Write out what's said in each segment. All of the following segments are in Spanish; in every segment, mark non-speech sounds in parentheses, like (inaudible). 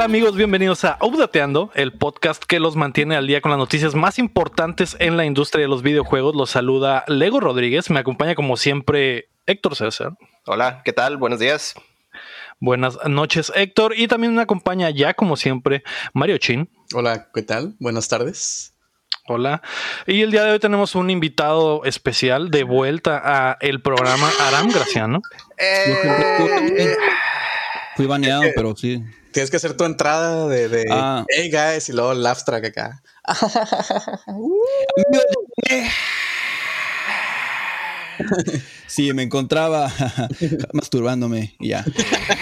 tal amigos? Bienvenidos a Updateando, el podcast que los mantiene al día con las noticias más importantes en la industria de los videojuegos. Los saluda Lego Rodríguez, me acompaña como siempre Héctor César. Hola, ¿qué tal? Buenos días. Buenas noches Héctor y también me acompaña ya como siempre Mario Chin. Hola, ¿qué tal? Buenas tardes. Hola. Y el día de hoy tenemos un invitado especial de vuelta a el programa Aram Graciano. Eh, Fui (laughs) baneado, pero sí. Tienes que hacer tu entrada de, de Ah. Hey guys y luego el laugh track acá. (laughs) Sí, me encontraba (laughs) masturbándome y ya.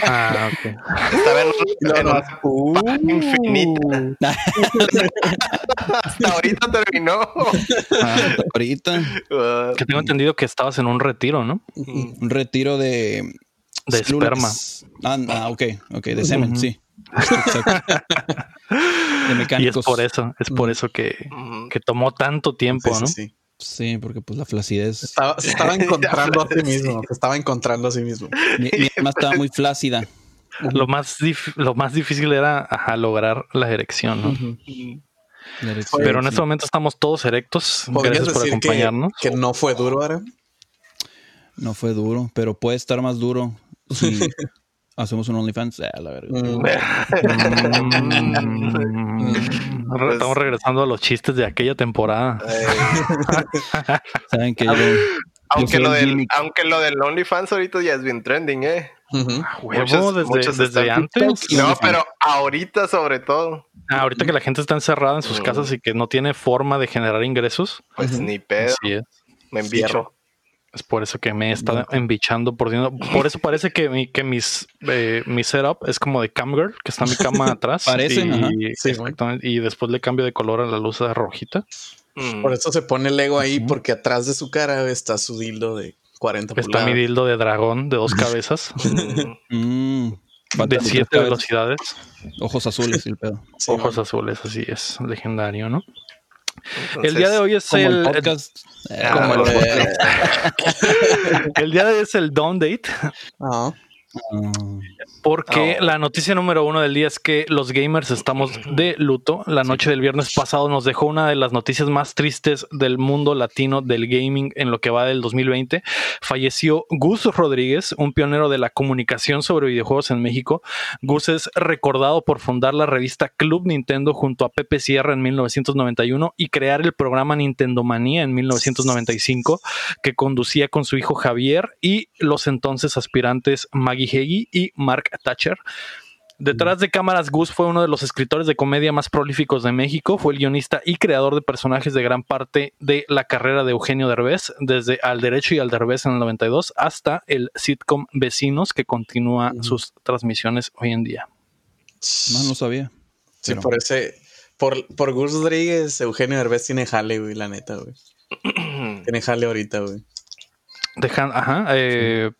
Ah, ok. Estaba en, infinita. Hasta ahorita terminó. Ah, ahorita, Uh, Que tengo entendido que estabas en un retiro, ¿no? un retiro de... De células. Ah, ah, ok, ok, de semen, sí. Exacto. De (laughs) Y es mecánicos. por eso, es por eso que, ujú. que tomó tanto tiempo, Sí, ¿no? sí, sí. Sí, porque pues la flacidez. Estaba- se estaba (laughs) encontrando a sí mismo. Se estaba encontrando a sí mismo. Mi, mi alma estaba muy flácida. Lo más, dif- lo más difícil era ajá, lograr la erección, ¿no? La erección, Pero en sí. este momento estamos todos erectos. ¿Podrías Gracias por que, acompañarnos. que no fue duro, Aram? No fue duro, pero puede estar más duro si (laughs) hacemos un OnlyFans. Ah, la verga. Mm. (laughs) Mm. Re- Estamos regresando a los chistes de aquella temporada. Eh, (laughs) Saben que yo, aunque, lo el del, aunque lo del OnlyFans ahorita ya es bien trending, ¿eh? Ujú. Huevo, Muchos- desde, muchos desde antes. No, pero ahorita sobre todo, Ah, ahorita que la gente está encerrada en sus Mm. casas y que no tiene forma de generar ingresos. pues ni pedo, Así es. me embicho. Es por eso que me he estado embichando por dentro. Por eso parece que mi, que mis, eh, mi setup es como de camgirl, que está mi cama (laughs) atrás. Parece, y, ajá. Sí, exactamente, y después le cambio de color a la luz rojita. Mm. Por eso se pone el ego ahí, porque atrás de su cara está su dildo de 40 Está mi dildo de dragón de dos cabezas, (laughs) Mm. De siete velocidades, Ojos azules el pedo. Sí, ojos azules, así es, legendario, ¿no? Entonces, el día de hoy es Como el el, podcast. eh, Ah, Como (laughs) el día de hoy es el Dawn Date, ah, porque Oh. la noticia número uno del día es que los gamers estamos de luto. La noche del viernes pasado nos dejó una de las noticias más tristes del mundo latino del gaming en lo que va del 2020. Falleció Gus Rodríguez, un pionero de la comunicación sobre videojuegos en México. Gus es recordado por fundar la revista Club Nintendo junto a Pepe Sierra en 1991 y crear el programa Nintendo Manía en 1995 que conducía con su hijo Javier y los entonces aspirantes Maggie Heggie y Mark Thatcher. Detrás de cámaras, Gus fue uno de los escritores de comedia más prolíficos de México. Fue el guionista y creador de personajes de gran parte de la carrera de Eugenio Derbez, desde Al Derecho y Al Derbez en el 92 hasta el sitcom Vecinos, que continúa sus transmisiones hoy en día. no, no sabía. Sí, Pero- por ese. Por, por Gus Rodríguez, Eugenio Derbez tiene jale, güey, la neta, güey. (clears throat) Tiene jale ahorita, güey. Dejan, ajá, eh,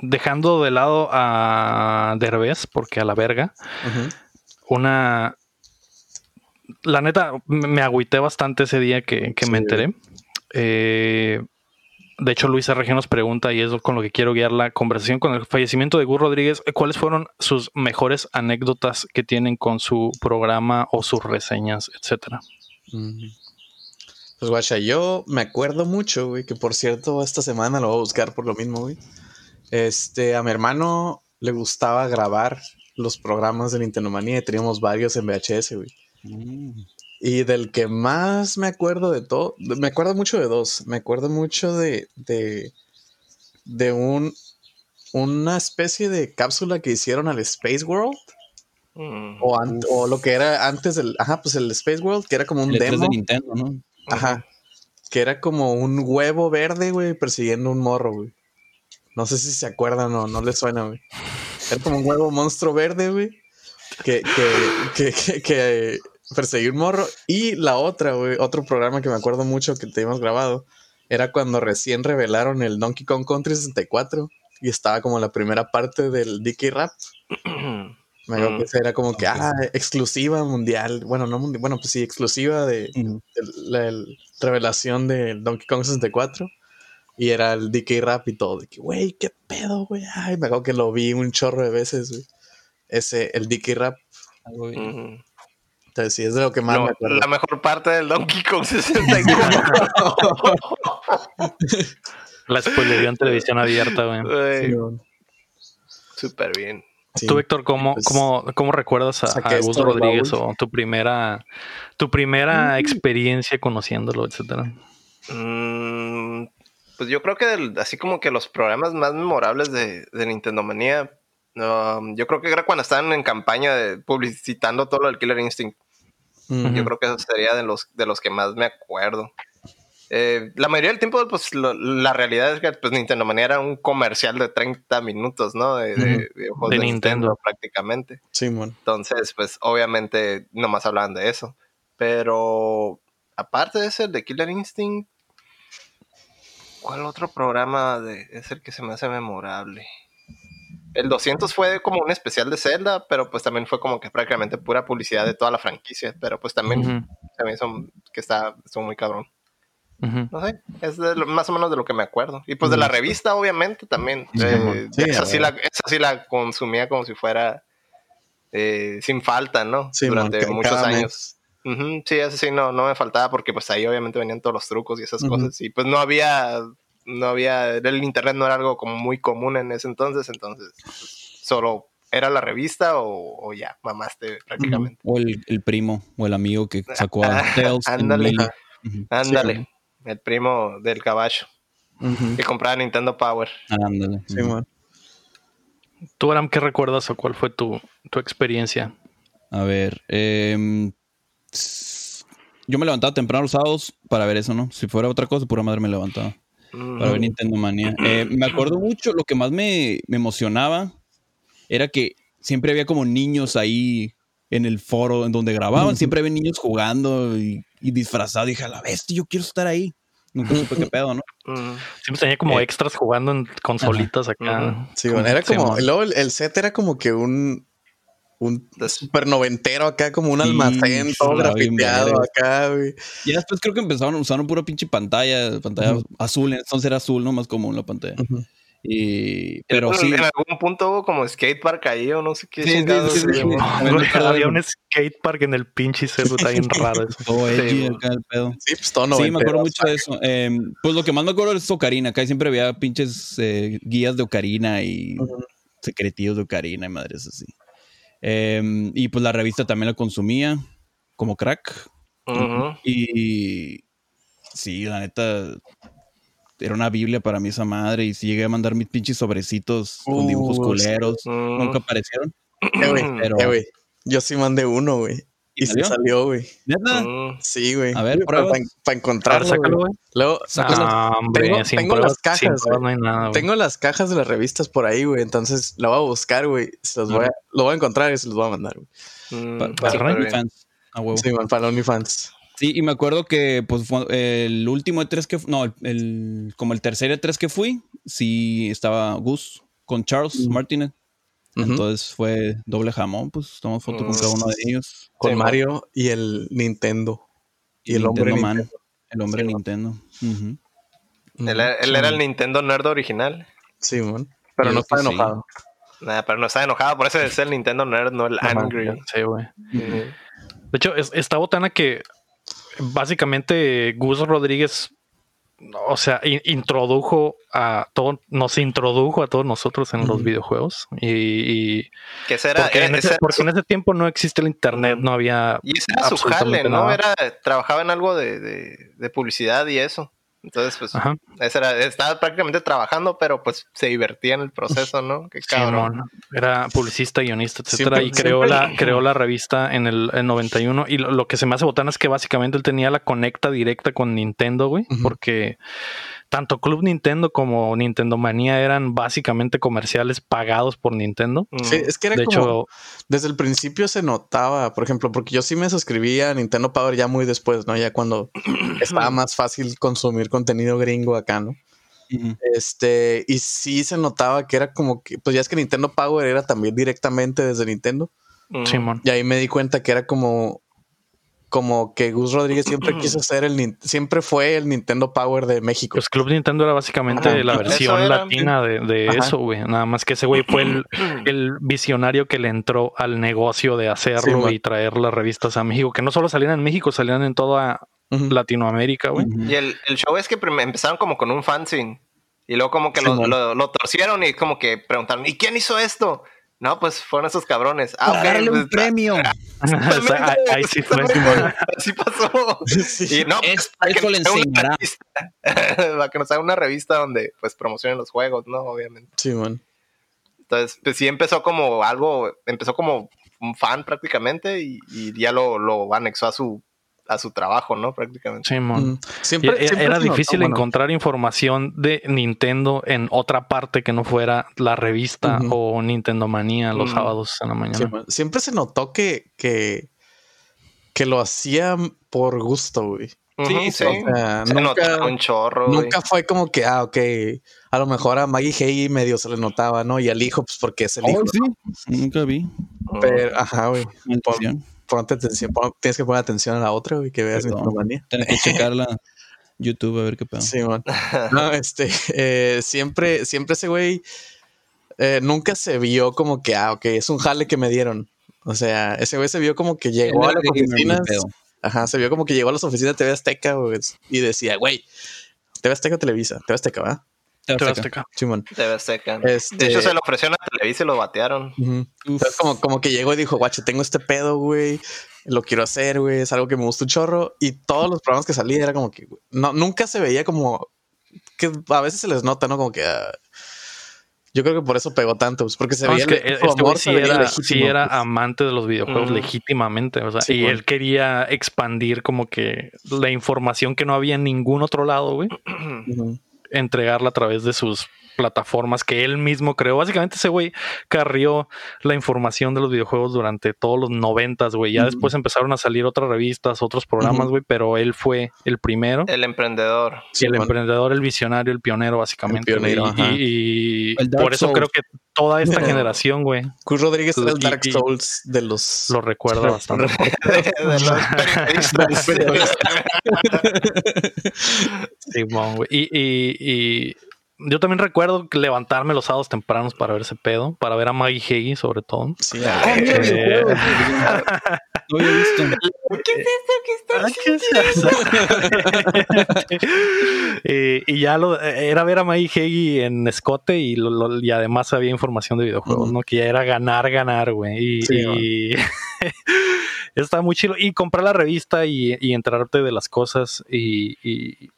dejando de lado a Derbez, porque a la verga, una. La neta, me agüité bastante ese día que, que me enteré. Eh, de hecho, Luisa Regio nos pregunta, y es con lo que quiero guiar la conversación, con el fallecimiento de Gus Rodríguez, ¿cuáles fueron sus mejores anécdotas que tienen con su programa o sus reseñas, etcétera? Pues guacha, yo me acuerdo mucho, güey, que por cierto, esta semana lo voy a buscar por lo mismo, güey. Este, a mi hermano le gustaba grabar los programas de Nintendo Manía y teníamos varios en VHS, güey. Mm. Y del que más me acuerdo de todo, me acuerdo mucho de dos. Me acuerdo mucho de, de, de un, una especie de cápsula que hicieron al Space World. Mm. O, o lo que era antes del, ajá, pues el Space World, que era como un El E3 demo. de Nintendo, ¿no? Ajá. Que era como un huevo verde, güey, persiguiendo un morro, güey. No sé si se acuerdan o no les suena, güey. Era como un huevo monstruo verde, güey. Que, que, que, que, que perseguía un morro. Y la otra, güey, otro programa que me acuerdo mucho que teníamos grabado, era cuando recién revelaron el Donkey Kong Country 64 y estaba como la primera parte del DK Rap. (clears throat) Me acuerdo Mm. que esa era como que, ah, exclusiva mundial. Bueno, no mundial, bueno, pues sí, exclusiva de, la el- revelación del Donkey Kong 64 y era el DK Rap y todo. De que, güey, qué pedo, güey. Ay, me acuerdo que lo vi un chorro de veces, güey. ese, el Dicky Rap. Algo bien. Entonces sí, es de lo que más No, me acuerdo. la mejor parte del Donkey Kong 64. La spoilería en televisión abierta, güey. Sí. Súper bien. Sí. Tú, Héctor, ¿cómo, Pues, cómo, cómo recuerdas a, a del Rodríguez o tu primera, tu primera experiencia conociéndolo, etcétera? Mm, pues yo creo que del- así como que los programas más memorables de, de Nintendo Manía, um, yo creo que era cuando estaban en campaña de publicitando todo lo del Killer Instinct. Yo creo que eso sería de los, de los que más me acuerdo. Eh, la mayoría del tiempo, pues lo- la realidad es que pues, Nintendo Manía era un comercial de 30 minutos, ¿no? De, de- juegos De de Nintendo. Nintendo prácticamente. Simón. Entonces, pues obviamente nomás hablaban de eso. Pero aparte de ese, el de Killer Instinct, ¿cuál otro programa de, es el que se me hace memorable? El 200 fue como un especial de Zelda, pero pues también fue como que prácticamente pura publicidad de toda la franquicia. Pero pues también se me hizo que está, estuvo muy cabrón. No sé, es de lo- más o menos de lo que me acuerdo. Y pues de la revista, obviamente, también. Sí, Eh. Sí, esa, a sí la, esa sí la consumía como si fuera eh, sin falta, ¿no? Sí, Durante muchos años. mes. Ujú, sí, eso sí, no, no me faltaba porque pues ahí obviamente venían todos los trucos y esas cosas. Y pues no había, no había, el internet no era algo como muy común en ese entonces, entonces pues, solo era la revista o, o ya, mamaste prácticamente. O el, el primo o el amigo que sacó a (laughs) Tails. en ándale. Ándale, el primo del caballo que compraba Nintendo Power. Ándale. Sí, man. ¿Tú, Aram, qué recuerdas o cuál fue tu, tu experiencia? A ver, s- yo me levantaba temprano los sábados para ver eso, ¿no? Si fuera otra cosa, pura madre me levantaba para ver Nintendo Manía. Eh, me acuerdo mucho, lo que más me, me emocionaba era que siempre había como niños ahí en el foro en donde grababan, siempre había niños jugando y, y disfrazados. Dije, a la bestia, yo quiero estar ahí. Nunca supe qué pedo, ¿no? Mm, Siempre tenía como Eh, extras jugando en consolitas acá. Sí, bueno, era como, luego el, el set era como que un, un super noventero acá, como un Sí, almacén todo grafiteado acá, güey. Y después creo que empezaron a usar pura pinche pantalla, pantalla Ujú. azul, entonces era azul, no más común la pantalla. Ujú. Y, pero en, sí. en algún punto hubo como skatepark ahí o no sé qué. Sí, sí, sí, sí, sí. Había un skatepark en el pinche cerro, está bien (laughs) raro eso. Todo Sí, edgy acá el pedo. Sí, pues todo Sí, noventero. me acuerdo mucho de eso. Eh, pues lo que más me acuerdo es Ocarina. Acá siempre había pinches eh, guías de Ocarina y Ujú. secretillos de Ocarina y madres así. Eh, y pues la revista también la consumía como crack. Y sí, la neta, era una biblia para mí esa madre. Y sí llegué a mandar mis pinches sobrecitos con dibujos Uh, culeros. Nunca aparecieron. Eh, güey, Pero- eh, güey. Yo sí mandé uno, güey. Y, ¿Y sí salió? güey. ¿Neta? Mm. Sí, güey. A ver, para, para encontrarlo. sácalo, güey. Luego, Ah, hombre, tengo- sin tengo pruebas, las cajas, sin pruebas güey. no hay nada, güey. tengo las cajas de las revistas por ahí, güey. Entonces la voy a buscar, güey. Se los voy a, lo voy a encontrar y se los voy a mandar, güey. Mm, Pa- para bien. OnlyFans. A huevo. Sí, man, para OnlyFans. Sí, y me acuerdo que pues fue el último E3 que no, el, el- como el tercer E3 que fui, sí estaba Gus con Charles Martínez. Entonces fue doble jamón, pues tomamos foto con Mm. cada uno de ellos. Con Sí, Mario y el Nintendo. Y, el Nintendo hombre Man, Nintendo. el hombre Sí, Nintendo. Él, él era el Nintendo Nerd original. Sí, man. Pero no está enojado. Nada, pero no está enojado, por eso es el Nintendo Nerd, no el Angry. Sí, güey. De hecho, es- esta botana que básicamente Gus Rodríguez, o sea, in- introdujo a todo, nos introdujo a todos nosotros en los videojuegos. Y, y- Que ese era, porque, en ese, ese era porque su- en ese tiempo no existe el internet, no había. y ese era su jale, ¿no? nada. Era, trabajaba en algo de, de- de publicidad y eso. Entonces, pues, Ajá. era, estaba prácticamente trabajando, pero pues se divertía en el proceso, ¿no? Qué cabrón. Era publicista, guionista, etcétera, Siempre- y creó siempre- la, creó la revista en el, el 91. Y lo, lo que se me hace botana es que básicamente él tenía la conecta directa con Nintendo, güey, porque tanto Club Nintendo como Nintendo Manía eran básicamente comerciales pagados por Nintendo. Mm. Sí, es que era De como. hecho, Desde el principio se notaba, por ejemplo, porque yo sí me suscribí a Nintendo Power ya muy después, ¿no? Ya cuando (clears throat) estaba más fácil consumir contenido gringo acá, ¿no? Este, y sí se notaba que era como que, pues ya es que Nintendo Power era también directamente desde Nintendo. Simón. Y ahí me di cuenta que era como, como que Gus Rodríguez siempre (clears throat) quiso ser el siempre fue el Nintendo Power de México. Pues Club Nintendo era básicamente Ajá. la versión era. latina de, eso, güey. Nada más que ese güey fue el, (clears throat) el visionario que le entró al negocio de hacerlo y traer las revistas a México, que no solo salían en México, salían en toda. Latinoamérica, güey. Y el, el show es que empezaron como con un fanzine. Y luego como que lo, Simón. lo, lo torcieron y como que preguntaron, ¿y quién hizo esto? No, pues fueron esos cabrones. Ah, ok, Agárrale un pues, premio. O sea, ahí, ahí sí fue. Así pasó. Sí. Y no, pues, Es- para que eso le nos haga una enseñará. revista. (laughs) para que nos haga una revista donde pues promocionen los juegos, ¿no? Obviamente. Sí, man. Entonces, pues sí empezó como algo, empezó como un fan prácticamente y, y ya lo, lo anexó a su, a su trabajo, ¿no? Prácticamente. Simón. Mm. Siempre, era- siempre era notó, difícil bueno, encontrar información de Nintendo en otra parte que no fuera la revista o Nintendo Manía los Ujú. sábados en la mañana. sí, man. Siempre se notó que, que, que lo hacían por gusto, güey. Sí, sí. O sea, Se nunca, notaba un chorro. güey. nunca fue como que, ah, ok, a lo mejor a Maggie Hey medio se le notaba, ¿no? Y al hijo, pues porque es el hijo. Oh, sí. Nunca vi. Pero, ajá, güey. Maldición. Ponte atención, pon- tienes que poner atención a la otra, güey, que veas mi Perdón. manía. Tengo que checarla (laughs) YouTube a ver qué pedo. Sí, man. (laughs) No, este, eh, siempre, siempre ese güey eh, nunca se vio como que, ah, ok, es un jale que me dieron. O sea, ese güey se vio como que llegó a las oficinas. Ajá, se vio como que llegó a las oficinas de TV Azteca, güey, y decía, güey, TV Azteca Televisa, TV Azteca, ¿va? Te Te vas vas a acá. Simón. TV Azteca. Este, De hecho, se lo ofrecieron a Televisa y lo batearon. ujú. Uf. Entonces, como, como que llegó y dijo, guacho, tengo este pedo, güey. Lo quiero hacer, güey. Es algo que me gusta un chorro. Y todos los programas que salía era como que no, nunca se veía como que a veces se les nota, ¿no? Como que ah, yo creo que por eso pegó tanto, pues, porque se No, veía es que el- e- este amor sí era, legítimo, sí era pues. amante de los videojuegos Mm. legítimamente, o sea, Sí, y bueno. él quería expandir como que la información que no había en ningún otro lado, güey, Ujú. Entregarla a través de sus plataformas que él mismo creó. Básicamente ese güey carrió la información de los videojuegos durante todos los noventas, güey. Ya después empezaron a salir otras revistas, otros programas, güey, pero él fue el primero. El emprendedor. Sí, el bueno. emprendedor, el visionario, el pionero, básicamente. El pionero, y, y El Dark por eso Souls. creo que toda esta (laughs) generación, güey, Cruz Rodríguez era el Dark y- Souls de los lo recuerda (laughs) (laughs) bastante. de los. Simón, güey. Y, y, y yo también recuerdo levantarme los sábados tempranos para ver ese pedo, para ver a Maggie Hagee sobre todo. Sí, Ah, Eh, videojuegos. (laughs) No había visto. ¿Qué es esto que está Ah, ¿qué es eso? (laughs) Eh, y ya lo, era ver a Maggie Hagee en escote y, lo- lo- y además había información de videojuegos. ¿no? Que ya era ganar, ganar, güey. Y, Sí, y (laughs) está muy chido. Y comprar la revista y, y enterarte de las cosas y, y-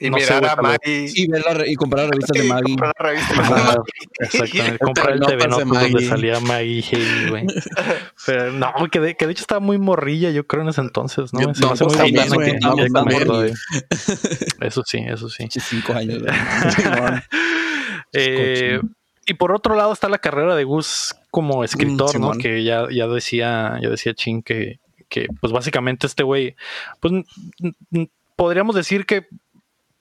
Y No mirar a. Maggie. Y, ver la y comprar revistas de y Maggie. comprar la revista de Maggie. Exactamente. (laughs) Comprar el TV Notas de Notas donde Maggie. salía Maggie Hagee, güey. (laughs) Pero no, que de, que de hecho estaba muy morrilla, yo creo, en ese entonces, ¿no? Yo- Se me hace no, muy pues, que no, de- (laughs) Eso sí, eso sí. Hace cinco años. güey. Eh, y por otro lado está la carrera de Gus como escritor, Mm, ¿no? Simón. Que ya, ya decía, ya decía Chin que, que pues básicamente este güey, pues podríamos decir que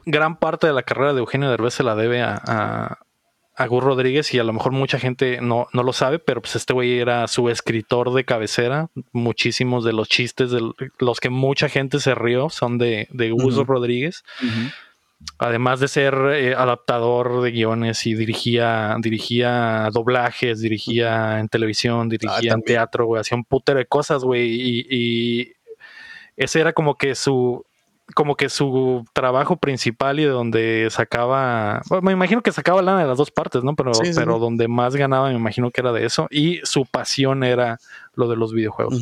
gran parte de la carrera de Eugenio Derbez se la debe a, a, Rodríguez y a lo mejor mucha gente no, no lo sabe, pero pues este güey era su escritor de cabecera. Muchísimos de los chistes de los que mucha gente se rió son de, de Gus. Rodríguez además de ser eh, adaptador de guiones y dirigía, dirigía doblajes, dirigía en televisión, dirigía en también. teatro, güey, hacía un putero de cosas, güey, y, y ese era como que su como que su trabajo principal y de donde sacaba, bueno, me imagino que sacaba lana de las dos partes, ¿no? Pero, Sí, sí, pero donde más ganaba, me imagino que era de eso. Y su pasión era lo de los videojuegos.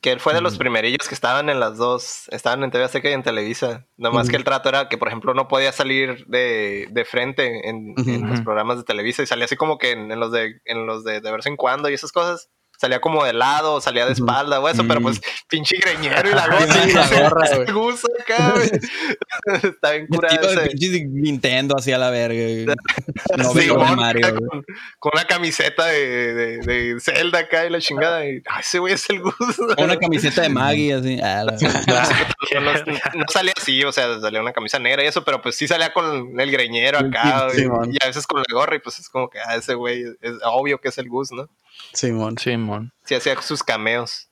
Que él fue de los Mm. primerillos que estaban en las dos, estaban en TV Azteca y en Televisa. Nomás Ujú. que el trato era que, por ejemplo, no podía salir de, de frente en, en los programas de Televisa y salía así como que en, en los de en los de, de vez en cuando y esas cosas. Salía como de lado, salía de espalda o eso, pero Mm. pues pinche greñero y la (laughs) gorra. Sí, la (laughs) gorra, acá, (laughs) güey. Está bien curado ese. pinche Nintendo hacia la verga. No Sí, mon, Mario. con, con una camiseta de, de, de Zelda acá y la chingada. Y, "Ay, ese güey es el gusto. Con Una camiseta de Maggie así. Ah, la. No, salía así, o sea, salía una camisa negra y eso, pero pues sí salía con el greñero acá Sí, y, y a veces con la gorra y pues es como que, ah, ese güey es obvio que es el Gus, ¿no? Simón. Simón. Sí hacía sus cameos.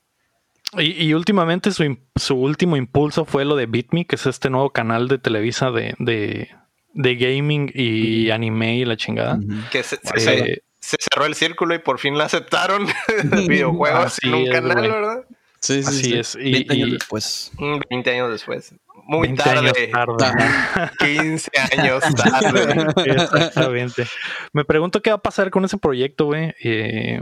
Y, y últimamente su, su último impulso fue lo de BitMe, que es este nuevo canal de Televisa de, de, de gaming y anime y la chingada. Que se, Eh, se- se cerró el círculo y por fin la aceptaron. (laughs) (laughs) Videojuegos Así en un es, canal. ¿verdad? Sí, sí, Así sí. es. Y, 20 años y después. Mm, 20 años después. Muy 20 tarde. años tarde. Ajá. 15 (laughs) años tarde. Exactamente. Me pregunto qué va a pasar con ese proyecto, güey. Eh,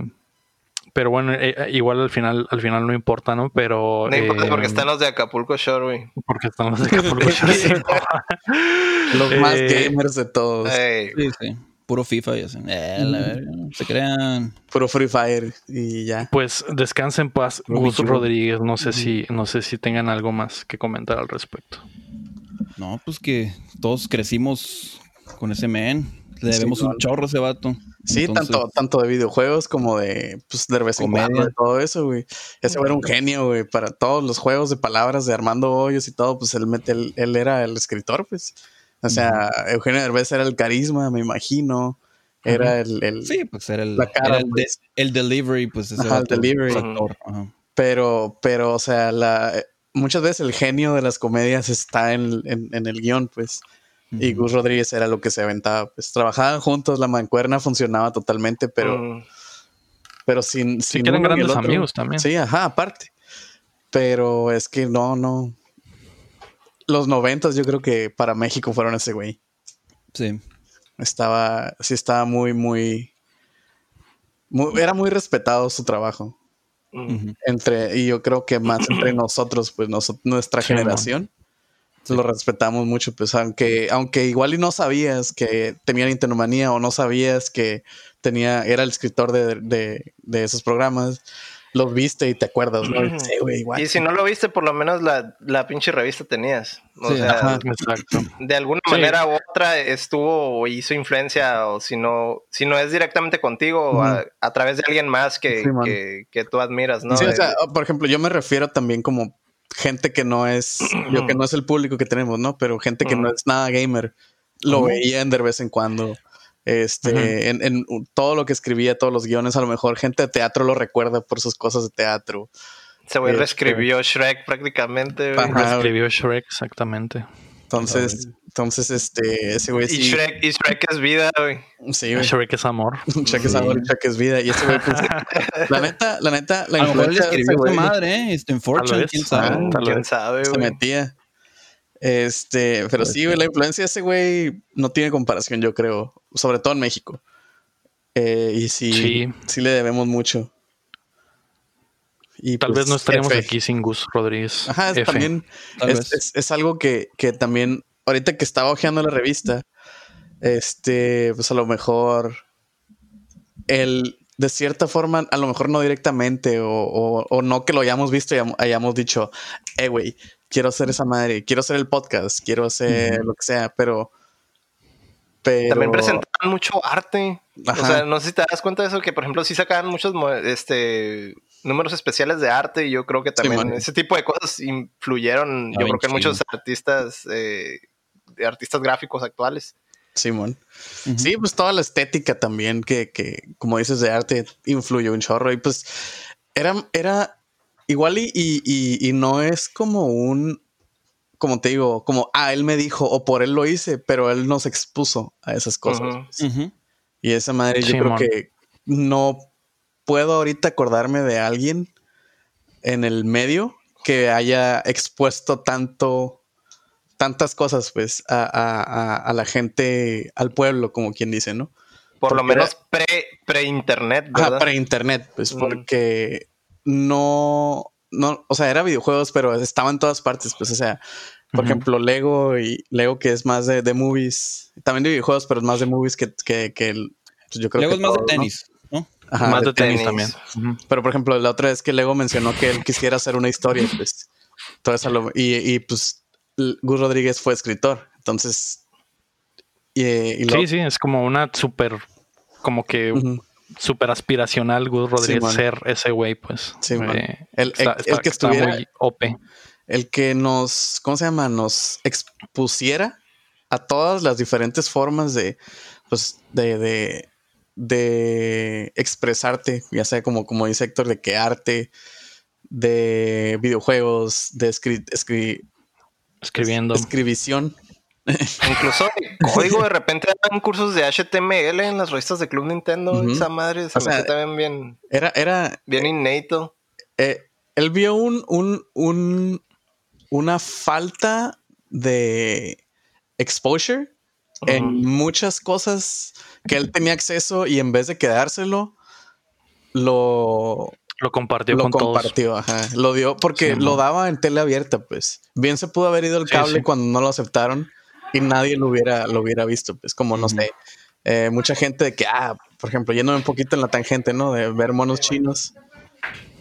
pero bueno, eh, eh, igual al final, al final no importa, ¿no? Pero. No importa eh, porque están los de Acapulco Shore, güey. Porque estamos de Acapulco (laughs) Shore, sí. Los más Eh, gamers de todos. Sí, sí. Puro FIFA y así. Eh, la verga, no se crean. Puro Free Fire y ya. Pues descansa en paz, Gus. Rodríguez. No sé si, no sé si tengan algo más que comentar al respecto. No, pues que todos crecimos con ese men. Le debemos un chorro a ese vato. Sí, Entonces, tanto, tanto de videojuegos como de, pues, de vez en cuando, de todo eso, güey. Ese güey era un genio, güey, para todos los juegos de palabras de Armando Hoyos y todo, pues él, mete, él, él era el escritor, pues. O sea, Eugenio Derbez era el carisma, me imagino. Era el, el- Sí, pues era el, La cara, era el, de- pues. el delivery, pues ese Ajá, el delivery. pues, actor. Ajá. Pero, pero, o sea, la, muchas veces el genio de las comedias está en, en- en el guion, pues. Y. Gus Rodríguez era lo que se aventaba, pues. Trabajaban juntos, la mancuerna funcionaba totalmente, pero, pero sin, Sí, sin que eran grandes amigos también. Sí, ajá, aparte. Pero es que no, no. Los noventas yo creo que para México fueron ese güey. Sí. Estaba, sí estaba muy, muy, muy- era muy respetado su trabajo. Entre, y yo creo que más entre nosotros, pues noso- nuestra Sí, generación. Lo respetamos mucho, pues aunque, aunque igual y no sabías que tenía Nintendo o no sabías que tenía, era el escritor de, de, de esos programas, los viste y te acuerdas, ¿no? Y dices, "Eh, güey, igual". Y si no lo viste, por lo menos la, la pinche revista tenías. O Sí, sea, ajá. Exacto. de alguna Sí. manera u otra estuvo o hizo influencia, o si no, si no es directamente contigo, a, a través de alguien más que, Sí, que, que tú admiras, ¿no? Sí, o sea, por ejemplo, yo me refiero también como gente que no es, (clears throat) yo que no es el público que tenemos, ¿no? Pero gente que no es nada gamer, lo veían de vez en cuando. Este, en, en todo lo que escribía, todos los guiones, a lo mejor gente de teatro lo recuerda por sus cosas de teatro. ese güey este- reescribió Shrek prácticamente. güey. Ajá. Escribió Shrek, exactamente. Entonces, entonces, este, ese güey Y, sí. Shrek, y Shrek es vida, güey. Sí, güey. Shrek es amor. (laughs) Shrek es amor, Shrek es vida. Y ese güey, pues, (laughs) la neta, la neta, la A lo mejor le influencia escribió su madre, ¿eh? Este, en Fortune, quién sabe. ¿Quién sabe, se güey? metía. Este, pero sí, güey, la influencia de ese güey no tiene comparación, yo creo. Sobre todo en México. Eh, y sí, sí, Sí. le debemos mucho. Y Tal pues, vez no estaríamos F. aquí sin Gus Rodríguez. Ajá, es también es, es- es algo que, que también, ahorita que estaba hojeando la revista, este, pues a lo mejor el, de cierta forma, a lo mejor no directamente o, o- o no que lo hayamos visto y hayam- hayamos dicho, eh, güey, quiero hacer esa madre, quiero hacer el podcast, quiero hacer lo que sea, pero... pero También presentaban mucho arte. Ajá. O sea, no sé si te das cuenta de eso, que por ejemplo sí sacaban muchos este, números especiales de arte y yo creo que también ese tipo de cosas influyeron, Ah, yo creo que en muchos artistas, eh, artistas gráficos actuales. Simón. Ujú. Sí, pues toda la estética también que, que, como dices, de arte influyó un chorro. Y pues era, era igual y, y, y- y no es como un, como te digo, como, ah, él me dijo o por él lo hice, pero él nos expuso a esas cosas. Y esa madre yo creo que no puedo ahorita acordarme de alguien en el medio que haya expuesto tanto tantas cosas pues a, a- a- a la gente, al pueblo, como quien dice, ¿no? Por lo Porque menos pre, pre-internet, Ajá, ¿verdad? para internet, pues Mm. porque no, no, o sea, era videojuegos, pero estaba en todas partes, pues, o sea, por ejemplo, Lego y Lego que es más de, de movies, también de videojuegos, pero es más de movies que, que, que el, pues, yo creo Luego que es más de tenis, ¿no? Ajá, Más de de tenis, tenis. también. Pero por ejemplo, la otra vez que Lego mencionó que él quisiera hacer una historia, pues, todo eso lo- y, y pues Gus Rodríguez fue escritor, entonces, y, y lo- Sí, sí, es como una súper, como que. Súper aspiracional Gus Rodríguez ser ese güey, pues. Sí. Eh, El- el- el que estuviera- muy OP. el que nos, ¿cómo se llama? Nos expusiera a todas las diferentes formas de, pues, de, de, de expresarte, ya sea como, como dice Héctor, de que arte, de videojuegos, de escri- escri- Escribiendo. escribición. (laughs) Incluso (laughs) código de repente dan cursos de HTML en las revistas de Club Nintendo. Ujú. Esa madre se O me sea, hace también bien, Era, era, bien innato. eh, él vio un, un, un- una falta de exposure en muchas cosas que él tenía acceso y en vez de quedárselo, lo, Lo compartió lo con todos. compartió, ajá. Lo dio porque Sí, lo daba en tele abierta, pues. Bien se pudo haber ido el Sí, cable sí. cuando no lo aceptaron y nadie lo hubiera, lo hubiera visto, pues como no sé. eh, mucha gente de que, ah, por ejemplo, yéndome un poquito en la tangente, ¿no? De ver monos chinos.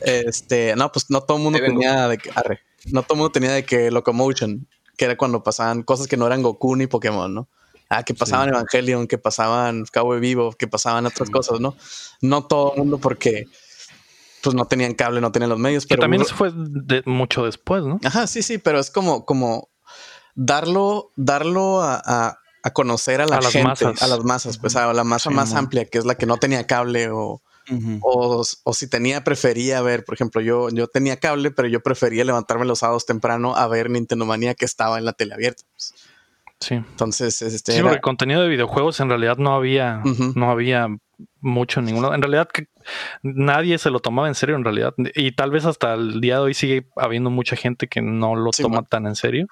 Este, no, pues no todo el mundo tenía de que, arre, no todo el mundo tenía de que Locomotion, que era cuando pasaban cosas que no eran Goku ni Pokémon, ¿no? Ah, que pasaban Evangelion, que pasaban Cowboy Vivo, que pasaban otras cosas, ¿no? No todo el mundo porque pues no tenían cable, no tenían los medios, Que pero también uno- eso fue de- mucho después, ¿no? Ajá, sí, sí, pero es como, como darlo, darlo a, a- a conocer a la A las gente, masas. a las masas, pues a la masa Sí, más amplia, que es la que no tenía cable o, o, o si tenía, prefería ver, por ejemplo, yo, yo tenía cable, pero yo prefería levantarme los sábados temprano a ver Nintendo Manía que estaba en la tele abierta. pues. Sí. Entonces, este, Sí, era- porque contenido de videojuegos en realidad no había, no había mucho en ninguno. En realidad que nadie se lo tomaba en serio en realidad. Y tal vez hasta el día de hoy sigue habiendo mucha gente que no lo Sí, toma man. tan en serio.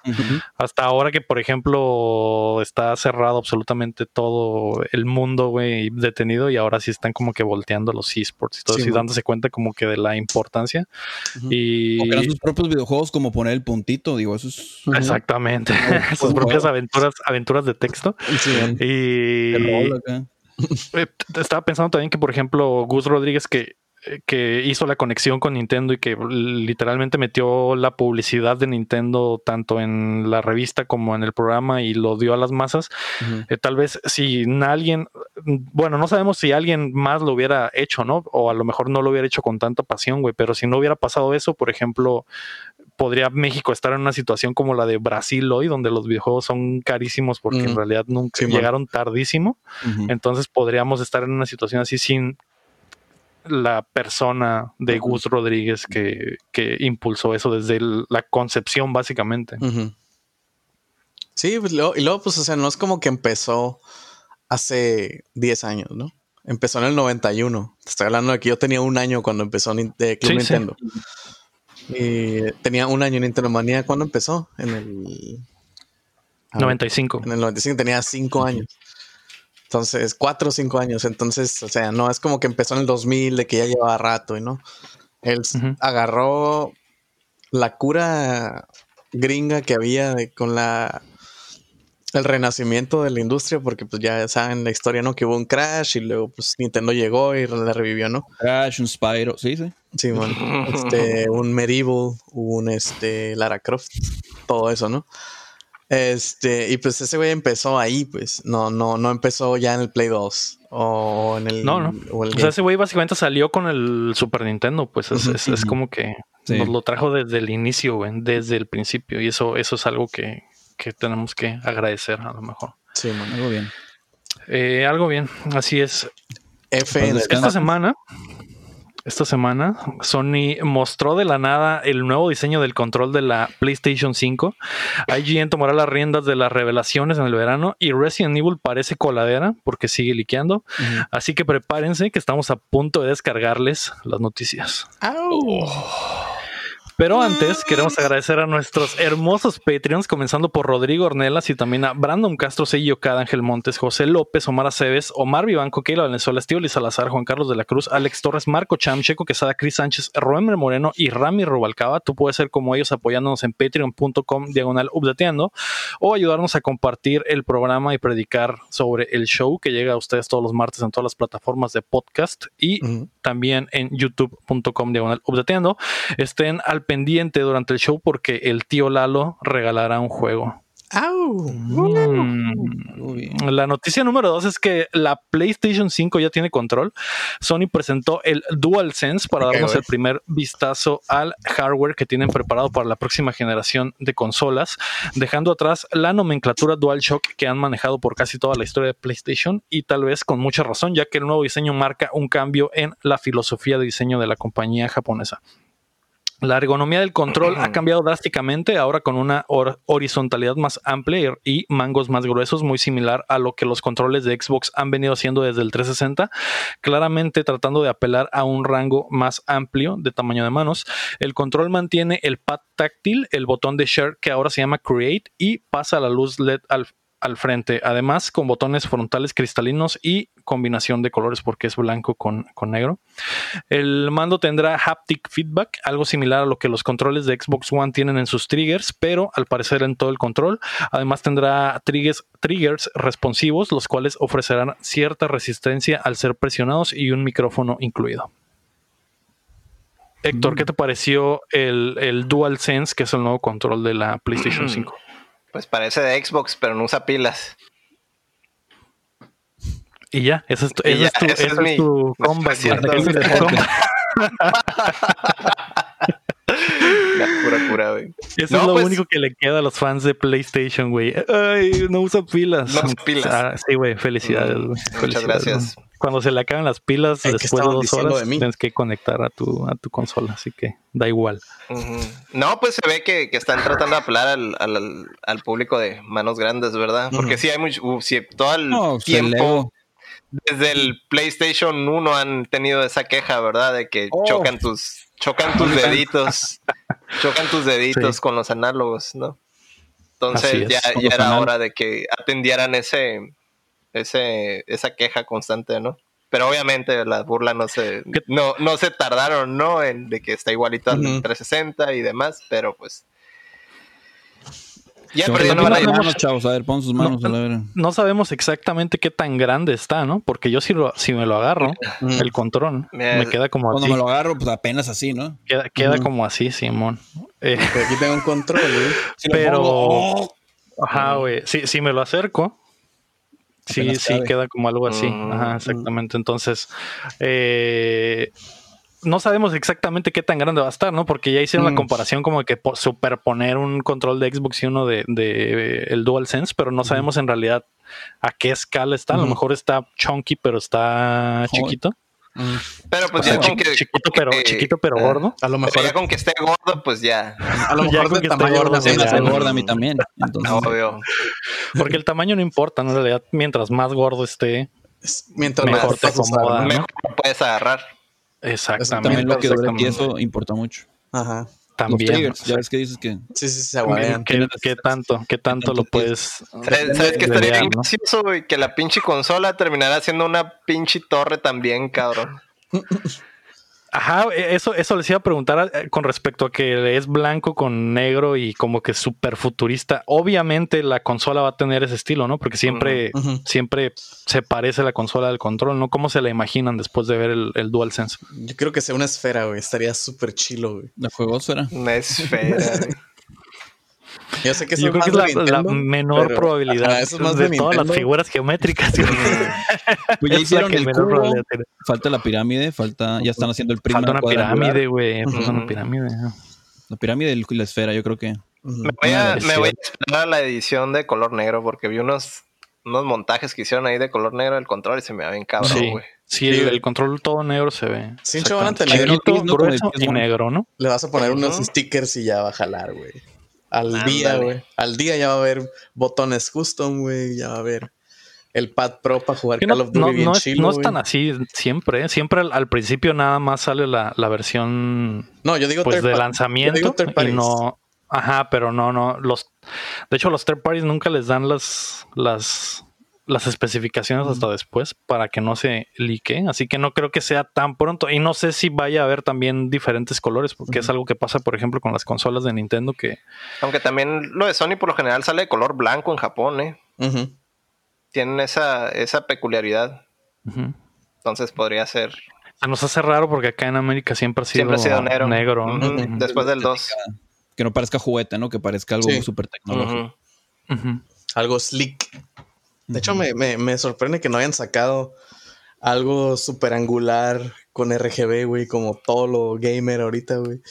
Hasta ahora que, por ejemplo, está cerrado absolutamente todo el mundo, güey, detenido y ahora sí están como que volteando los esports y todo Sí, eso y dándose cuenta como que de la importancia. Ujú. Y O crean sus propios videojuegos como poner el puntito, digo, eso es... Exactamente (laughs) sus propias aventuras, aventuras de texto. Sí. Y (laughs) Eh, Estaba pensando también que, por ejemplo, Gus Rodríguez, que, eh, que hizo la conexión con Nintendo y que literalmente metió la publicidad de Nintendo tanto en la revista como en el programa y lo dio a las masas. Eh, tal vez si alguien, bueno, no sabemos si alguien más lo hubiera hecho, ¿no? O a lo mejor no lo hubiera hecho con tanta pasión, güey, pero si no hubiera pasado eso, por ejemplo, podría México estar en una situación como la de Brasil hoy, donde los videojuegos son carísimos porque en Mm. realidad nunca Sí, llegaron tardísimo. Entonces podríamos estar en una situación así sin la persona de. Gus Rodríguez que, que impulsó eso desde el- la concepción, básicamente. Sí, pues, y luego, pues, o sea, no es como que empezó hace 10 años, ¿no? Empezó en el 91. Te estoy hablando de que yo tenía un año cuando empezó de Club Sí, sí. Y tenía un año en Nintendo Manía cuando empezó, en el... a ver, 95. En el 95 tenía 5 años. Entonces, 4 o 5 años. Entonces, o sea, no es como que empezó en el 2000, de que ya llevaba rato, y no. Él agarró la cura gringa que había de- con la el renacimiento de la industria, porque pues ya saben la historia, ¿no? Que hubo un crash y luego pues Nintendo llegó y la revivió, ¿no? Crash, un Spyro, sí, sí. Sí, man. Este, un Medieval, un este, Lara Croft, todo eso, ¿no? Este, y pues ese güey empezó ahí, pues, no, no, no empezó ya en el Play 2 o en el, No, no. o el O sea, ese güey básicamente salió con el Super Nintendo, pues es, es- como que Sí. nos lo trajo desde el inicio, güey, desde el principio. Y eso, eso es algo que, que tenemos que agradecer a lo mejor. Sí, man. Algo bien. Eh, algo bien, así es. F Esta semana, esta semana, Sony mostró de la nada el nuevo diseño del control de la PlayStation 5. IGN tomará las riendas de las revelaciones en el verano y Resident Evil parece coladera porque sigue liqueando. Así que prepárense que estamos a punto de descargarles las noticias. ¡Au! Pero antes queremos agradecer a nuestros hermosos Patreons, comenzando por Rodrigo Ornelas y también a Brandon Castro, Sello Cada, Ángel Montes, José López, Omar Aceves, Omar Vivanco, Keila Valenzuela, Estío Salazar, Juan Carlos de la Cruz, Alex Torres, Marco Cham, Checo Quesada, Cris Sánchez, Roemer Moreno y Rami Rubalcaba. Tú puedes ser como ellos apoyándonos en patreon.com diagonal updateando o ayudarnos a compartir el programa y predicar sobre el show que llega a ustedes todos los martes en todas las plataformas de podcast y también en youtube.com diagonal updateando. Estén al pendiente durante el show porque el tío Lalo regalará un juego. ¡Au! Mm. La noticia número dos es que la PlayStation 5 ya tiene control. Sony presentó el DualSense para darnos el primer vistazo al hardware que tienen preparado para la próxima generación de consolas, dejando atrás la nomenclatura DualShock que han manejado por casi toda la historia de PlayStation y tal vez con mucha razón, ya que el nuevo diseño marca un cambio en la filosofía de diseño de la compañía japonesa. La ergonomía del control ha (clears throat) cambiado drásticamente, ahora con una horizontalidad más amplia y mangos más gruesos, muy similar a lo que los controles de Xbox han venido haciendo desde el 360, claramente tratando de apelar a un rango más amplio de tamaño de manos. El control mantiene el pad táctil, el botón de share que ahora se llama Create y pasa la luz LED al al frente, además con botones frontales cristalinos y combinación de colores porque es blanco con, negro. El mando tendrá haptic feedback, algo similar a lo que los controles de Xbox One tienen en sus triggers, pero al parecer en todo el control. Además tendrá triggers, triggers responsivos, los cuales ofrecerán cierta resistencia al ser presionados y un micrófono incluido. Héctor, ¿qué mm. te pareció el, el DualSense, que es el nuevo control de la PlayStation (clears throat) 5? Pues parece de Xbox, pero no usa pilas. Y ya, eso es tu, es tu, ese es mi, tu combat. La pura cura, güey. Eso es lo pues único que le queda a los fans de PlayStation, güey. Ay, no usa pilas. No usa pilas. Ah, sí, güey, felicidades, güey. Muchas gracias cuando se le acaban las pilas después de dos horas, tienes que conectar a tu, a tu consola, así que da igual. No, pues se ve que, están tratando de apelar al, público de manos grandes, ¿verdad? Porque sí hay mucho, uh, todo el tiempo, desde el PlayStation 1 han tenido esa queja, ¿verdad? De que oh. chocan tus, chocan tus deditos, (laughs) chocan tus deditos con los análogos, ¿no? Entonces ya, ya era hora de que atendieran ese ese, esa queja constante, ¿no? Pero obviamente la burla no se, no, no se tardaron, ¿no? En de que está igualito al 360 y demás, pero pues ya no, manos, chavos, a ver, pon sus manos no, sabemos exactamente qué tan grande está, ¿no? Porque yo si, si me lo agarro, el control, me queda como Cuando me lo agarro, pues apenas así, ¿no? Queda, como así, Simón. Eh, aquí tengo un control, güey. pero... ¡oh! Ajá, güey. Si, si me lo acerco, Sí, sí, queda como algo así. Ajá, mm. exactamente. Entonces, eh, no sabemos exactamente qué tan grande va a estar, ¿no? Porque ya hicieron la mm. comparación como que superponer un control de Xbox y uno de, de el DualSense, pero no sabemos en realidad a qué escala está. A lo mejor está chunky, pero está chiquito. Mm. Pero pues ya con que, chiquito, pero, chiquito pero eh, gordo. A lo mejor ya con que esté gordo, pues ya. A lo (laughs) mejor de tamaño gordo se me gorda a mí también. (laughs) Entonces, Obvio. Porque el tamaño no importa, en realidad, mientras más gordo esté, mientras mejor te acomoda, mejor puedes agarrar. Exactamente. También lo que y eso importa mucho. Ajá. También. ya ves que dices que. Sí, sí, se aguadean. ¿Qué, ¿Qué, tanto? ¿Qué tanto lo puedes.? ¿Sabes, qué estaría bien gracioso, güey? Que la pinche consola terminara siendo una pinche torre también, cabrón. (laughs) Ajá, e, eso, eso les iba a preguntar eh, con respecto a que es blanco con negro y como que súper futurista. Obviamente la consola va a tener ese estilo, ¿no? Porque siempre, siempre se parece la consola del control, ¿no? ¿Cómo se la imaginan después de ver el, el DualSense? Yo creo que sea una esfera, güey. Estaría súper chilo, güey. La juegosfera. Una esfera. Yo sé que Yo creo que es la, menor probabilidad de, todas las figuras geométricas. (laughs) pues ya (laughs) hicieron el cubo, falta la pirámide, falta, ya están haciendo el primer Falta una pirámide, güey. una pirámide. La pirámide y la esfera, yo creo que. Me voy, a, me voy a esperar a la edición de color negro porque vi unos, unos montajes que hicieron ahí de color negro del control y se me va bien cabrón, güey. Sí, el, control todo negro se ve. Sin van a tener grueso y negro, ¿no? Le vas a poner unos stickers y ya va a jalar, güey. Al día, güey. Al día ya va a haber botones custom, güey. Ya va a haber el Pad Pro para jugar Call of Duty no, bien no chido, No es tan así siempre. ¿eh? Siempre al, principio nada más sale la, la, versión no, yo digo pues, de lanzamiento y no. Ajá, pero no, no. Los, de hecho, los third parties nunca les dan las, las las especificaciones hasta después para que no se lique. Así que no creo que sea tan pronto. Y no sé si vaya a haber también diferentes colores, porque es algo que pasa, por ejemplo, con las consolas de Nintendo que. Aunque también lo de Sony por lo general sale de color blanco en Japón, ¿eh? Tienen esa, esa peculiaridad. Entonces podría ser. nos hace raro porque acá en América siempre ha sido, negro. Después del 2. Que no parezca juguete, ¿no? Que parezca algo súper tecnológico. Algo slick. De hecho, me, sorprende que no hayan sacado algo super angular con RGB, güey, como todo lo gamer ahorita, güey.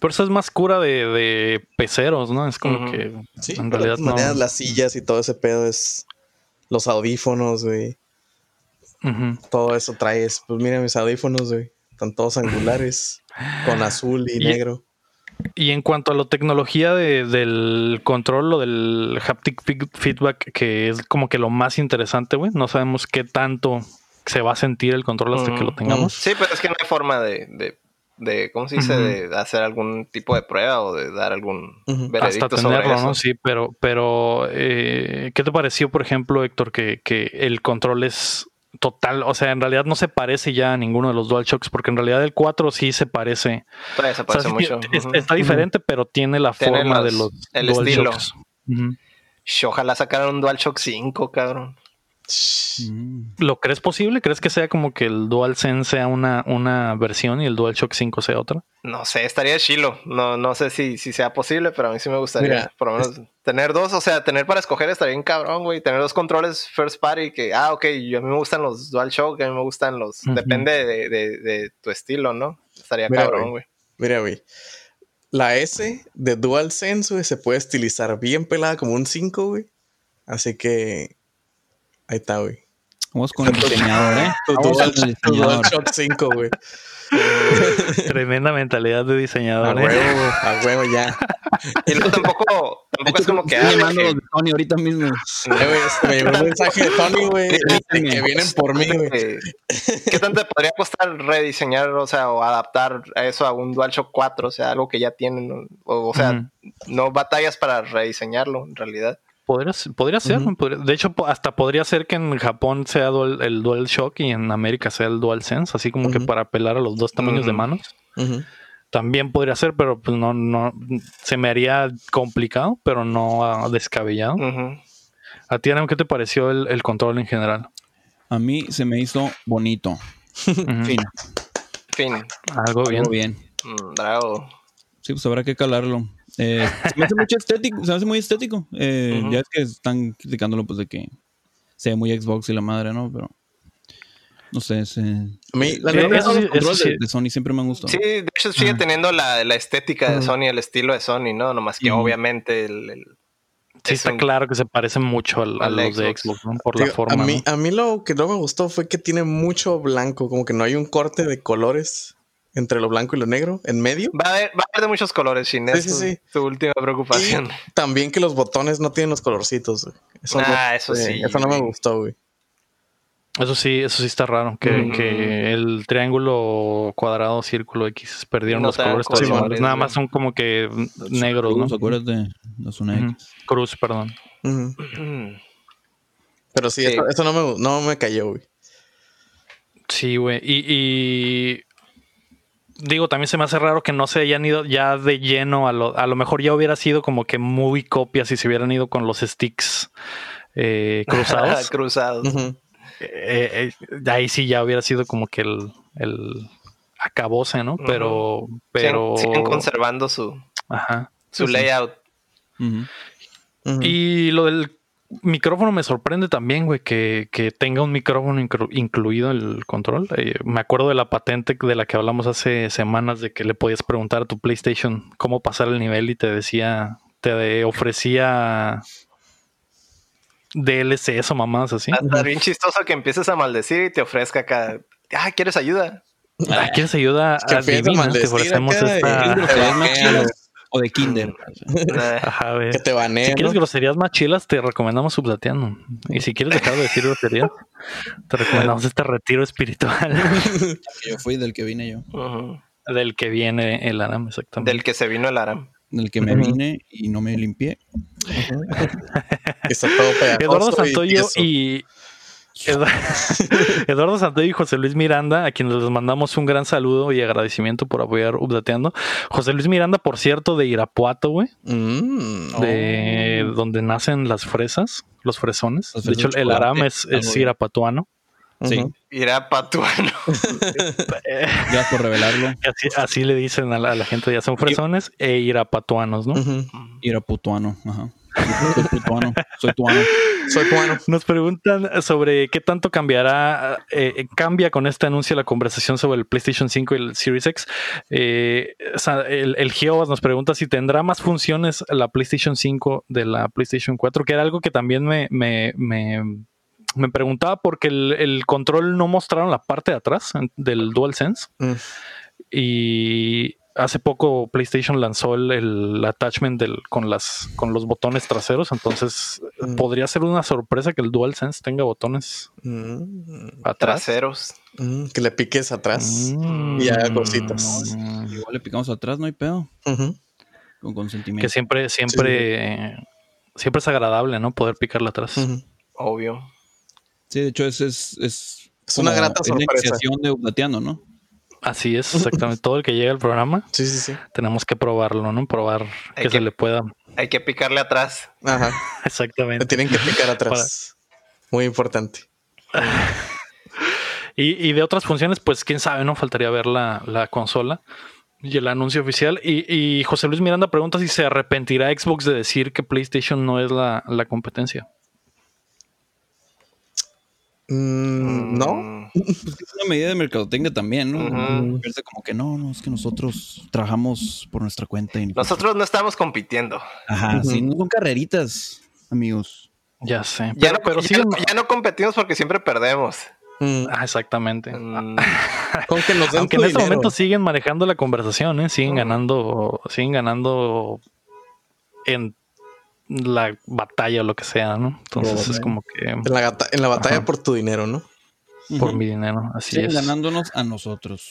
Por eso es más cura de, peceros, ¿no? Es como que sí, en realidad no. las sillas y todo ese pedo es los audífonos, güey. Todo eso traes. Pues mira mis audífonos, güey. Están todos angulares. (laughs) Con azul y, Y- negro. Y en cuanto a la tecnología de- del control o del haptic feed- feedback, que es como que lo más interesante, güey, no sabemos qué tanto se va a sentir el control hasta que lo Ujú. tengamos. Sí, pero es que no hay forma de, de, de ¿cómo se dice? De hacer algún tipo de prueba o de dar algún veredicto hasta sobre tenerlo, eso. ¿no? Sí, pero, pero eh, ¿qué te pareció, por ejemplo, Héctor, que, que el control es total? O sea, en realidad no se parece ya a ninguno de los DualShocks, porque en realidad el 4 sí se parece. Todavía se O sea, parece sí mucho. tiene- es- Ujú. está diferente, pero tiene la Tiene forma los- de los el DualShocks. Ojalá sacaran un DualShock 5, cabrón. Mm. ¿Lo crees posible? ¿Crees que sea como que el DualSense sea una, una versión y el DualShock 5 sea otra? No sé, estaría chilo. No, no sé si, si sea posible, pero a mí sí me gustaría. Mira, por lo menos tener dos, o sea, tener para escoger estaría bien cabrón, güey. Tener dos controles first party que, ah, ok, yo, a mí me gustan los DualShock, a mí me gustan los. Depende de, de- de tu estilo, ¿no? Estaría Mira, cabrón, güey. güey. Mira, güey. La S de DualSense, güey, se puede estilizar bien pelada como un 5, güey. Así que. Ahí está, güey. Vamos con el diseñador, ¿eh? Tu, Vamos tu diseñador. DualShock 5, güey. (laughs) Tremenda mentalidad de A diseñador. huevo, ¿eh? güey. A huevo, ya. (laughs) Y luego tampoco, tampoco es como que. Estoy ah, llamando que- a los de Sony ahorita mismo. Eh, este, me llegó un mensaje de Tony, güey. Que vienen por mí, güey. Eh, ¿Qué tanto te podría costar rediseñar, o sea, o adaptar a eso a un DualShock 4? O sea, algo que ya tienen, ¿no? o, o sea, no batallas para rediseñarlo, en realidad. Podría, ser- podría ser. De hecho, hasta podría ser que en Japón sea dual- el DualShock y en América sea el DualSense, así como que para apelar a los dos tamaños de manos. También podría ser, pero pues no, no, se me haría complicado, pero no ah, descabellado. ¿A ti, Aram, qué te pareció el, el control en general? A mí se me hizo bonito. Ujú. Fin. Fin. Algo bien. Algo bien. Mm, bravo. Sí, pues habrá que calarlo. Eh, se me hace mucho estético, se me hace muy estético. Eh. Ya es que están criticándolo pues de que sea muy Xbox y la madre, ¿no? Pero no sé, ese- A mí, la Sí, neta, eso sí- los controles sí. de, Sony siempre me han gustado. Sí, de hecho sigue Ajá. teniendo la, la estética de. Sony, el estilo de Sony, ¿no? Nomás que obviamente el, el- Sí, es está un- claro que se parecen mucho al- a, los de Xbox. Xbox, ¿no? Por Digo, la forma. a, mí, ¿no? a mí lo que no me gustó fue que tiene mucho blanco, como que no hay un corte de colores entre lo blanco y lo negro en medio. Va a haber, va a haber de muchos colores, Shin. Sí, Es sí, tu, sí. tu última preocupación. También que los botones no tienen los colorcitos. güey. Eso, no, Ah, eso eh, sí, Eso no me gustó, güey. Eso sí, eso sí está raro. Que, que el triángulo, cuadrado, círculo, X perdieron No los colores tradicionales. Nada más son como que negros, ¿no? Cruz, acuérdate, no es una. X. Cruz, perdón. Mm. (clears throat) Pero sí, Sí. Eso, eso no, me, no me cayó, güey. Sí, güey. Y, y digo, también se me hace raro que no se hayan ido ya de lleno a lo, a lo mejor ya hubiera sido como que muy copia si se hubieran ido con los sticks eh, cruzados. (laughs) Cruzados. Eh, eh, ahí sí ya hubiera sido como que el, el acabose, ¿no? Pero, pero. Siguen, siguen conservando su, Ajá. su Sí, sí. layout. Y lo del micrófono me sorprende también, güey, que, que tenga un micrófono inclu- incluido en el control. Eh, me acuerdo de la patente de la que hablamos hace semanas de que le podías preguntar a tu PlayStation cómo pasar el nivel y te decía, te ofrecía DLCs o mamadas así. Hasta bien chistoso que empieces a maldecir y te ofrezca acá. Ah, ¿quieres ayuda? Ah, ¿Quieres ayuda? que a Adivina, te ofrecemos esta... ¿Quieres groserías más banean, chidas o de Kinder? (laughs) Ajá. Que te banean. Si quieres groserías más chilas, te recomendamos subdateando. Y si quieres dejar de decir groserías, te recomendamos este retiro espiritual (laughs) yo fui del que vine yo. del que viene el Aram, exactamente. Del que se vino el Aram. Del que me vine y no me limpié. (laughs) Que está todo pegajoso Eduardo Santoyo y. Edu- (laughs) Eduardo Santoyo y José Luis Miranda, a quienes les mandamos un gran saludo y agradecimiento por apoyar Updateando. José Luis Miranda, por cierto, de Irapuato, güey, Mm. de donde nacen las fresas, los fresones. De hecho, el Aram es, es irapatuano. Sí, Ujú. Irá patuano. gracias (laughs) por revelarlo. (laughs) Así, así le dicen a la, a la gente, ya son fresones e irapatuanos, ¿no? Ujú. Y era putuano. Ajá. Soy tuano. Soy cubano. Nos preguntan sobre qué tanto cambiará, eh, eh, cambia con este anuncio la conversación sobre el PlayStation 5 y el Series X. Eh, el, el Geovas nos pregunta si tendrá más funciones la PlayStation 5 de la PlayStation 4, que era algo que también me, me, me, me preguntaba porque el, el control no mostraron la parte de atrás del DualSense. Mm. Y hace poco PlayStation lanzó el, el attachment del, con, las, con los botones traseros, entonces Mm. podría ser una sorpresa que el DualSense tenga botones Mm, atrás. Traseros. mm, que le piques atrás. Mm. Y haga cositas. Igual le picamos atrás, no hay pedo. Con consentimiento. Que siempre, siempre, siempre es agradable, ¿no? Poder picarla atrás. Obvio. Sí, de hecho, es, es, es, Es una grata es la sorpresa. iniciación de Updateando, ¿no? Así es, exactamente. Todo el que llega al programa (laughs) Sí, sí, sí. tenemos que probarlo, ¿no? Probar Hay que, que- se le pueda. Hay que picarle atrás. Ajá. (laughs) Le Exactamente. tienen que picar atrás. Muy importante. (laughs) Y, y de otras funciones, pues quién sabe, ¿no? Faltaría ver la, la consola y el anuncio oficial. Y, y José Luis Miranda pregunta si se arrepentirá Xbox de decir que PlayStation no es la, la competencia. Mm, ¿No? Mm, (laughs) Pues es una medida de mercadotecnia también, ¿no? Verse como que no, no, es que nosotros trabajamos por nuestra cuenta. Y Nosotros no estamos compitiendo. Ajá, sí, no son carreritas, amigos. Ya sé. Ya, Pero, no, pero ya no- ya no competimos porque siempre perdemos. Mm, Ah, exactamente. Mm, (laughs) Con que nos den Aunque en este dinero. momento siguen manejando la conversación, ¿eh? siguen ganando, siguen ganando en la batalla o lo que sea, ¿no? Entonces es como que En la, gata- en la batalla Ajá. por tu dinero, ¿no? por mi dinero, así Siguen es. ganándonos a nosotros.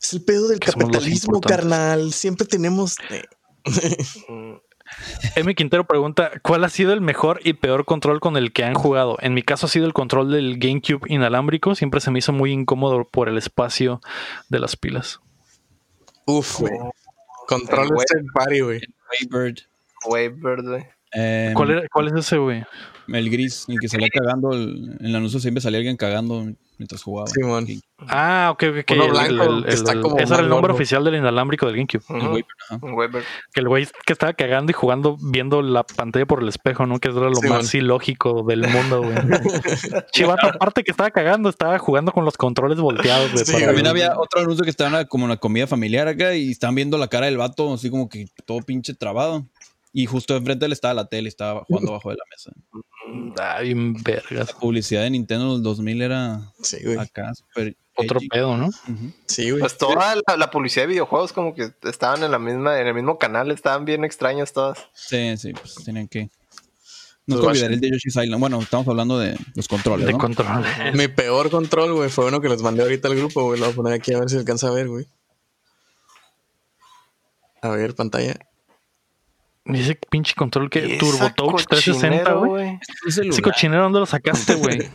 Es el pedo del Que capitalismo, carnal. Siempre tenemos. (laughs) M. Quintero pregunta, ¿cuál ha sido el mejor y peor control con el que han jugado? En mi caso ha sido el control del GameCube inalámbrico, siempre se me hizo muy incómodo por el espacio de las pilas. Uf, güey. Control El güey. Wavebird, güey. Eh, ¿Cuál, era- cuál es ese, güey? El gris, el que salía (laughs) cagando. el- en el anuncio siempre salía alguien cagando mientras jugaba. Simón. Ah, ok, ok. ok. Uno El- blanco el- que está el- como ese era el nombre gordo. oficial del inalámbrico del GameCube. El ajá. un Wavebird. Que el güey que estaba cagando y jugando, viendo la pantalla por el espejo, ¿no? Que era lo Sí, más ilógico del mundo, güey. (laughs) Chivato, aparte que estaba cagando, estaba jugando con los controles volteados, güey. Sí, También había otro anuncio que estaba como una comida familiar acá y estaban viendo la cara del vato así como que todo pinche trabado. Y justo enfrente de él estaba la tele, estaba jugando abajo de la mesa. Ah, bien vergas. La publicidad de Nintendo del 2000 era Sí, güey. acá súper Otro edgy. pedo, ¿no? Sí, güey. Pues toda la, la publicidad de videojuegos como que estaban en la misma, en el mismo canal, estaban bien extrañas todas. Sí, sí, pues tenían que. Pues Nunca vaya. olvidaré el de Yoshi's Island. Bueno, estamos hablando de los controles, De ¿no? control. Mi peor control, güey, fue uno que les mandé ahorita al grupo, güey. Lo voy a poner aquí a ver si alcanza a ver, güey. A ver, pantalla. Y ese pinche control que Turbo Touch 360, cochinero, güey. Ese cochinero, ¿dónde lo sacaste, (laughs) güey?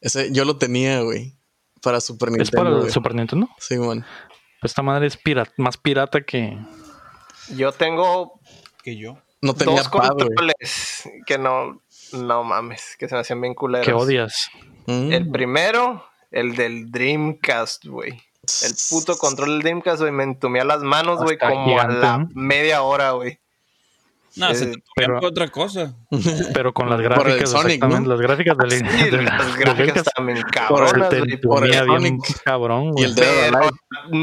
Ese yo lo tenía, güey. Para Super ¿Es Nintendo. para el. Super Nintendo? Sí, man. Pues esta madre es pirata, más pirata que. Yo tengo que yo. No tenía dos pad, controles que no, no mames, que se me hacían bien culeros. que odias. Mm. El primero, el del Dreamcast, güey. El puto control del Dreamcast, güey, me entumía las manos, güey, como a la ¿no? media hora, güey. No, se Eh, te pero- otra cosa. (laughs) Pero con las Por el gráficas, Sonic, exactamente. ¿no? Las gráficas del, (laughs) Sí, del- las gráficas también te cabronas, entumía por el bien Sonic. cabrón, Y el Alive.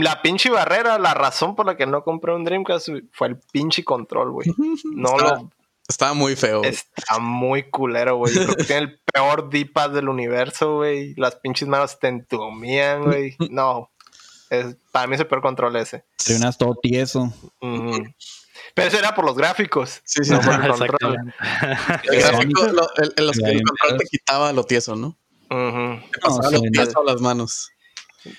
la pinche barrera, la razón por la que no compré un Dreamcast fue el pinche control, güey. (laughs) No Estaba- lo. Estaba muy feo. güey. Está muy culero, güey. Creo que tiene el peor D-pad del universo, güey. Las pinches manos te entumían, güey. No. Es, para mí es el peor control ese. Terminas todo tieso. Ujú. Pero eso era por los gráficos. Sí, sí, no sí. por el control. El, Sí. gráfico, lo- el, el- los- Sí, el control te quitaba lo tieso, ¿no? Ujú. Te pasaba sí, lo no. tieso a las manos.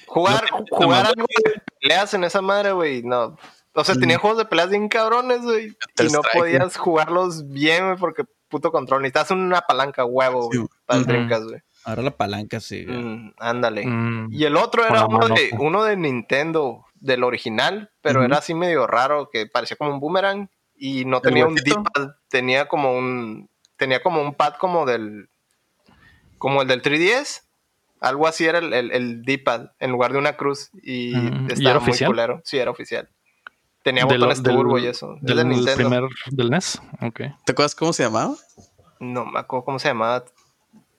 Jugar, No te- jugar algo de peleas en esa madre, güey, no. O sea, tenía juegos de peleas bien cabrones, güey. Y no podías jugarlos bien, güey, porque puto control. Necesitas una palanca huevo, Sí, güey, para el Ujú. Dreamcast, güey. Ahora la palanca sí. güey. Mm, ándale. Mm, Y el otro era uno de, uno de Nintendo, del original, pero era así medio raro, que parecía como un boomerang y no ¿El tenía un? D-pad, tenía como un, tenía como un pad como del, como el del 3DS, algo así era el, el, el D-pad, en lugar de una cruz, y Mm, ¿y estaba era muy oficial? culero, sí, era oficial. Tenía del- botones del- turbo y eso. Es Del, de Nintendo. primer del NES. Ok. ¿Te acuerdas cómo se llamaba? No me acuerdo cómo se llamaba.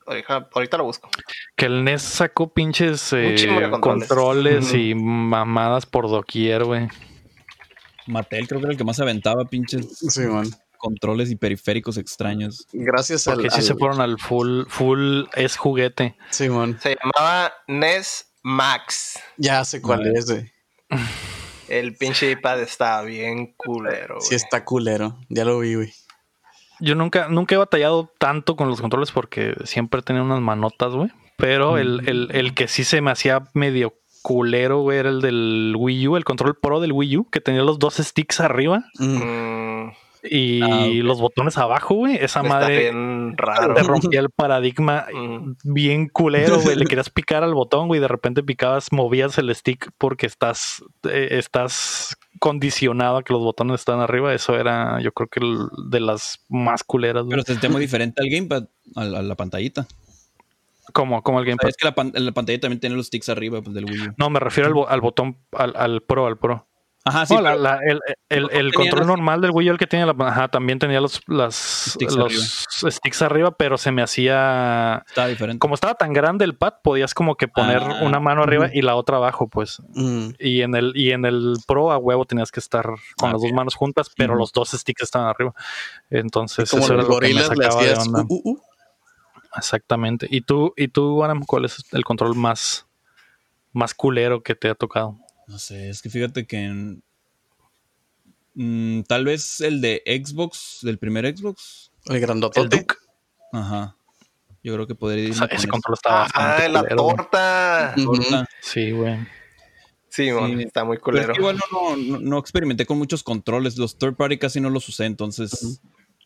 Ahorita, ahorita lo busco. Que el NES sacó pinches eh, controles. y mamadas por doquier, güey. Mattel creo que era el que más aventaba pinches Sí, man. controles y periféricos extraños. Gracias al. Porque sí al- se fueron al full, full es juguete. Sí, man. Se llamaba NES Max. Ya sé cuál A es, güey. El pinche iPad está bien culero, güey. Sí está culero. Ya lo vi, güey. Yo nunca, nunca he batallado tanto con los controles porque siempre tenido unas manotas, güey. Pero el, el- el que sí se me hacía medio culero, güey, era el del Wii U, el control pro del Wii U, que tenía los dos sticks arriba Mm. Y Ah, los botones abajo, güey. Esa está madre bien raro. te rompía el paradigma Mm. bien culero, güey. Le (laughs) querías picar al botón, güey, y de repente picabas, movías el stick porque estás, eh, estás condicionado a que los botones están arriba. Eso era, yo creo que el- de las más culeras, güey. Pero se sentía muy diferente al gamepad, a la, a la pantallita. Como, como el gamepad. Es que la, pan- la pantalla también tiene los sticks arriba pues, del Wii U. No, me refiero al, bo- al botón, al, al Pro, al Pro. Ajá, sí. No, la- pero- la- el el- control las- normal del Wii U, el que tiene la, ajá, también tenía los, las, Sticks los sticks arriba, pero se me hacía. Está diferente. Como estaba tan grande el pad, podías como que poner Ah, una mano arriba y la otra abajo, pues. Mm. Y en el, y en el Pro a huevo tenías que estar con Ah, las dos manos juntas, pero los dos sticks estaban arriba. Entonces, Como eso era lo que me sacaba de onda. Exactamente. ¿Y tú, y tú, Aram, cuál es el control más, más culero que te ha tocado? No sé, es que fíjate que en- mm, tal vez el de Xbox, del primer Xbox. El El grandotote. Duke. Ajá. Yo creo que podría ir. O sea, ese control estaba Ah, la culero, güey. torta. Sí, güey. Sí, mon, Sí. está muy Pero culero. es que igual no, no- no experimenté con muchos controles. Los third party casi no los usé, entonces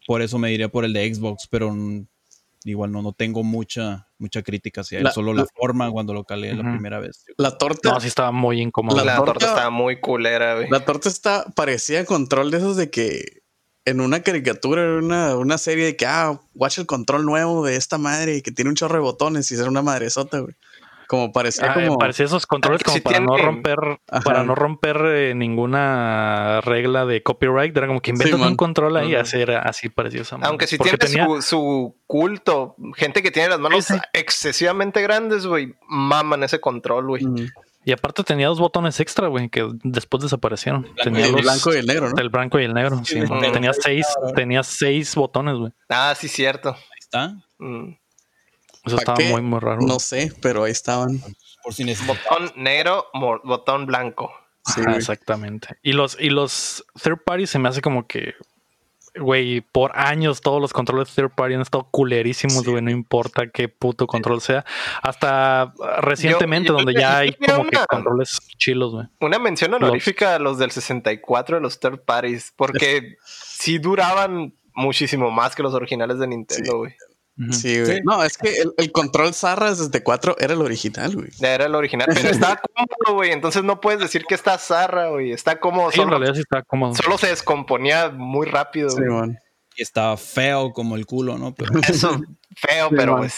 por eso me diría por el de Xbox, pero igual no, no tengo mucha, mucha crítica hacia él. La- Solo la forma cuando lo calé la primera vez. La torta. No, sí estaba muy incómodo. La La torta- torta está muy culera, güey. La torta está, parecía control de esos de que en una caricatura, en una, una serie de que, ah, watch el control nuevo de esta madre que tiene un chorro de botones y ser una madresota, güey. Como parecía Ah, como. parecía esos controles como para no romper, Ajá. para no romper eh, ninguna regla de copyright. Era como que inventan un control ahí, Ujú. así era, así parecía esa. Aunque Porque tiene tenía- su, su culto. Gente que tiene las manos Sí, sí. excesivamente grandes, güey. Maman ese control, güey. Y aparte tenía dos botones extra, güey, que después desaparecieron. Tenía el los blanco y el negro, ¿no? el blanco y el negro. Sí, tenía seis, tenía seis botones, güey. Ah, sí, cierto. Ahí está. Mm. Eso ¿Pa' estaba qué? muy, muy raro. No sé, pero ahí estaban. Por si necesitas. Botón negro, botón blanco. Sí, Ajá, exactamente. Y los, y los third party se me hace como que, güey, por años todos los controles third party han estado culerísimos, Sí. güey, no importa qué puto control sea. Hasta recientemente, yo donde ya yo hay como que controles chilos, güey. Una mención honorífica a los del 64 de los third parties. Porque sí duraban muchísimo más que los originales de Nintendo, güey. Sí, güey. Sí. No, es que el, el control Zarra 64 era el original, güey. Era el original, pero estaba cómodo, güey. Entonces no puedes decir que está zarra, güey. Está cómodo. Sí, en solo, realidad sí está cómodo. solo se descomponía muy rápido, Sí, güey. man. Y estaba feo como el culo, ¿no? Pero, (laughs) Eso, feo, Sí, pero man. pues.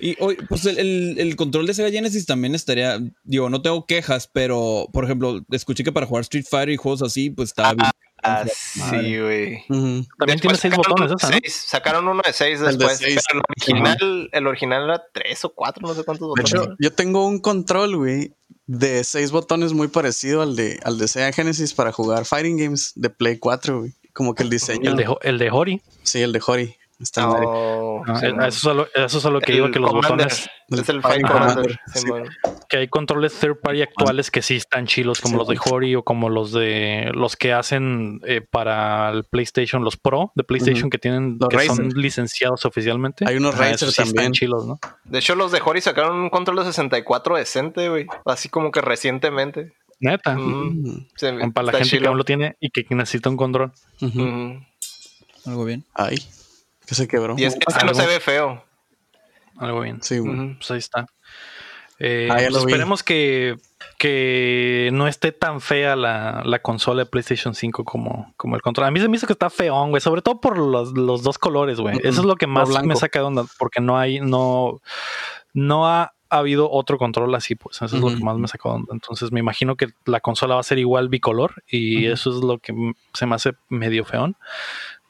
y hoy, pues el, el- el control de Sega Genesis también estaría. Digo, no tengo quejas, pero por ejemplo, escuché que para jugar Street Fighter y juegos así, pues estaba bien. Ah, sí, güey. También tiene seis botones de ¿no? seis. Sacaron uno de seis El de después. seis. Pero el original, el original era tres o cuatro, no sé cuántos De botones. hecho, eran. yo tengo un control, güey, de seis botones muy parecido al de, al de Sega Genesis para jugar Fighting Games de Play 4, güey. Como que el diseño. El de, el de Hori. Sí, el de Hori. Está. Oh, sí, man. eso, es a lo, eso es a lo que iba, El que los Commander. botones, Es el. Fight Commander. Sí. Que hay controles third party actuales que sí están chilos, como Sí. los de Hori o como los de los que hacen eh, para el PlayStation, los Pro de PlayStation que tienen, Los que son licenciados oficialmente. Hay unos Ah, Razer sí están también. chilos, ¿no? De hecho, los de Hori sacaron un control de 64 decente, güey. Así como que recientemente. Neta. Mm. Para la gente que aún lo tiene y que necesita un control. Algo bien. Ay, que se quebró. Y es que este no Algo. se ve feo. Algo bien. Sí, güey. Pues ahí está. Eh, Ah, pues esperemos que, que no esté tan fea la, la consola de PlayStation 5 como, como el control. A mí se me hizo que está feón, güey. Sobre todo por los, los dos colores, güey. Eso es lo que más Lo me saca de onda. Porque no hay, no, no ha habido otro control así, pues. Eso es lo que más me saca de onda. Entonces me imagino que la consola va a ser igual bicolor. Y eso es lo que se me hace medio feón.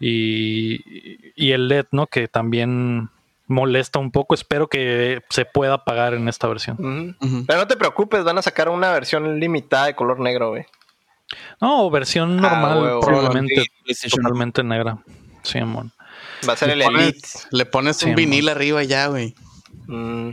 Y, y el LED, ¿no? Que también molesta un poco. Espero que se pueda apagar en esta versión. Pero no te preocupes, van a sacar una versión limitada de color negro, güey. No, versión Ah, normal, huevo. probablemente Sí, totalmente negra. Sí, amor. Va a ser el pones- Elite. Le pones Sí, un vinil arriba ya, güey. Mm.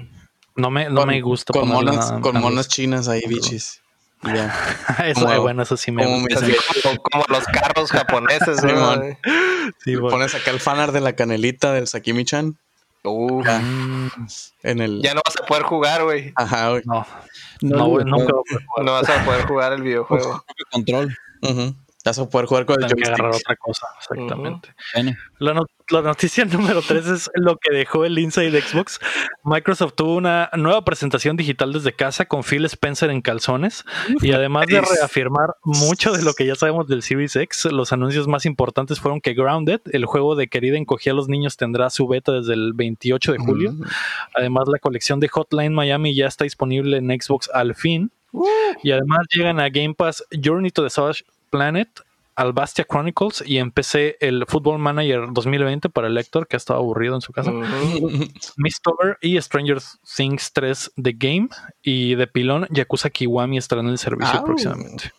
No me, no me gusta. Con monas, nada- con monas chinas ahí, bichis. Y Ya. (laughs) eso, como- eh, bueno, eso sí me como gusta. mis- como, como los carros japoneses, ¿no? (laughs) Sí, bueno. pones acá el fanart de la canelita del Sakimi-chan Uf, Mm, en el. ya no vas a poder jugar, güey. Ajá, güey. no, No, no, nunca. No vas a poder jugar el videojuego. control. Ujú. Vas a poder jugar con el que joystick. agarrar otra cosa, exactamente. Bueno, La, no- la noticia (laughs) número 3 es lo que dejó el Inside Xbox. Microsoft tuvo una nueva presentación digital desde casa con Phil Spencer en calzones y además de reafirmar mucho de lo que ya sabemos del Series X, los anuncios más importantes fueron que Grounded, el juego de querida encogía a los niños, tendrá su beta desde el 28 de julio. Mm. Además, la colección de Hotline Miami ya está disponible en Xbox al fin. Y además llegan a Game Pass Journey to the Savage Planet, Albastia Chronicles y en PC el Football Manager 2020 para el lector que ha estado aburrido en su casa. Ujú. Mistover y Stranger Things 3 The Game y de pilón Yakuza Kiwami estarán en el servicio Au. próximamente.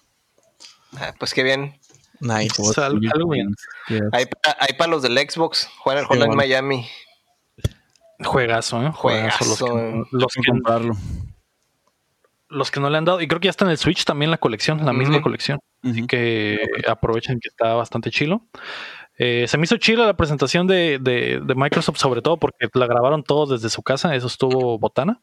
Ah, pues qué bien. Nice. O sea, algo- algo bien. yes. Hay, hay para los del Xbox. Juegan el Sí, Hotline bueno. Miami. Juegazo, ¿eh? Juegazo. Los, que, eh. los, que comprarlo. Los que no le han dado, y creo que ya está en el Switch también la colección, la misma colección. Así que aprovechen que está bastante chilo. Eh, se me hizo chila la presentación de, de- de Microsoft, sobre todo porque la grabaron todos desde su casa, eso estuvo botana.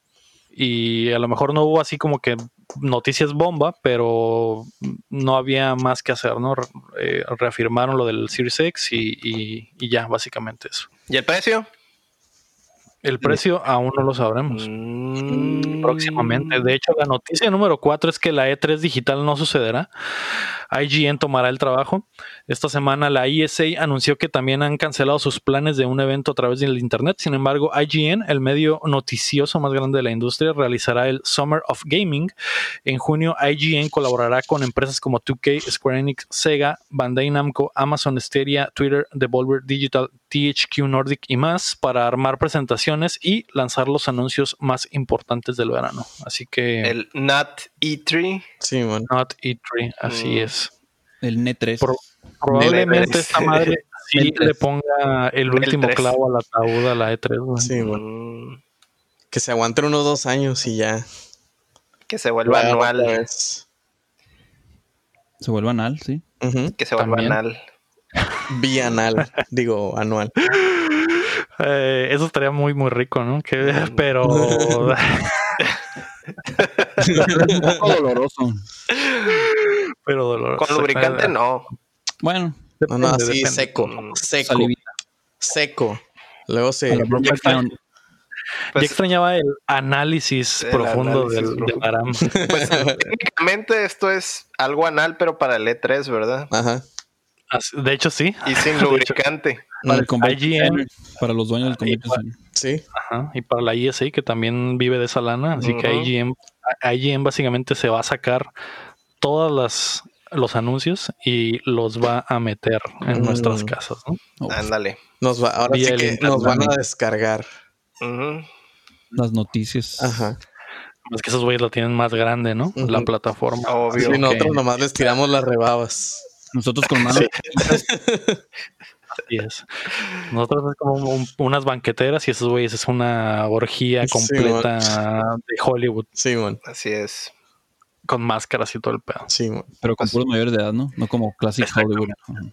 Y a lo mejor no hubo así como que noticias bomba, pero no había más que hacer, ¿no? Eh, reafirmaron lo del Series X y, y- y ya, básicamente eso. ¿Y el precio? El precio aún no lo sabremos. Mm. Próximamente. De hecho, la noticia número 4 es que la E3 digital no sucederá. IGN tomará el trabajo. Esta semana la ESA anunció que también han cancelado sus planes de un evento a través del Internet. Sin embargo, IGN, el medio noticioso más grande de la industria, realizará el Summer of Gaming. En junio, IGN colaborará con empresas como 2K, Square Enix, Sega, Bandai Namco, Amazon Stadia, Twitter, Devolver Digital, THQ Nordic y más para armar presentaciones y lanzar los anuncios más importantes del verano. Así que El NAT E3. Sí, man. Not E3, así Mm. es. El NET3. Pro- probablemente L3. esta madre (laughs) sí L3. le ponga el último L3. clavo al ataúd a la E3. güey. Sí, man. Mm, Que se aguanten unos dos años y ya. Que se vuelva anual. Se vuelve anal, sí. Que se vuelva También. anal. Bianal, digo anual. Eh, eso estaría muy, muy rico, ¿no? Que, pero (laughs) un poco doloroso. pero doloroso. Con lubricante no. Bueno, No, no, Depende, así depende. seco. Mm, Seco. salivita. Seco. Luego se. Pues, extrañaba el análisis El profundo análisis del, del profundo. Aram. pues, técnicamente esto es algo anal, pero para el E3, ¿verdad? Ajá. De hecho, sí. Y (laughs) sin lubricante. Para el Mm, IGN. Center, Para los dueños del Convention para-. Sí. Ajá, y para la ESA que también vive de esa lana, así que. IGN, IGN básicamente se va a sacar todas las los anuncios y los va a meter en Mm. nuestras casas, ¿no? Ándale. Nos va, ahora sí que nos van a descargar. Las noticias. Ajá. Es que esos güeyes lo tienen más grande, ¿no? La plataforma. Obvio. Así Y nosotros que- nomás les tiramos las rebabas. Nosotros con (laughs) mano. Así es. Nosotros es como un- unas banqueteras y esos güeyes es una orgía Sí, completa de Hollywood Simón. Así es. con máscaras y todo el pedo. Simón. Pero con puros mayores de edad, ¿no? No como Classic Hollywood.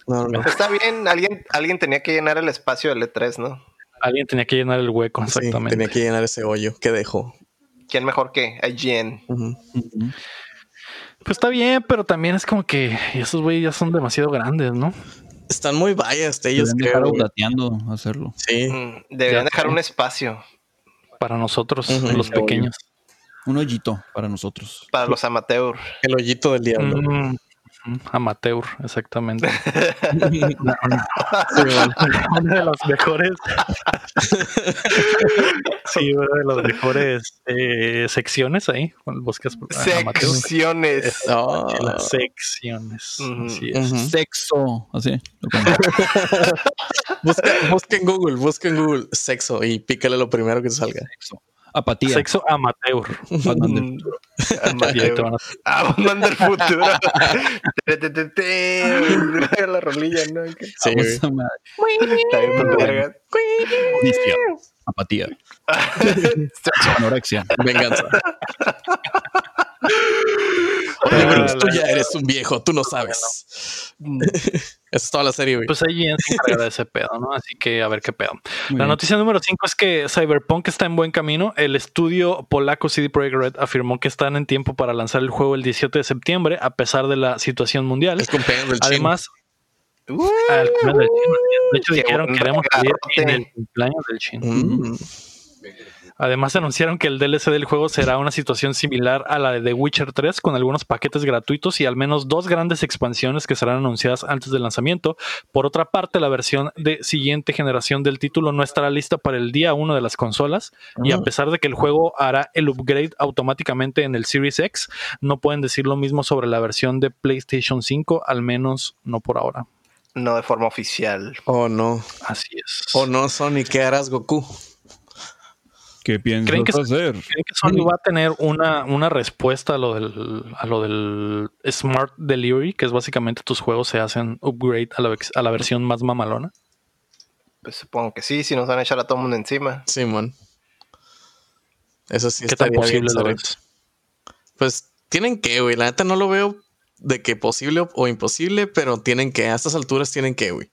No, no. Está bien, alguien, alguien tenía que llenar el espacio del E3, ¿no? Alguien tenía que llenar el hueco, Sí, exactamente. tenía que llenar ese hoyo que dejó. ¿Quién mejor que IGN? Ujú. Pues está bien, pero también es como que esos güeyes ya son demasiado grandes, ¿no? Están muy biased ellos, creo. hacerlo. Sí. Mm, Deberían Ya dejar un espacio Para nosotros, los pequeños. Un hoyito para nosotros. para los amateurs. El hoyito del diablo. Mm, amateur, exactamente. (laughs) Simón. una de las mejores. (laughs) sí, una de las mejores eh, secciones ahí. Con el bosque amateur. Secciones. Ah, Las secciones. Así es. Sexo. Así. lo pongo. (laughs) busca, busca en Google, busca en Google sexo y pícale lo primero que te salga. Sexo. Apatía. Sexo amateur. Batman del- van a- (laughs) Ah, Batman del futuro. (laughs) La rolilla, ¿no? Sí. Esa madre. Está bien. Apatía. (laughs) Anorexia. Venganza. Libros, tú ya eres un viejo, tú no sabes. Esa es toda la serie, güey. Pues ahí se encarga de ese pedo, ¿no? Así que a ver qué pedo. Muy La bien. noticia número 5 es que Cyberpunk está en buen camino. El estudio polaco CD Projekt Red afirmó que están en tiempo para lanzar el juego el 17 de septiembre, a pesar de la situación mundial. Del. Además, Uh, al cumpleaños del chino. De hecho, dijeron buen queremos salir en el cumpleaños del chino. Mm. Además, anunciaron que el DLC del juego será una situación similar a la de The Witcher 3, con algunos paquetes gratuitos y al menos dos grandes expansiones que serán anunciadas antes del lanzamiento. Por otra parte, la versión de siguiente generación del título no estará lista para el día 1 de las consolas, y a Ah. pesar de que el juego hará el upgrade automáticamente en el Series X, no pueden decir lo mismo sobre la versión de PlayStation 5, al menos no por ahora. no de forma oficial. Oh, no. Así es. Oh, no, Sony, ¿qué harás, Goku? ¿Qué piensas ¿Creen que- hacer? ¿Creen que Sony va a tener una, una respuesta a lo, del, a lo del Smart Delivery, que es básicamente tus juegos se hacen upgrade a la, a la versión más mamalona? Pues supongo que sí, si nos van a echar a todo el mundo encima. Simón. Eso sí ¿Qué tan bien posible lo saber. ves? Pues tienen que, güey. La neta no lo veo de que posible o imposible, pero tienen que, a estas alturas tienen que, güey.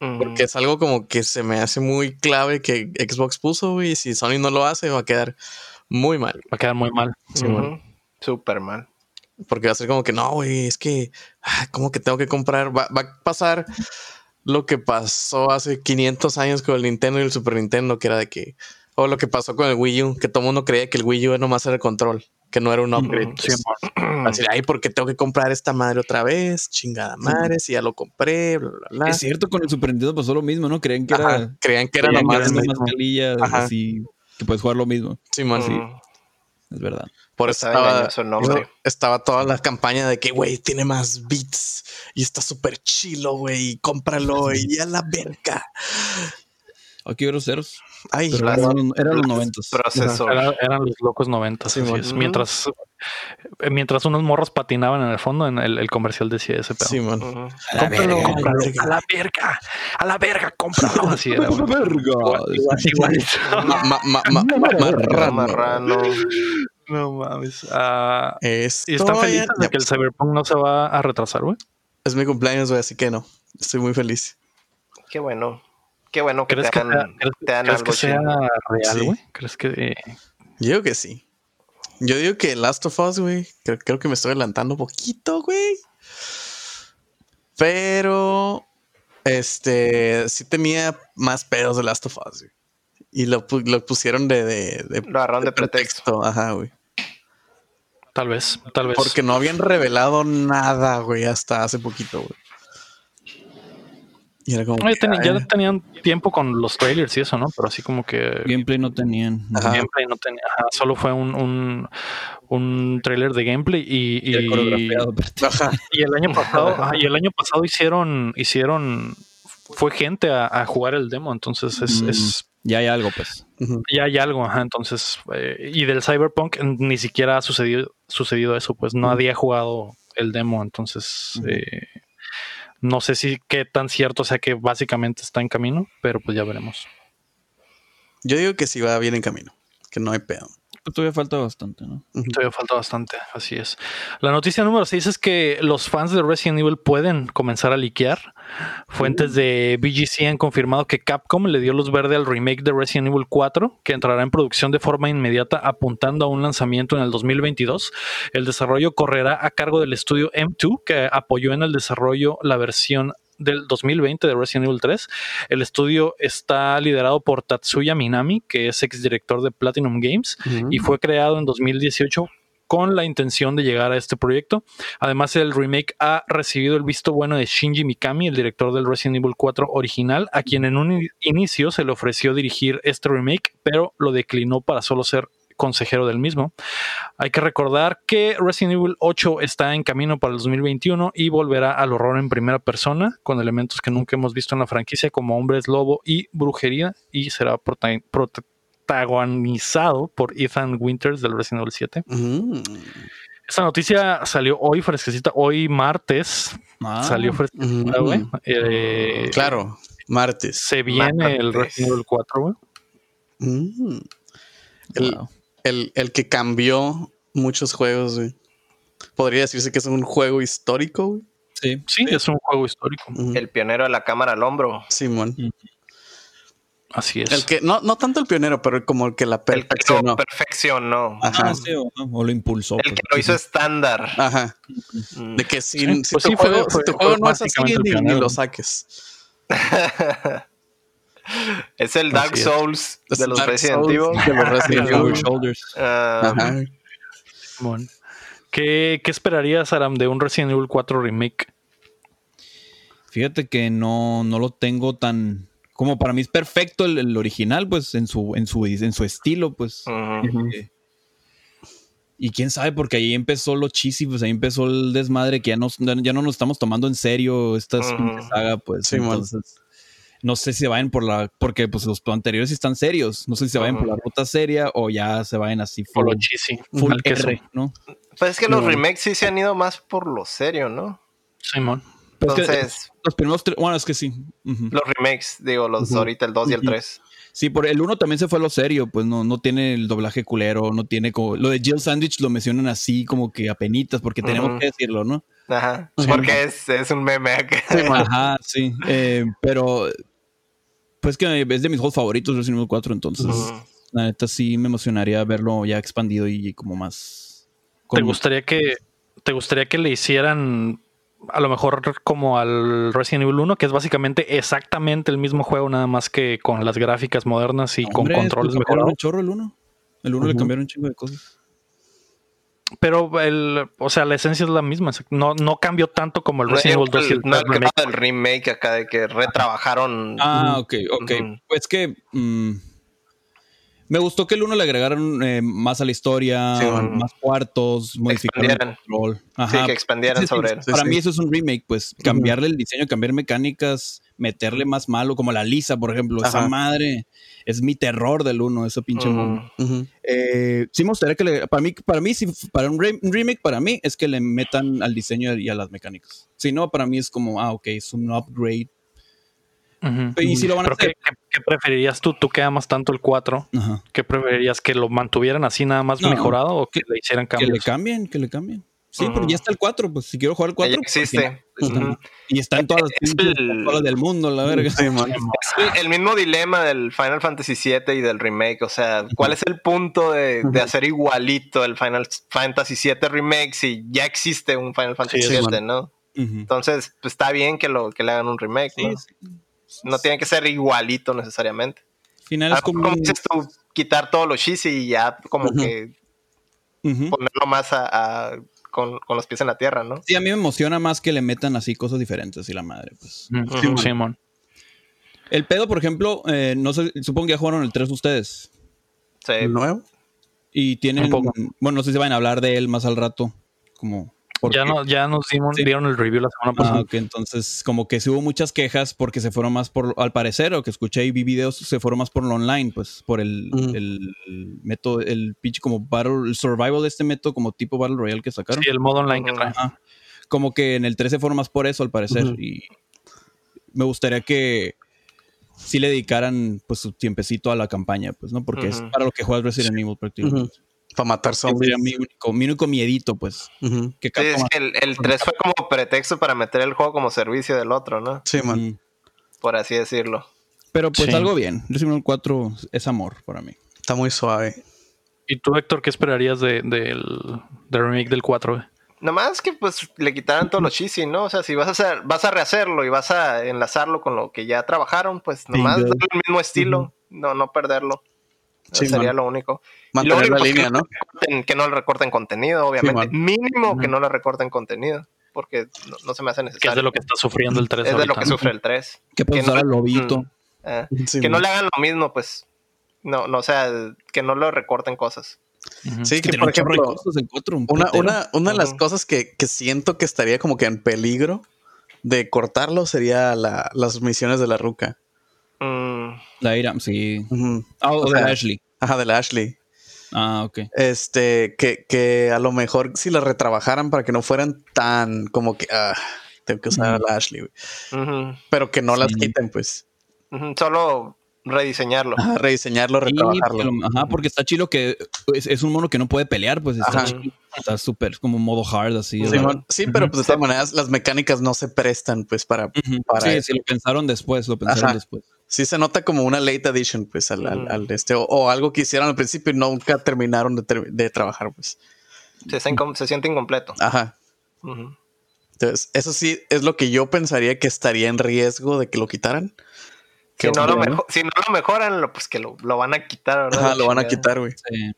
Porque es algo como que se me hace muy clave que Xbox puso, güey. y Si Sony no lo hace, va a quedar muy mal. Va a quedar muy mal. Sí. Súper mal. Porque va a ser como que no, güey, es que, ah, como que tengo que comprar. Va, va a pasar lo que pasó hace 500 años con el Nintendo y el Super Nintendo, que era de que, o lo que pasó con el Wii U, que todo el mundo creía que el Wii U nomás era el control, que no era un upgrade. Sí, pues. amor. Va a decir, ay, ¿por qué tengo que comprar esta madre otra vez? Chingada madre, si ya lo compré, bla, bla, bla. Es cierto, con el Super Nintendo pasó lo mismo, ¿no? Creían que Ajá, era creían que era mascarilla Ajá. así que puedes jugar lo mismo. Sí. Mm, Es verdad. Por eso Estaba estaba, engañoso el nombre. eso- estaba toda la campaña de que, güey, tiene más beats y está súper chilo, güey, cómpralo y a la verga. Aquí groseros. Ay, Pero Las- eran, los- eran los noventas. Procesor. Era- eran los locos noventas. Sí, es. Mientras, eh, mientras unos morros patinaban en el fondo, en el, el comercial decía ese pedo. Cómpralo, verga, cómpralo, verga. a la verga, a la verga, cómpralo. Así era. güey. Verga. Marrano. No mames. Esto ¿Y están ya- felices de que el Cyberpunk no se va a retrasar, güey? es mi cumpleaños, güey, así que no. Estoy muy feliz. Qué bueno. Qué bueno que ¿Crees te que, dan, sea, crees, te dan crees algo que sea real, Sí. güey? ¿Crees que eh, Yo digo que sí. Yo digo que Last of Us, güey, creo, creo que me estoy adelantando un poquito, güey. Pero, este, sí tenía más pedos de Last of Us, güey. Y lo, lo pusieron de, de, de- Lo agarraron de pretexto. Ajá, güey. tal vez, tal vez? Porque no habían revelado nada, güey, hasta hace poquito, güey. Y era como. Ya tenían tiempo con los trailers y eso, ¿no? Pero así como que Gameplay no tenían. Ajá. gameplay no tenía, ajá, solo fue un, un, un trailer de gameplay y, y, Ajá. (laughs) y el año pasado, ajá, y el año pasado hicieron, hicieron, fue gente a, a jugar el demo, entonces es, Mm. es Ya hay algo, pues. Ya hay algo, ajá, entonces, eh, y del Cyberpunk ni siquiera ha sucedido, sucedido eso, pues no había jugado el demo, entonces eh, no sé si qué tan cierto sea que básicamente está en camino, pero pues ya veremos. Yo digo que sí va bien en camino. Que no hay pedo. Todavía falta bastante, ¿no? Todavía falta bastante, así es. La noticia número 6 es que los fans de Resident Evil pueden comenzar a liquear. Fuentes de BGC han confirmado que Capcom le dio luz verde al remake de Resident Evil 4, que entrará en producción de forma inmediata apuntando a un lanzamiento en el 2022. El desarrollo correrá a cargo del estudio M2, que apoyó en el desarrollo la versión del 2020 de Resident Evil 3. El estudio está liderado por Tatsuya Minami, que es exdirector de Platinum Games y fue creado en 2018 con la intención de llegar a este proyecto. Además, el remake ha recibido el visto bueno de Shinji Mikami, el director del Resident Evil 4 original, a quien en un inicio se le ofreció dirigir este remake, pero lo declinó para solo ser consejero del mismo. Hay que recordar que Resident Evil 8 está en camino para el 2021 y volverá al horror en primera persona con elementos que nunca hemos visto en la franquicia como hombres lobo y brujería y será prota- prota- protagonizado por Ethan Winters del Resident Evil 7. Mm. Esta noticia salió hoy fresquecita, hoy martes. Ah, salió fresquecita, güey. Eh, Claro, martes. Se viene el. Resident Evil 4, güey. Mm. Wow. El- el que cambió muchos juegos, güey. Podría decirse que es un juego histórico, güey. Sí. Sí, es un juego histórico. El pionero de la cámara al hombro. Simón. Así es. El que, no, no tanto el pionero, pero como el que la El que lo perfeccionó. perfeccionó. Ajá. Ah, sí, o, o lo impulsó. El pues. que lo hizo estándar. Ajá. De que si, Sí, si pues tu sí, fue- juego, fue- si tu fue juego no es así, ni, ni lo saques. (laughs) es el Dark Así. Souls Es de los Dark Resident Evil. de los Resident (laughs) Evil. shoulders. Ah, Ajá. Simón. ¿Qué, ¿Qué esperarías, Aram, de un Resident Evil 4 remake? Fíjate que no, no lo tengo tan. Como para mí es perfecto el, el original, pues en su, en su, en su estilo, pues. Eh, Y quién sabe, porque ahí empezó lo cheesy, pues ahí empezó el desmadre que ya, nos, ya no nos estamos tomando en serio esta saga, pues. Sí, man. No sé si se vayan por la. Porque pues los anteriores sí están serios. No sé si se vayan por la ruta seria o ya se vayan así Por full, lo cheesy. full queso. R, ¿no? Pues es que los No. remakes sí se han ido más por lo serio, ¿no? Simón. Pero es que Entonces, los primeros tres. Bueno, es que sí. Los remakes, digo, los ahorita el 2 y el Ujú. 3. Sí, por el uno también se fue a lo serio, pues no, no tiene el doblaje culero, no tiene como. Lo de Jill Sandwich lo mencionan así como que a penitas, porque tenemos que decirlo, ¿no? Ajá. Porque es, es un meme acá. Ajá, sí. Eh, pero. Pues que es de mis juegos favoritos Resident Evil 4, entonces. La neta sí me emocionaría verlo ya expandido y como más. ¿Te con- gustaría que te gustaría que le hicieran a lo mejor como al Resident Evil 1, que es básicamente exactamente el mismo juego, nada más que con las gráficas modernas y con Hombre, controles le cambiaron mejorados? un chorro el 1. El 1 le Ujú. cambiaron un chingo de cosas. Pero el, o sea, la esencia es la misma. No, no cambió tanto como el No, Resident Evil 2 y el no el 3 remake. del remake acá de que retrabajaron. Ah, ok, ok. Ujú. Pues que mm, me gustó que el 1 le agregaron eh, más a la historia, Sí, bueno. más cuartos, modificaron el Expandieran. control. sí, Ajá. que expandieran Sí, sí, sobre él. Para sí. mí eso es un remake, pues cambiarle el diseño, cambiar mecánicas, meterle más malo, como la Lisa, por ejemplo. Esa Ajá. madre es mi terror del 1, esa pinche Ujú. mono. Ujú. Eh, sí me gustaría que le, para mí, para mí, si para un, re- un remake, para mí es que le metan al diseño y a las mecánicas. Si no, para mí es como, ah, ok, es un upgrade. Y si lo van a Pero ¿qué, hacer. qué- qué preferirías tú? ¿Tú que amas tanto el 4? Ajá. ¿Qué preferirías? ¿Que lo mantuvieran así nada más No. mejorado o que le hicieran Que le cambios? cambien, que le cambien. Sí, Ujú. porque ya está el 4, pues si quiero jugar el 4. Ya existe. pues, Ujú. Y está en todas las Es el- del mundo, la verga. (laughs) Sí. Es el, el mismo dilema del Final Fantasy VII y del remake. O sea, ¿cuál es el punto de, de hacer igualito el Final Fantasy VII remake si ya existe un Final Fantasy Sí, VII, no? Entonces, pues está bien que, lo, que le hagan un remake, ¿no? No tiene que ser igualito necesariamente. Al final es Ah, como. como dices tú, quitar todo lo cheesy y ya como que ponerlo más a, a- con, con los pies en la tierra, ¿no? Sí, a mí me emociona más que le metan así cosas diferentes y la madre, pues. Ujú. Simón. El pedo, por ejemplo, eh, no sé, supongo que ya jugaron el 3 ustedes. Sí. ¿El nuevo? Y tienen. Un poco. Bueno, no sé si van a hablar de él más al rato. Como. ¿Por Ya, no, ya nos dimos, Sí. dieron el review la semana pasada. Ah, entonces como que sí hubo muchas quejas porque se fueron más por, al parecer, o que escuché y vi videos, se fueron más por lo online, pues por el, Mm. el, el método, el pitch como battle, el survival de este método como tipo Battle Royale que sacaron. Sí, el modo online que trae. Como que en el 13 fueron más por eso al parecer y me gustaría que sí le dedicaran pues su tiempecito a la campaña, pues, ¿no? Porque es para lo que juegas Resident Evil prácticamente. Para matar zombies. Sería mi único, mi único miedito, pues. Ujú. Que Sí, es que el, el 3 fue como pretexto para meter el juego como servicio del otro, ¿no? Sí, man. Por así decirlo. Pero pues Sí. algo bien. Resident Evil 4 es amor para mí. Está muy suave. ¿Y tú, Héctor, qué esperarías de, del, del remake del 4? güey? Nomás que pues le quitaran todo lo cheesy, ¿no? O sea, si vas a hacer, vas a rehacerlo y vas a enlazarlo con lo que ya trabajaron, pues nomás darle el mismo estilo, no, no perderlo. Sí, sería man. lo único. Mantener lo único, la pues, línea, que, ¿no? le recorten- que no le recorten contenido, obviamente. Mínimo que no le recorten contenido, porque no, no se me hace Que necesario. es de lo que está sufriendo el 3 Es de lo que ¿no? sufre el 3. Que puedes Que usar no- al lobito. Mm. Ah, Sí, que no le hagan lo mismo, pues. No, no, o sea, que no lo recorten cosas. Sí, Que que por ejemplo, cosas el 4. un una, una, una de las cosas que, que siento que estaría como que en peligro de cortarlo sería la- las misiones de la ruca. Mm, La Iram, sí. Ah, o O de sea, Ashley. Ajá, de la Ashley. Ah, ok. Este, que, que a lo mejor si la retrabajaran para que no fueran tan como que, ah, tengo que usar a la Ashley, güey. Pero que no las quiten, pues. Solo rediseñarlo. Ajá, rediseñarlo, Sí, retrabajarlo. pero- ajá, porque está chilo que es, es un mono que no puede pelear, pues está Ajá. chido. Está súper como modo hard así. Sí. Sí, pero pues de todas maneras las mecánicas no se prestan, pues, para... Sí, eso. sí, lo pensaron después, lo pensaron Ajá. después. Sí se nota como una late addition, pues, al, al- este, o, o algo que hicieron al principio y nunca terminaron de, ter- de trabajar, pues. Se, se siente incompleto. Ajá. Entonces, eso sí es lo que yo pensaría que estaría en riesgo de que lo quitaran. Si no, lo si no lo mejoran, lo- pues que lo, lo van a quitar, ¿verdad? Ajá, lo van a quitar, güey. Sí.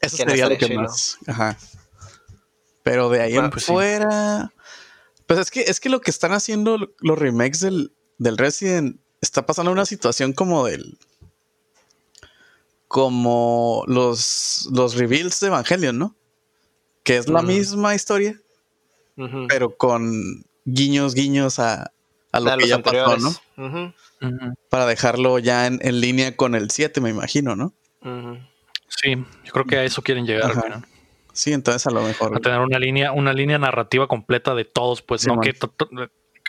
Eso Que no sería lo que más. Ajá. Pero de ahí Bueno, en pues sí. fuera. Pues es que, es que lo que están haciendo los remakes del, del Resident está pasando una situación como del. Como los, los reveals de Evangelion, ¿no? Que es la Mm. misma historia, pero con guiños, guiños a, a lo A que ya pasó. ¿no? Para dejarlo ya en, en línea con el 7, me imagino, ¿no? Sí, yo creo que a eso quieren llegar. Sí, entonces a lo mejor. a tener una línea, una línea narrativa completa de todos, pues Sí, no man. que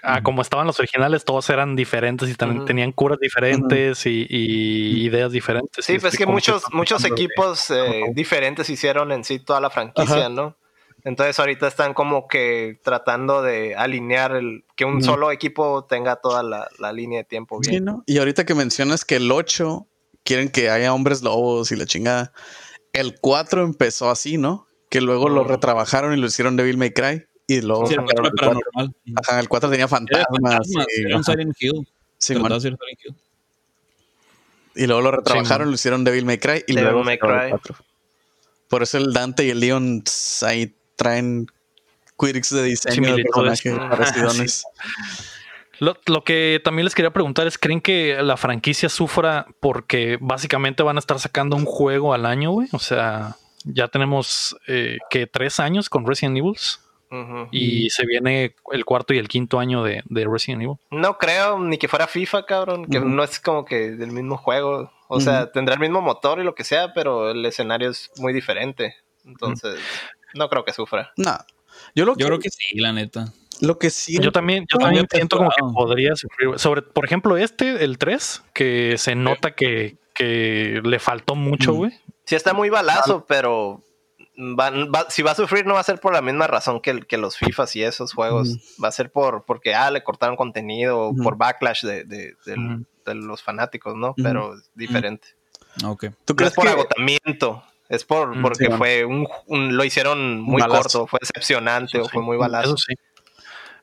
ah, como estaban los originales, todos eran diferentes y también tenían curas diferentes y, y ideas diferentes. Sí, pues este que muchos, muchos equipos eh, diferentes hicieron en sí toda la franquicia, Ajá. ¿no? Entonces ahorita están como que tratando de alinear el que un solo equipo tenga toda la, la línea de tiempo Sí, bien. ¿no? Y ahorita que mencionas que el 8 quieren que haya hombres lobos y la chingada. El 4 empezó así, ¿no? Que luego lo retrabajaron y lo hicieron Devil May Cry. Y luego Sí, el 4. paranormal. Ajá, el 4 tenía fantasmas. fantasmas, y, era un ajá. Silent Hill. Sí, Trataba man. de ser Silent Hill. Y luego lo retrabajaron, lo hicieron Devil May Cry y Devil luego May Cry. 4. Por eso el Dante y el Leon ahí traen quirks de diseño de personajes Ajá, parecidones. Lo, lo que también les quería preguntar es, ¿creen que la franquicia sufra porque básicamente van a estar sacando un juego al año, güey? O sea, ya tenemos eh, que tres años con Resident Evil Y se viene el cuarto y el quinto año de, de Resident Evil. No creo ni que fuera FIFA, cabrón, que no es como que del mismo juego. O sea, tendrá el mismo motor y lo que sea, pero el escenario es muy diferente. Entonces, no creo que sufra. No. Yo lo Yo creo que sí, la neta. lo que sí Yo también, yo también siento como que podría sufrir. Sobre, por ejemplo, este, el 3, que se nota que, que le faltó mucho, güey. Sí está muy balazo, pero van- va- si va a sufrir no va a ser por la misma razón que, el- que los FIFAs y esos juegos. Va a ser por porque ah, le cortaron contenido o Ujú. por backlash de, los fanáticos, ¿no? Pero es diferente. Ok. ¿Tú No crees es por que agotamiento. Es por porque sí, bueno. fue un, un- lo hicieron muy Balazo. corto, fue decepcionante o fue muy balazo. Eso sí.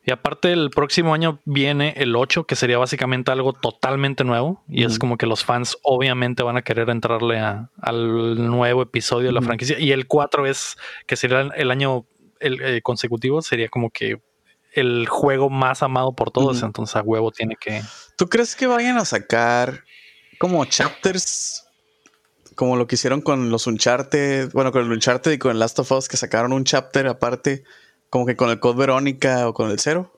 Y aparte, el próximo año viene el 8, que sería básicamente algo totalmente nuevo. Y es como que los fans obviamente van a querer entrarle a- al nuevo episodio de la franquicia. Y el 4 es, que sería el año el, eh, consecutivo, sería como que el juego más amado por todos. Entonces a huevo tiene que... ¿Tú crees que vayan a sacar como chapters como lo que hicieron con los Uncharted, bueno, con el Uncharted y con el Last of Us, que sacaron un chapter aparte, como que con el Code Verónica o con el Cero?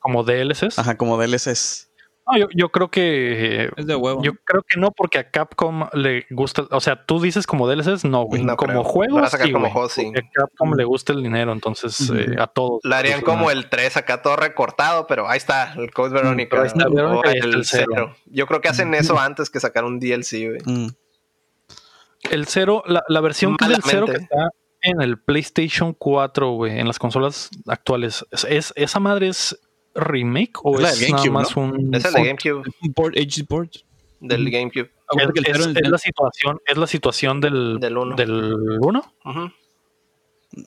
Como DLCs. Ajá, como DLCs. No, yo, yo creo que. Es de huevo. Yo creo que no, porque a Capcom le gusta. O sea, tú dices como DLCs, no, güey. No como creo. juegos. Van a sacar sí, como güey. juegos, sí. Porque A Capcom le gusta el dinero, entonces eh, a todos. La harían Pues, como no. el 3 acá todo recortado, pero ahí está, el Code Verónica. ahí está, o Verónica y está el el cero. 0. Yo creo que hacen eso antes que sacar un DLC, güey. Mm. El cero, la, la versión que es del cero que Malamente. está en el PlayStation 4, güey, en las consolas actuales, ¿es, es- esa madre es remake o Es la es, nada más un. Es el de GameCube, Un port, HD port. del GameCube. Es, es- es la situación, es la situación del, Del uno. del 1. Ujú.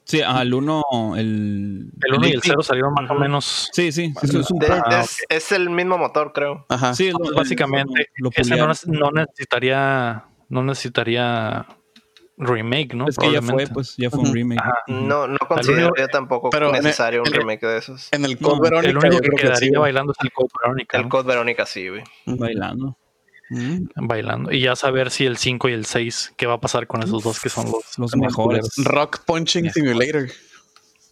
Sí, ajá, el 1, el... El 1 y el Elite. 0 salieron más o menos. Sí, sí, sí, es, un. Ah, es, es el mismo motor, creo. Ajá. Sí, lo- básicamente, lo- lo ese no, no necesitaría, no necesitaría remake, ¿no? Es que ya fue, pues, ya fue un remake. Ajá. No, no considero yo tampoco Pero en el- necesario un remake de esos. En el Code No, Verónica. El único que quedaría sí. bailando es el Code Verónica, El ¿no? Code Verónica sí, güey. Bailando. Mm. bailando. Y ya saber si el 5 y el 6, qué va a pasar con esos dos que son los, mejores. culeros. Rock Punching. Simulator.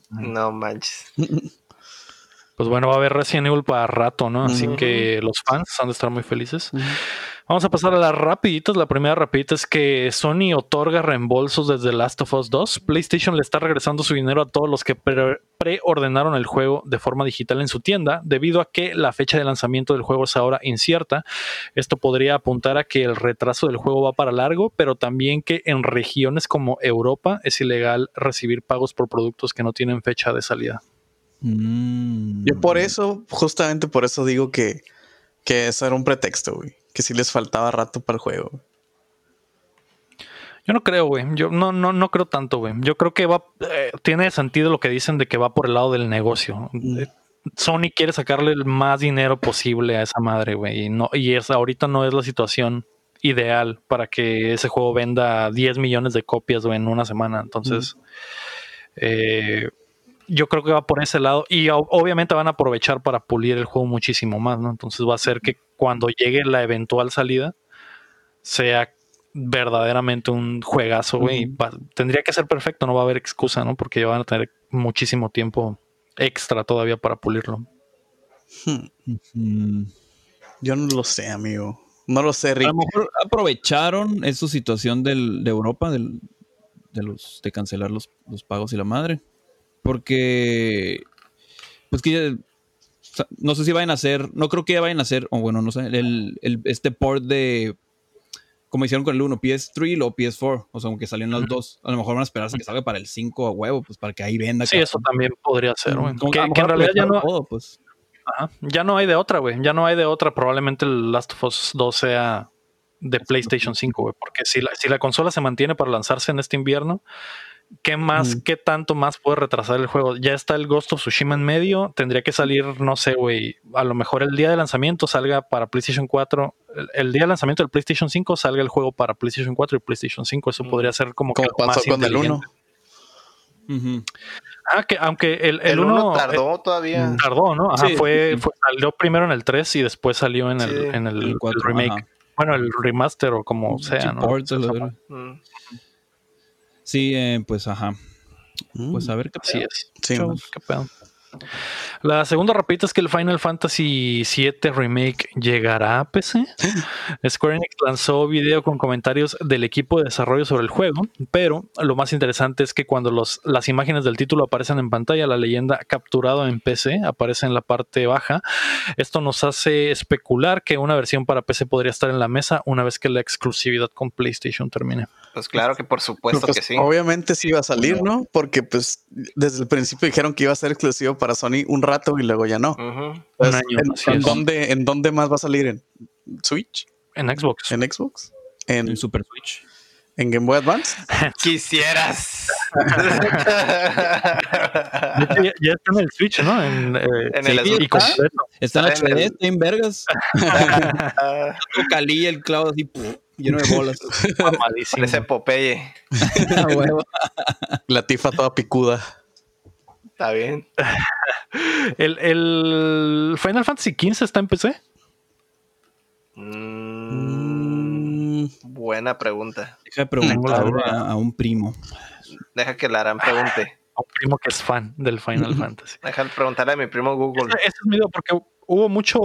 No manches. Pues bueno, va a haber Resident Evil para rato, ¿no? Así que los fans han de estar muy felices. Ujú. Vamos a pasar a las rapiditas. La primera rapidita es que Sony otorga reembolsos desde Last of Us 2. PlayStation le está regresando su dinero a todos los que pre- preordenaron el juego de forma digital en su tienda, debido a que la fecha de lanzamiento del juego es ahora incierta. Esto podría apuntar a que el retraso del juego va para largo, pero también que en regiones como Europa es ilegal recibir pagos por productos que no tienen fecha de salida. Mm. Yo por eso, justamente por eso digo que, que eso era un pretexto, güey. Que sí les faltaba rato para el juego. Yo no creo, güey. Yo no, no, no creo tanto, güey. Yo creo que va, eh, tiene sentido lo que dicen de que va por el lado del negocio. Mm. Eh, Sony quiere sacarle el más dinero posible a esa madre, güey. Y no, y es, ahorita no es la situación ideal para que ese juego venda 10 millones de copias güey, en una semana. Entonces, eh, yo creo que va por ese lado. Y obviamente van a aprovechar para pulir el juego muchísimo más, ¿no? Entonces va a ser que cuando llegue la eventual salida, sea verdaderamente un juegazo, güey. Tendría que ser perfecto, no va a haber excusa, ¿no? Porque ya van a tener muchísimo tiempo extra todavía para pulirlo. Hmm, Mm. Yo no lo sé, amigo. No lo sé, A Rick. lo mejor aprovecharon esa situación del, de Europa, del, de los de cancelar los, los pagos y la madre. Porque, pues que ya- o no sé si vayan a hacer, no creo que ya vayan a hacer, o bueno, no sé, el, el- este port de, como hicieron con el 1, PS3 y luego PS4, o sea, aunque salieron los dos, a lo mejor van a esperar hasta que salga para el 5 a huevo, pues para que ahí venda. Sí, eso también podría ser, güey. Que, en realidad ya no, todo, pues. ajá, ya no hay de otra, güey. Ya no hay de otra. Probablemente el Last of Us 2 sea de PlayStation 5, güey. Porque si la, si la consola se mantiene para lanzarse en este invierno, ¿qué más, qué tanto más puede retrasar el juego? Ya está el Ghost of Tsushima en medio. Tendría que salir, no sé, güey. A lo mejor el día de lanzamiento salga para PlayStation 4. El, el día de lanzamiento del PlayStation 5 salga el juego para PlayStation 4 y PlayStation 5. Eso Mm. podría ser como que Como pasó más con el inteligente. 1. Ujú. Ah, que aunque el, El el 1 uno tardó todavía. Mm. Tardó, ¿no? Ajá, Sí, fue, fue- salió primero en el 3 y después salió en el, Sí, en el, el el cuatro, remake. ajá. Bueno, el remaster o como sea, ¿no? Sí, eh, pues ajá. Pues a ver qué Así pedo. es. Sí, qué pedo. La segunda rapidita es que el Final Fantasy VII Remake llegará a PC. Square Enix lanzó video con comentarios del equipo de desarrollo sobre el juego, pero lo más interesante es que cuando los, las imágenes del título aparecen en pantalla, la leyenda capturado en PC aparece en la parte baja. Esto nos hace especular que una versión para PC podría estar en la mesa una vez que la exclusividad con PlayStation termine. Pues claro que por supuesto Pues, que sí. Obviamente sí iba a salir, ¿no? Porque pues desde el principio dijeron que iba a ser exclusivo para Sony un rato y luego ya no. Pues, año, ¿en, dónde, ¿En dónde más va a salir? ¿En Switch? En Xbox. ¿En Xbox? ¿En, El Super Switch. en Game Boy Advance? (laughs) Quisieras. Ya, ya está en el Switch, ¿no? En, eh, En el sí, y Switch. completo. Está en HD, el- está en vergas. (laughs) Calí el clavo así, puf, lleno de bolas. Mamadísimo. (laughs) Parece Popeye. (laughs) La tifa toda picuda. Está bien. (laughs) El, el Final Fantasy XV está en PC. Mm, Mm, buena pregunta. Deja Tengo la a, a un primo. Deja que la harán pregunte. A un primo que es fan del Final Fantasy. Deja de preguntarle a mi primo Google. Ese, ese es mi porque hubo mucho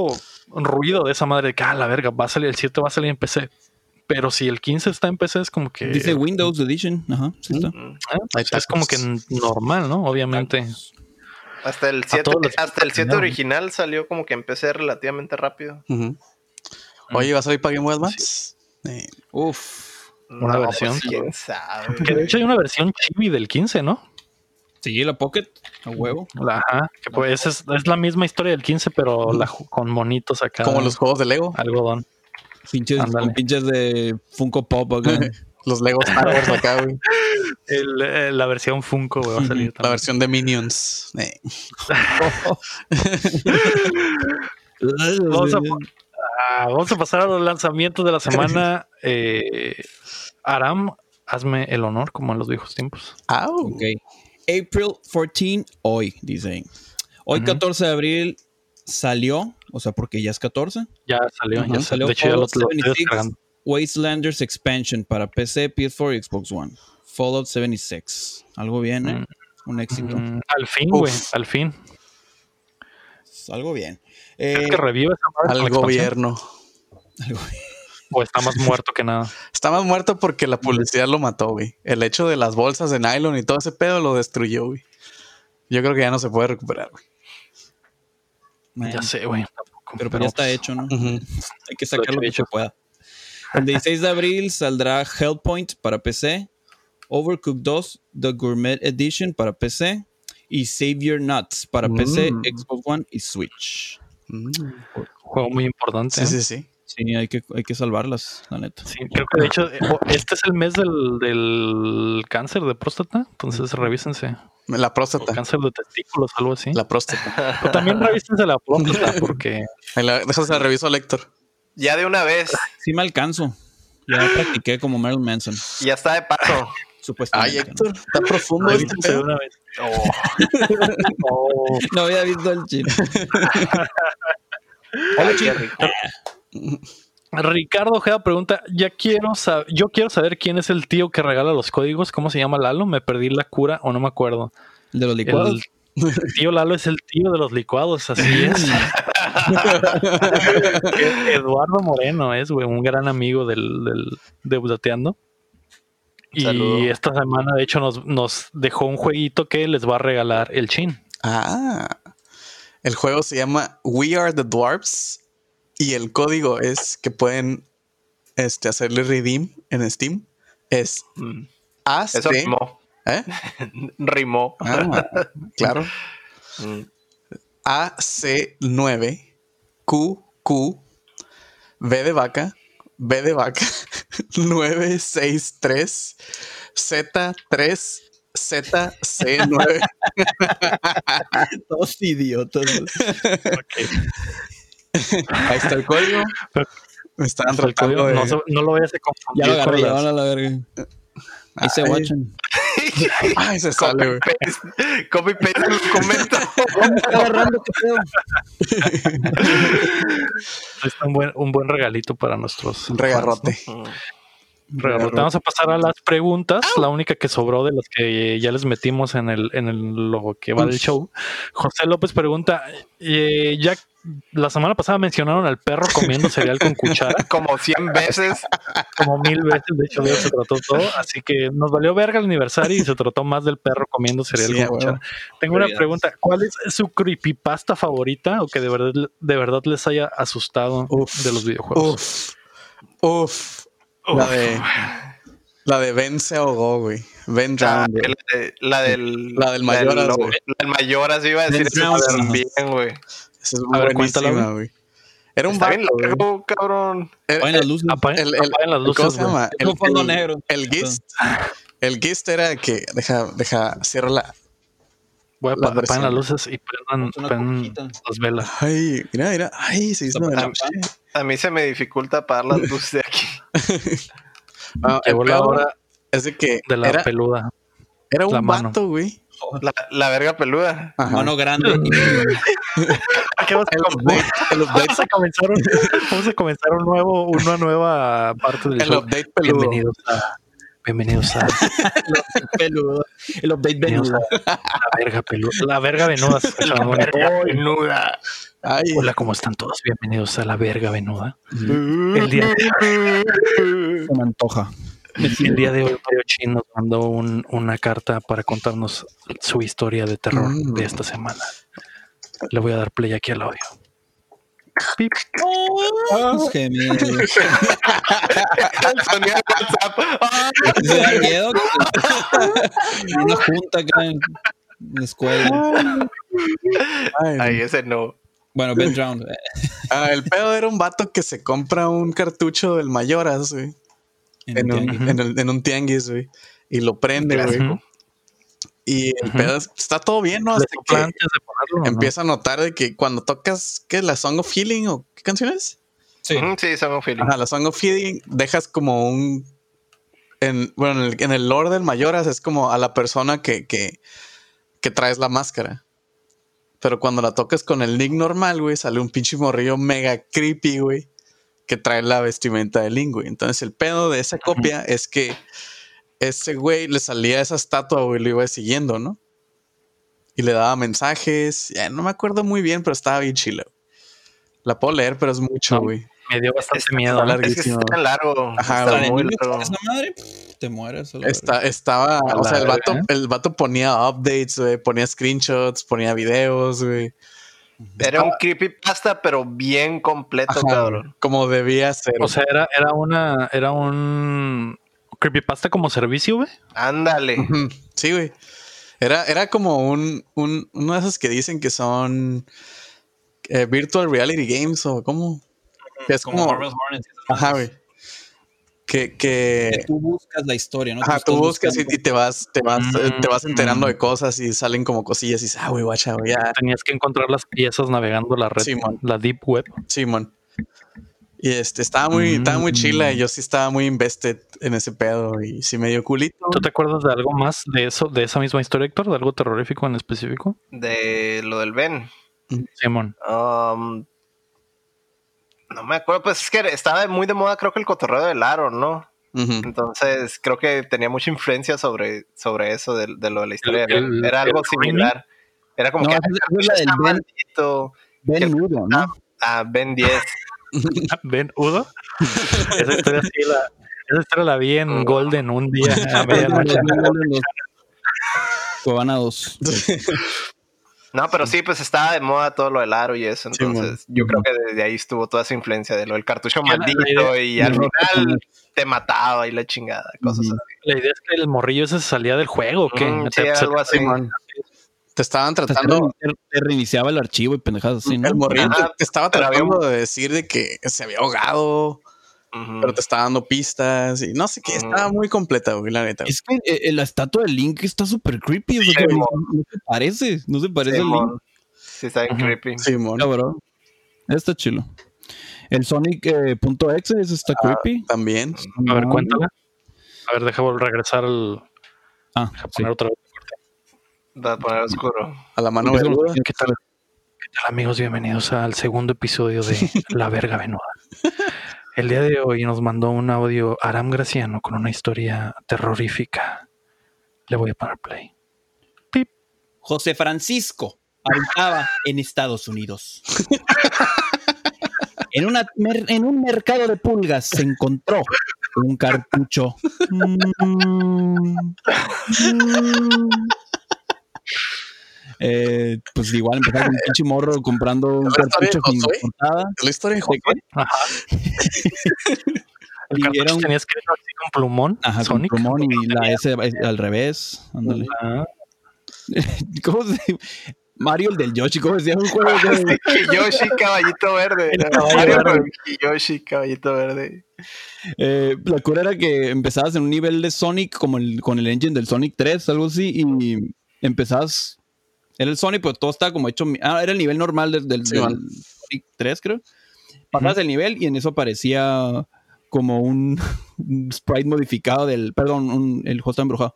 ruido de esa madre de que, ah, la verga, va a salir el 7, va a salir en PC. Pero si el 15 está en PC, es como que. Dice Windows Edition. Ajá, sí está. Ah, Ahí es como que normal, ¿no? Obviamente. Hasta el 7, todos les hasta el 7 fascinaba. original salió como que empecé relativamente rápido. Oye, ¿va a salir para Game Boy Advance? Eh, Uf. Una No, versión. pues, quién sabe. Que de hecho hay una versión chibi del 15, ¿no? Sí, la Pocket. A huevo. La- Ajá, que pues es, es la misma historia del 15, pero la con monitos acá. como los juegos de Lego. Algodón. Pinches, con pinches de Funko Pop acá. (laughs) Los Lego Star Wars acá, güey. El, eh, la versión Funko güey, va a salir La también. versión de Minions. Eh, (laughs) Vamos a, ah, vamos a pasar a los lanzamientos de la semana. (laughs) Eh, Aram, hazme el honor, como en los viejos tiempos. au. Ok. April 14, hoy, dicen. Hoy, Ujú. 14 de abril, salió, o sea, porque ya es 14. Ya salió, ya Salió. De hecho, ya lo, Fallout lo estoy 76 descargando. Wastelanders Expansion para PC, PS4 y Xbox One. Fallout 76. Algo bien, ¿eh? Un éxito. Mm, al fin, güey, al fin. Algo bien. Es Eh, que revive esa Al gobierno. algo bien. o está más muerto que nada. (laughs) Está más muerto porque la publicidad lo mató, güey. El hecho de las bolsas de nylon y todo ese pedo lo destruyó, güey. Yo creo que ya no se puede recuperar, güey. Man, Ya sé, güey. Pero, pues ya está hecho, ¿no? Hay que sacar lo que se pueda. El 16 de abril saldrá Hellpoint para PC, Overcooked 2, The Gourmet Edition para PC y Save Your Nuts para PC, Mm. Xbox One y Switch. Mm. Juego muy importante. Sí, ¿eh? sí, sí. Sí, hay que, hay que salvarlas, la neta. Sí, creo que de hecho eh, este es el mes del, del cáncer de próstata, entonces revísense. La O próstata. cáncer de testículos, algo así. La próstata. O también revísense la próstata (laughs) porque la, déjase la reviso a Héctor. Ya de una vez, Sí me alcanzo. Ya practiqué como Marilyn Manson, ya está de paso. supuestamente. Ay, ¿no? Héctor, está profundo este pedo. una vez. Oh. No había visto el chino. Qué rico. Ricardo Ojeda pregunta, ya quiero saber, yo quiero saber quién es el tío que regala los códigos, ¿cómo se llama Lalo? Me perdí la cura o no me acuerdo. ¿El de los licuados? El, el tío Lalo es el tío de los licuados, así es. (laughs) Eduardo Moreno es, güey, un gran amigo del, del de Budateando. Y Saludo. esta semana, de hecho, nos, nos dejó un jueguito que les va a regalar el chin. Ah. El juego se llama We Are the Dwarfs y el código es que pueden este, hacerle redeem en Steam. Es Mm, AC. Eso rimó. ¿eh? (laughs) Rimó. Ah, claro. Mm, AC9 QQ V de vaca B de vaca 963 Z3 ZC9 Todos idiotas. (laughs) Ahí está el código. Me estaban El código, de... no, se- no lo vayas a Ya confundir lo con agarré, ya la verga. Ahí se Ay. watchan. (laughs) Ay, se sale, güey. paste- Copy paste el documento. (laughs) agarrando, qué pedo. Está un buen, un buen regalito para nuestros Un regarrote. Mm, Regarrote. Vamos a pasar a las preguntas. La única que sobró de las que ya les metimos en el, en el lo que va del show. José López pregunta: eh, Ya la semana pasada mencionaron al perro comiendo cereal con cuchara, (laughs) Como 100 veces. (laughs) como mil veces. De hecho, de eso se trató todo. Así que nos valió verga el aniversario y se trató más del perro comiendo cereal Sí, con cuchara. Tengo una pregunta: ¿Cuál es su creepypasta favorita o que de verdad, de verdad les haya asustado Uf. de los videojuegos? Uf. Uf. La de... La de Ben se ahogó, güey. Ben Ah, drowned, la, de- la del. La del Mayoras, lo- güey. La del Mayoras iba a decir eso también, güey. Esa es A ver, buenísima, güey. Era un largo, cabrón. El- Apaguen las luces. Apaguen, el- el- apaguen las luces. ¿Cómo se llama? Un fondo negro. El gist. El gist era que. Deja, deja, cierra la. Voy a La versión. las luces y prendan, prendan las velas. Ay, mira, mira. Ay, se hizo noche. A mí se me dificulta apagar las luces de aquí. Ah, (laughs) el Llegó la pedo hora es de que de la era, peluda. era un vato, güey. La, la verga peluda. Ajá. Mano grande. (laughs) ¿Qué vas a El com- update, el update, Vamos a comenzar, un, vamos a comenzar un nuevo, una nueva parte del el show. update peludo. Bienvenidos a, bienvenidos a peludo. El update bienvenidos venudo. a la verga peluda. La verga venuda. Ay, Hola, ¿cómo están todos? Bienvenidos a la verga venuda. El día de, Se me antoja. el día de hoy Mario Chin nos mandó un- una carta para contarnos su historia de terror Mm. de esta semana. Le voy a dar play aquí al audio. Pip. Los gemidos. (laughs) El sonido de WhatsApp. Se da miedo. (laughs) Una junta acá en la escuela. ay, Ay, ese no. Bueno, Ben Drowned. Ah, el pedo era un vato que se compra un cartucho del Mayoras, güey. en En, un en, el- en un tianguis, güey. Y lo prende, güey. Y el pedo es- está todo bien, ¿no? ¿Le Hasta que antes de ponerlo? o no? empieza a notar de que cuando tocas, ¿qué? La Song of Healing o qué canción es? Sí. Sí, son un feeling. Ajá, la Song of Healing dejas como un. En, bueno, en el, en el lore del Mayoras es como a la persona que, que, que traes la máscara. Pero cuando la tocas con el Link normal, güey, sale un pinche morrillo mega creepy, güey, que trae la vestimenta de Link, güey. Entonces el pedo de esa copia es que ese güey le salía esa estatua, güey, lo iba siguiendo, ¿no? Y le daba mensajes. Ya no me acuerdo muy bien, pero estaba bien chilo. La puedo leer, pero es mucho, No. güey. Me dio bastante Está miedo. ¿eh? Es que está largo. Ajá, está güey. muy Anime largo. con esa madre, pff, te mueres. Está, estaba, o sea, el vato, verga. el vato ponía updates, güey, ponía screenshots, ponía videos, güey. Era un creepypasta, pero bien completo, Ajá, cabrón. Como debía ser. O sea, era, era una, era un creepypasta como servicio, güey. Ándale. Sí, güey. Era, era como un, un, uno de esos que dicen que son eh, virtual reality games o cómo. Que es como. Hornets. Ajá, güey. Que, que, Que tú buscas la historia, ¿no? ajá, tú buscas y, buscando- y te vas, te vas, eh, te vas enterando Mm. de cosas y salen como cosillas y dices, ah, güey, guacha, güey, Tenías que encontrar las piezas navegando la red, Simón. la deep web. Simón. Y este, estaba muy, estaba muy chila y Mm. yo sí estaba muy invested en ese pedo y sí me dio culito. ¿Tú te acuerdas de algo más de eso, de esa misma historia, Héctor? ¿De algo terrorífico en específico? De lo del Ben. Simón. Um, no me acuerdo, pues es que estaba muy de moda, creo que el cotorreo del aro, ¿no? Entonces creo que tenía mucha influencia sobre, sobre eso de, de lo de la historia. de El- Ben. Era algo el similar. Era como No, que es la del "Ah, Ben. maldito". Ben Nudo, ¿no? Ah, Ben 10. (laughs) Ben Udo. (laughs) esa historia sí la, esa historia la vi en Golden un día a medianoche. Cobana 2. No, pero sí, pues estaba de moda todo lo del aro y eso. Sí, Entonces, yo creo que desde ahí estuvo toda esa influencia de lo del cartucho maldito y al final te mataba y la chingada, cosas así. La idea es que el morrillo ese se salía del juego, ¿o ¿qué? Mm, sí, Se- se- algo así. Simón. Te estaban Te, tratando, te reiniciaba el archivo y pendejadas así, ¿no? el morrillo te- estaba tratando de decir de que se había ahogado, pero te estaba dando pistas y no sé qué, estaba muy completa, güey, la neta. Es que eh, eh, la estatua de Link está súper creepy. O sea, Sí, que no, no se parece. No se parece a Link. Sí, está bien creepy. Simón. Cabrón. Está chilo. El Sonic eh, está creepy. También. A ver, cuéntala. A ver, deja regresar al. Ah, sí. poner otra vez. Va a poner oscuro. A la mano veluda. ¿Qué tal? ¿Qué tal, amigos? Bienvenidos al segundo episodio de (laughs) La Verga Venuda. El día de hoy nos mandó un audio Aram Graciano con una historia terrorífica. Le voy a poner play. José Francisco habitaba en Estados Unidos. (laughs) En, una en un mercado de pulgas se encontró un cartucho. (laughs) Mm. Eh, pues igual empezaba con un pinche morro comprando (laughs) un ¿Es la historia cartucho Josué? portada. ¿Es la historia de ¿De Josué? Ajá. (laughs) El Y era un- tenía escrito así con plumón. Ajá, con Sonic. plumón y la S al revés. Ándale. Ah, (laughs) ¿Cómo se Mario el del Yoshi, ¿cómo decía un juego? de- Yoshi, caballito verde. Mario verde. con Yoshi, caballito verde. Eh, la cura era que empezabas en un nivel de Sonic como el, con el engine del Sonic 3, algo así, y empezabas. Era el Sonic, pero todo estaba como hecho. Ah, era el nivel normal del, del- Sí, del man. Sonic 3, creo. Pasabas el nivel y en eso aparecía como un, (laughs) un sprite modificado del. Perdón, un- el está embrujado.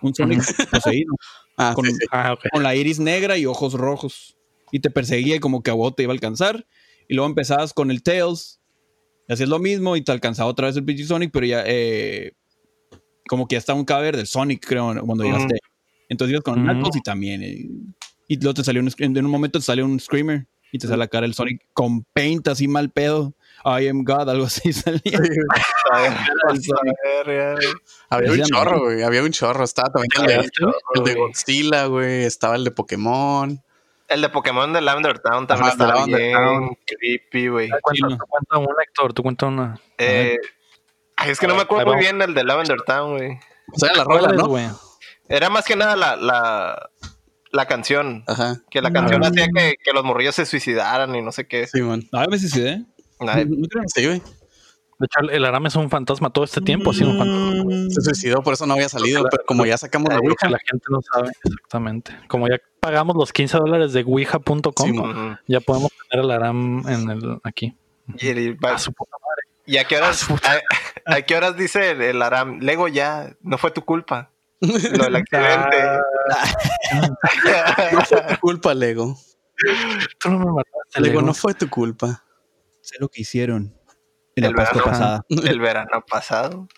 Un Sonic poseído. (laughs) Ah, con, sí, sí. ah, con la iris negra y ojos rojos. Y te perseguía y como que a vos te iba a alcanzar. Y luego empezabas con el Tails. Y hacías lo mismo y te alcanzaba otra vez el pinche Sonic, pero ya eh, como que ya estaba un cadáver del Sonic, creo, cuando llegaste. Entonces ibas con. Knuckles y también. eh, y luego te salió un, en un momento te salió un Screamer y te sale la cara del Sonic con paint así mal pedo. I am God, algo así (laughs) salía. Güey. Había un chorro, güey. Había un chorro. Estaba también el de, chorro, el. Godzilla, güey. Estaba el de Pokémon. El de Pokémon de Lavender Town también Ajá, estaba Lavender bien Town. creepy, güey. Cuenta, tú cuenta una, Héctor. Tú cuenta una. Eh, es que no me acuerdo muy bien el de Lavender Town, güey. O sea, la ¿Cuál rola, ¿no? güey? Era más que nada la, la, la canción. Ajá. Que la canción hacía que, que los morrillos se suicidaran y no sé qué. Sí, man. A veces sí, ¿eh? Ay, Sí, güey. De hecho, el- el Aram es un fantasma todo este tiempo, ha sido un fantasma. Se suicidó, por eso no había salido. Pero como ya sacamos la Ouija. la gente no sabe exactamente. Como ya pagamos los 15 dólares de Ouija.com, Sí, ya podemos tener el Aram en el aquí. Y, y- A su puta madre. ¿y a qué horas, a, a qué horas dice el, el Aram? Lego ya, no fue tu culpa. Lo del accidente. No fue tu culpa, Lego. Tú no me mataste, Lego, Lego. no fue tu culpa. Sé lo que hicieron en El la verano. pasada. el verano pasado.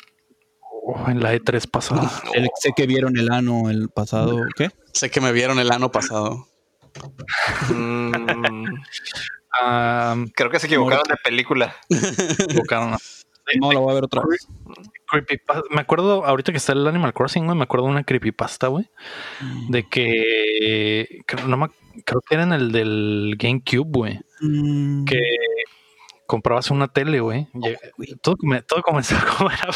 Oh, en la E3 pasada. El- sé que vieron el ano el pasado. ¿Qué? Sé que me vieron el ano pasado. Mm, Ah, Creo que se equivocaron de película. equivocaron. No, la voy a ver otra vez. Creepypasta. Me acuerdo, ahorita que está el Animal Crossing, güey, me acuerdo de una creepypasta, güey. De que creo, no me- creo que era en el del GameCube, güey. Mm. Que comprabas una tele, güey. Lle- Todo, come- todo comenzó (laughs) como era-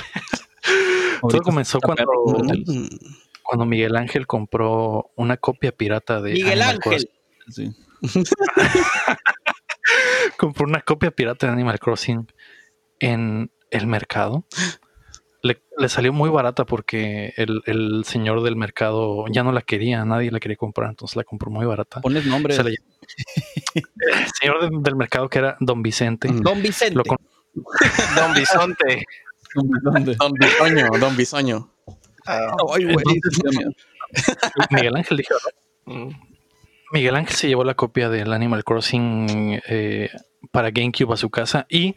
Todo comenzó. Mm. cuando Miguel Ángel compró una copia pirata de Miguel Animal Ángel. Crossing. Sí. (laughs) Compró una copia pirata de Animal Crossing en el mercado. Le, le salió muy barata porque el, el señor del mercado ya no la quería, nadie la quería comprar, entonces la compró muy barata. Pones le- el señor de- del mercado que era Don Vicente. Mm. Don Vicente. Lo con- (laughs) Don Bisonte. Don Bisoño, Don Bisoño. Güey. Miguel Ángel dijo, mm. Miguel Ángel se llevó la copia del Animal Crossing eh, para GameCube a su casa y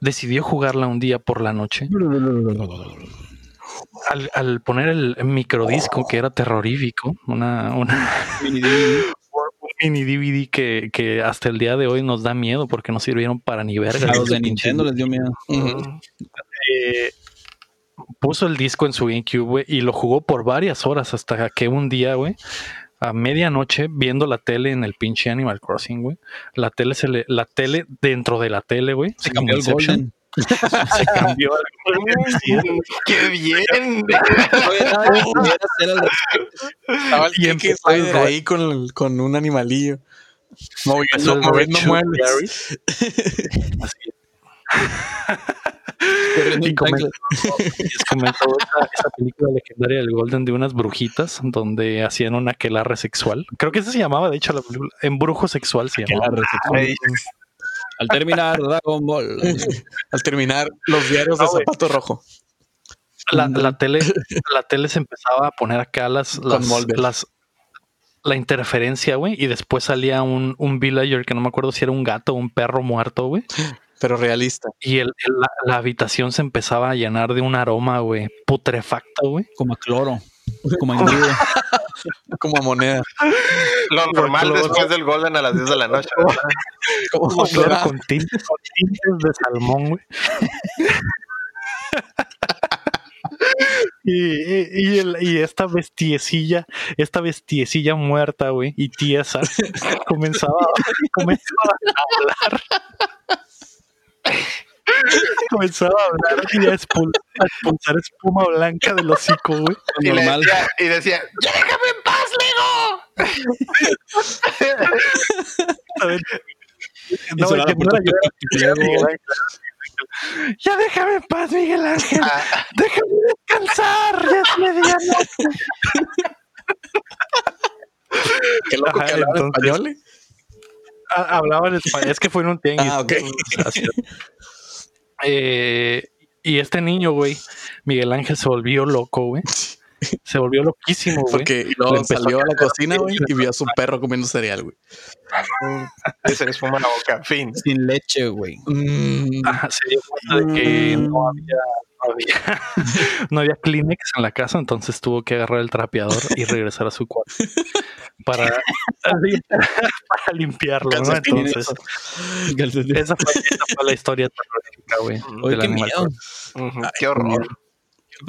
decidió jugarla un día por la noche. Al, al poner el microdisco, que era terrorífico, una, una un mini DVD que, que hasta el día de hoy nos da miedo porque no sirvieron para ni verga. A los de Nintendo les dio miedo. Eh, puso el disco en su GameCube, y lo jugó por varias horas hasta que un día, güey, a medianoche, viendo la tele en el pinche Animal Crossing, güey, la tele se le, la tele dentro de la tele, güey, Se (laughs) cambió el Golden. se cambió. ¡Qué bien! Estaba el ahí con, el- con un animalillo. Moviendo, moviendo muebles. (laughs) Y comenzó esa, esa película legendaria del Golden de unas brujitas donde hacían un aquelarre sexual. Creo que esa se llamaba, de hecho, la película. Embrujo sexual se llamaba. Sexual. Al terminar Dragon Ball. (laughs) Al terminar los diarios de zapato rojo. la, la tele la tele se empezaba a poner acá las las, las- la interferencia, güey, y después salía un, un villager que no me acuerdo si era un gato o un perro muerto, güey, (laughs) Pero realista. y el, el- la, la habitación se empezaba a llenar de un aroma, güey, putrefacto, güey. Como a cloro. (laughs) Como a. Como a moneda. Lo normal después del Golden a las 10 de la noche. ¿verdad? (laughs) Como Como cloro con tintes, con tintes de salmón, güey. Y, y, y el- y esta bestiecilla, esta bestiecilla muerta, güey, y tiesa, comenzaba, comenzaba a hablar. (laughs) comenzaba a hablar y a, expul- a expulsar espuma blanca del hocico, güey. Y, Normal. decía, y decía, ¡Ya déjame en paz, Lego! (laughs) ¿sabes? Y No, no Ángel. (laughs) Ya déjame en paz, Miguel Ángel. Ah, Déjame descansar. Ya es medianoche. Qué loco Ajá, que hablaba entonces- español. Ah, Hablaba en español. Es que fue en un tianguis. Ah, ok. Eh, y este niño, güey, Miguel Ángel se volvió loco, güey. Se volvió loquísimo, güey. Porque luego Le empezó salió a a la cocina, güey, y vio a su perro comiendo cereal, güey. y se le espuma la boca. Fin. Sin leche, güey. Mm, Ajá, se dio cuenta de que no había, no había, (laughs) no había Kleenex en la casa, entonces tuvo que agarrar el trapeador y regresar a su cuarto (laughs) para, (laughs) para limpiarlo. Entonces, esa fue, esa fue la historia terrorífica, güey. Qué Qué horror.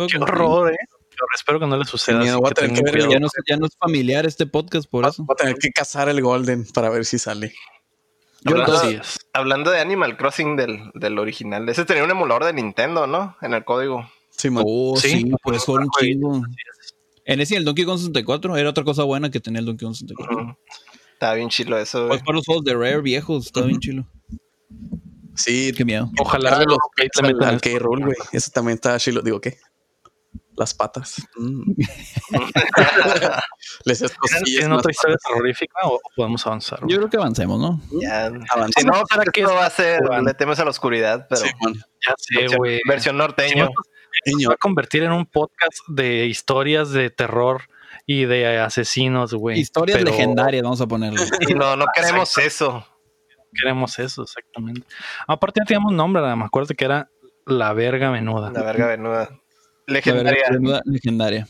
Qué horror, eh. Pero espero que no le suceda. miedo, voy a tener que ver. Ya no, es- ya no es familiar este podcast por eso. Voy a tener que cazar el Golden para ver si sale. Yo hablando, hablando de Animal Crossing del, del original, ese tenía un emulador de Nintendo, ¿no? En el código. Sí, man. Oh, Sí, sí, por eso era un chingo. En ese y el Donkey Kong 64 era otra cosa buena que tenía el Donkey Kong 64. Ujú. Estaba bien chilo eso, Pues para los juegos de Rare viejos, estaba bien chilo. Sí, Qué miedo. Ojalá Darle los le pies al, metan güey. Eso también está chilo. Digo, ¿qué? Las patas. Mm. (laughs) Les ¿Tienen, otra historia patas. terrorífica o podemos avanzar? Yo creo que avancemos, ¿no? Ya. Si no, ¿Para qué esto va a ser, le temes a la oscuridad, pero Sí. Ya sé, versión, güey. versión norteño. Se va a convertir en un podcast de historias de terror y de asesinos, güey. Historias Pero legendarias, vamos a ponerlo. Y (laughs) no, no queremos eso. Queremos eso, exactamente. Aparte ya teníamos nombre, me acuerdo que era La Verga Menuda. La verga venuda. Legendaria. legendaria.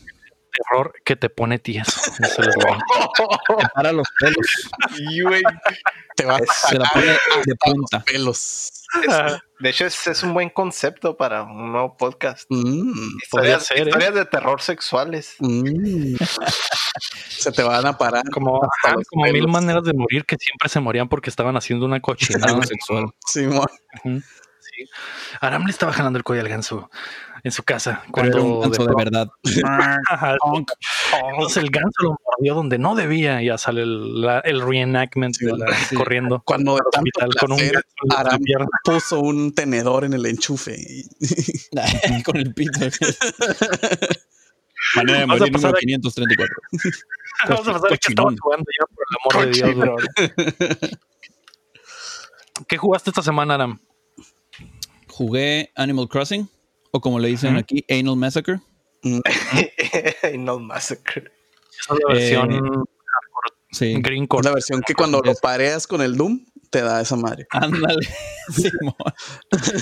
terror que te pone tieso. Ese es lo- (laughs) Te para los pelos. Y, güey, Te va a Se la jalar pone de hasta los punta. pelos. de hecho, es, es un buen concepto para un nuevo podcast. Mm, Podría Historias, ser, ¿eh? historias de terror sexuales. mm. (laughs) Se te van a parar. Como, ajá, como mil maneras de morir que siempre se morían porque estaban haciendo una cochinada. Sexual. Simón. Ujú. Sí. Aram le estaba jalando el cuello al ganso en su casa. Cuando era un ganso de pronto- verdad. (laughs) Ajá, Entonces el ganso lo mordió donde no debía. Ya sale el, la- el reenactment de la- Sí. corriendo Cuando de hospital con un placer, ganso en la Aram puso un tenedor en el enchufe. y- (laughs) Con el pito. (laughs) Manera de a morir número a- 534. Vamos a pasar que estaba jugando ya, por el amor de Dios. bro. ¿Qué jugaste esta semana, Aram? Jugué Animal Crossing, o como le dicen aquí, Anal Massacre. (laughs) no Massacre. Esa es la versión Eh, Sí. Green Es Core. la versión que cuando lo pareas con el Doom, te da esa madre. Ándale. (laughs) Simón.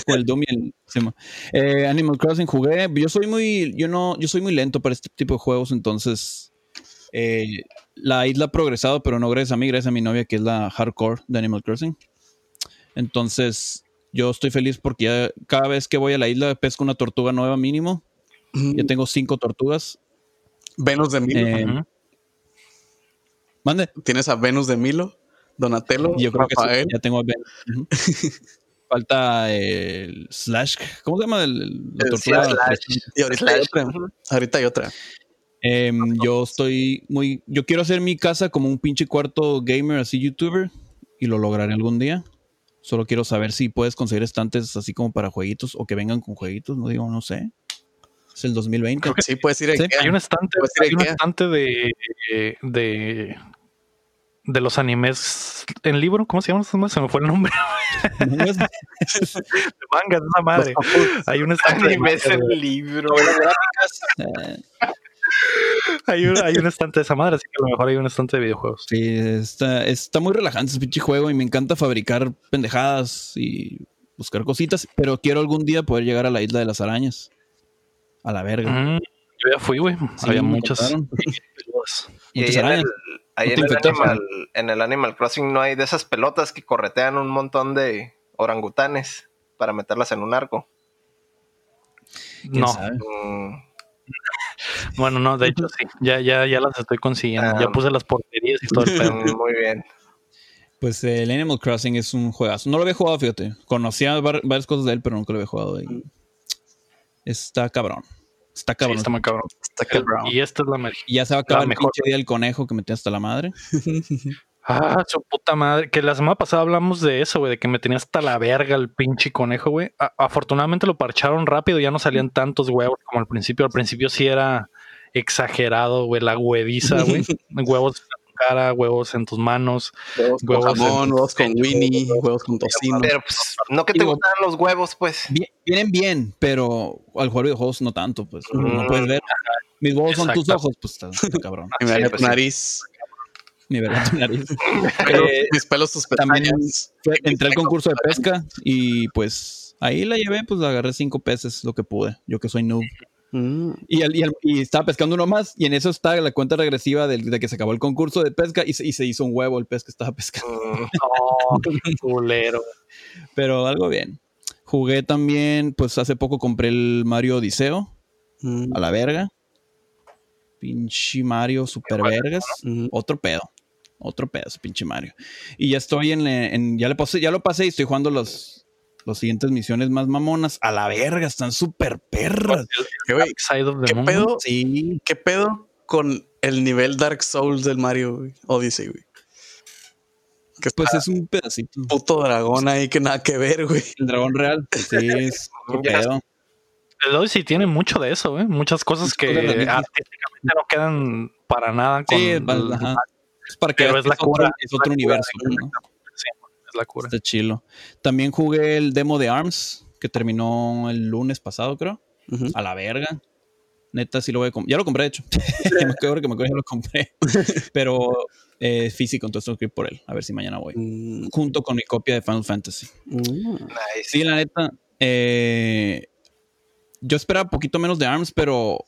El Doom y el Simón. Eh, Animal Crossing jugué. Yo soy muy, yo no, yo soy muy lento para este tipo de juegos, entonces eh, la isla ha progresado, pero no gracias a mí, gracias a mi novia, que es la hardcore de Animal Crossing. Entonces, yo estoy feliz porque ya cada vez que voy a la isla pesco una tortuga nueva mínimo. Ya tengo cinco tortugas. Venus de Milo. Eh. Mande. Tienes a Venus de Milo, Donatello, Yo creo que Rafael. sí, ya tengo a Ben. Ujú. (laughs) Falta el Slash. ¿Cómo se llama el, la El tortuga? Slash. Y ahorita hay otra. Ahorita hay otra. Em, yo estoy muy. Yo quiero hacer mi casa como un pinche cuarto gamer, así youtuber, y lo lograré algún día. Solo quiero saber si puedes conseguir estantes así como para jueguitos o que vengan con jueguitos. No digo, no sé. Es el 2020. Sí, puedes ir a Sí. Hay un estante, hay un estante de, de de los animes en libro. ¿Cómo se llama? Se me- Se me fue el nombre. (laughs) de mangas, esa madre. Hay un estante de Animes mangas, el güey. libro. (laughs) Hay, un, hay un estante de esa madre, así que a lo mejor hay un estante de videojuegos. sí, está, está muy relajante ese pinche juego y me encanta fabricar pendejadas y buscar cositas, pero quiero algún día poder llegar a la isla de las arañas. A la verga. Mm, yo ya fui, güey. Sí, Había muchas. (laughs) Muchas ahí en arañas. el, ahí No en el Animal, en el Animal Crossing no hay de esas pelotas que corretean un montón de orangutanes para meterlas en un arco. ¿Quién No? Mm, bueno, no, de hecho sí. Ya, ya, ya las estoy consiguiendo. Ah. ya puse las porquerías y todo el pedo. mm, (laughs) muy bien. Pues el Animal Crossing es un juegazo. No lo había jugado, fíjate. Conocía var- varias cosas de él, pero nunca lo había jugado. y Está cabrón. Está Sí, cabrón. está muy cabrón. Está cabrón. Y esta es la mejor. Y ya se va a acabar el mejor. pinche día del conejo que metí hasta la madre. (laughs) Ah, su puta madre. Que la semana pasada hablamos de eso, güey, de que me tenía hasta la verga el pinche conejo, güey. Afortunadamente lo parcharon rápido, ya no salían tantos huevos como al principio. Al principio sí era exagerado, güey, la hueviza, güey. (laughs) huevos en tu cara, huevos en tus manos. Huevos con jamón, huevos con Winnie, huevos con tocino. Pero pues, no que te gustan los huevos, pues. Bien- vienen bien, pero al jugar videojuegos no tanto, pues. No Mm. puedes ver. Mis huevos son tus ojos, pues cabrón. (laughs) Y me Sí, pues sí. Mi verdad, tu nariz. (laughs) Pero Eh, mis pelos, también pestañas. entré al concurso de pesca y pues ahí la llevé, pues agarré cinco peces, lo que pude. Yo que soy noob. Mm. Y, el- y el- y estaba pescando uno más y en eso está la cuenta regresiva del- de, que se acabó el concurso de pesca y se, y se hizo un huevo el pez que estaba pescando. Mm, No, (laughs) culero. Pero algo bien. Jugué también, pues hace poco compré el Mario Odiseo Mm. a la verga. Pinche Mario super vergas. Mm. Otro pedo. Otro pedo, ese pinche Mario. Y ya estoy en, en- ya le pasé, ya lo pasé y estoy jugando los, los siguientes misiones más mamonas. A la verga, están súper perras. ¿Qué, güey? The ¿Qué pedo? Sí. ¿Qué pedo con el nivel Dark Souls del Mario güey? Odyssey, güey? Que Pues es un pedacito. puto dragón ahí que nada que ver, güey. El dragón real. (laughs) Sí, es Ya pedo. El Odyssey tiene mucho de eso, ¿eh? Muchas cosas que artísticamente no quedan para nada con Sí, es, el- ajá. Es para que Pero es la cura, es la otro cura universo. de- ¿no? Sí, es la cura. Está chilo. También jugué el demo de ARMS, que terminó el lunes pasado, creo. A la verga. Neta, sí lo voy a comprar. Ya lo compré, de hecho. (laughs) Ya me acuerdo que me acuerdo que ya lo compré. (laughs) Pero eh, físico, entonces tengo que ir por él. A ver si mañana voy. Mm. Junto con mi copia de Final Fantasy. Mm. nice. Sí, la neta. eh, yo esperaba poquito menos de ARMS, pero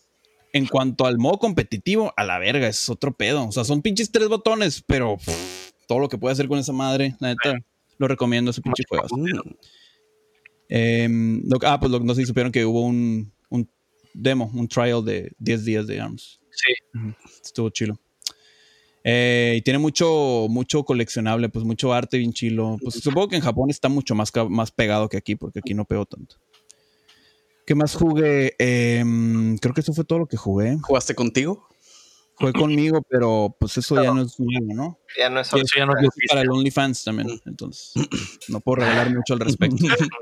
en cuanto al modo competitivo, a la verga, es otro pedo. O sea, son pinches tres botones, pero pff, todo lo que puede hacer con esa madre, la neta, lo recomiendo ese pinche juego. Em, lo- ah, pues lo- no sé si supieron que hubo un, un demo, un trial de 10 días de ARMS. Sí. Estuvo chilo. Eh, y tiene mucho, mucho coleccionable, pues mucho arte bien chilo. Pues supongo que en Japón está mucho más, más pegado que aquí, porque aquí no pegó tanto. ¿Qué más jugué? Em, creo que eso fue todo lo que jugué. ¿Jugaste contigo? Jugué conmigo, pero pues eso ya no es nuevo, ¿no? Ya no es eso ya no es para el OnlyFans también, entonces no puedo revelar mucho al respecto. (laughs)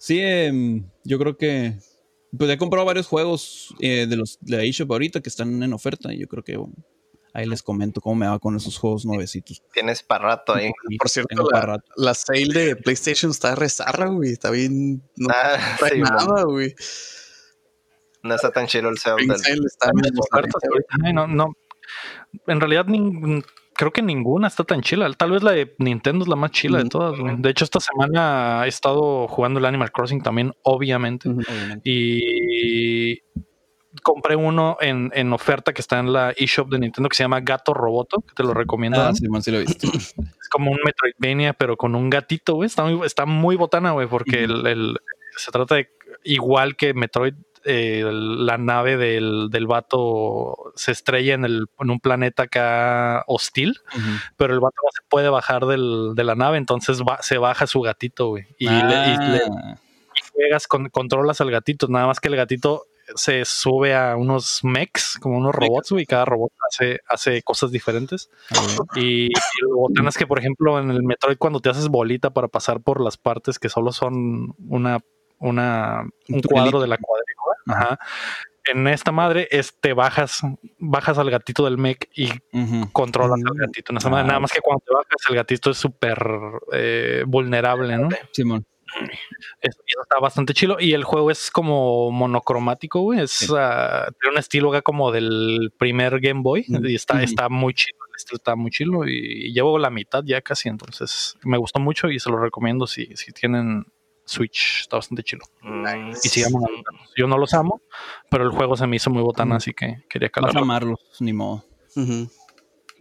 Sí, em, yo creo que pues he comprado varios juegos eh, de los de la eShop ahorita que están en oferta y yo creo que um, ahí les comento cómo me va con esos juegos nuevecitos. Tienes para rato ahí. Por cierto, la, rato. la sale de PlayStation está rezarra, güey. Está bien. No Ah, trae sí, nada, güey. no está tan chido el sale está no, no. En realidad, nin- creo que ninguna está tan chila. Tal vez la de Nintendo es la más chila de Ujú. todas. güey. De hecho, esta semana he estado jugando el Animal Crossing también, obviamente. Obviamente. Y compré uno en, en oferta que está en la eShop de Nintendo que se llama Gato Roboto, que te lo recomiendo. Ah, sí, man, sí lo he visto. (clears throat) Es como un Metroidvania, pero con un gatito, güey. Está muy, está muy botana, güey, porque el, el- se trata de igual que Metroid. eh, la nave del, del vato se estrella en, el, en un planeta acá hostil, pero el vato no se puede bajar del- de la nave, entonces va- se baja su gatito, güey. Y, le, y le- Ah, y juegas, con, controlas al gatito, nada más que el gatito se sube a unos mechs, como unos robots, y cada robot hace, hace cosas diferentes. a ver. Y, y lo botán es que, por ejemplo, en el Metroid, cuando te haces bolita para pasar por las partes que solo son una, una un cuadro de la cuadrícula, ajá. En esta madre es te bajas, bajas al gatito del mech y Ujú. controlas al gatito. En esa madre, Ah, nada más que cuando te bajas, el gatito es súper eh, vulnerable, ¿no? Simón. Eso está bastante chilo. Y el juego es como monocromático, güey. Es, Sí. ah, tiene un estilo acá como del primer Game Boy. Mm. Y está, está muy chido. El estilo está muy chilo. Y, llevo la mitad ya casi. Entonces me gustó mucho y se lo recomiendo si, si tienen Switch. Está bastante chilo. Y sigamos. Yo no los amo, pero el juego se me hizo muy botana, así que quería Vas a calarlo. amarlos, ni modo.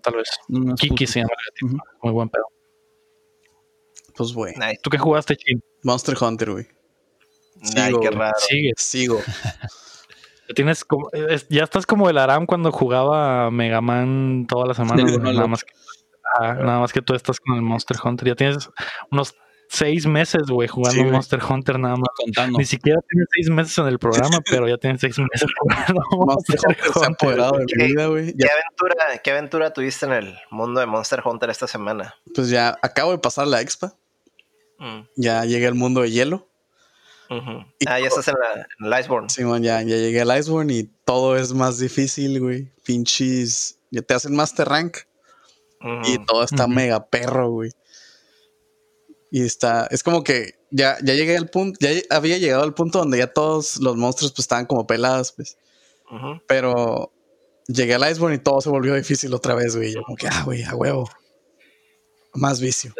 Tal vez. No Kiki se llama. Muy buen pedo. Pues, güey. Nice. ¿Tú qué jugaste, Chin? Monster Hunter, güey. Ay, Sigo, qué raro. Sigue. Sigo. Tienes como, es- ya estás como el Aram cuando jugaba Mega Man toda la semana. Sí, no, nada, más que, nada más que tú estás con el Monster Hunter. Ya tienes unos seis meses, güey, jugando Sí. Monster Hunter nada más. Contando. Ni siquiera tienes seis meses en el programa, (laughs) pero ya tienes seis meses (laughs) jugando Monster Hunter se ha apoderado de mi güey. vida, güey. ¿Qué Ya, aventura, ¿Qué aventura tuviste en el mundo de Monster Hunter esta semana? pues ya acabo de pasar la expa. Mm, Ya llegué al mundo de hielo. Y Ah, ya estás en, la, en el Iceborne. Simón, ya, ya llegué al Iceborne y todo es más difícil, güey. Pinches. Ya te hacen Master Rank y todo está mega perro, güey. Y está. Es como que ya, ya llegué al punto. Ya había llegado al punto donde ya todos los monstruos pues estaban como pelados, pues. Pero llegué al Iceborne y todo se volvió difícil otra vez, güey. Yo como que, ah, güey, a huevo. Más vicio.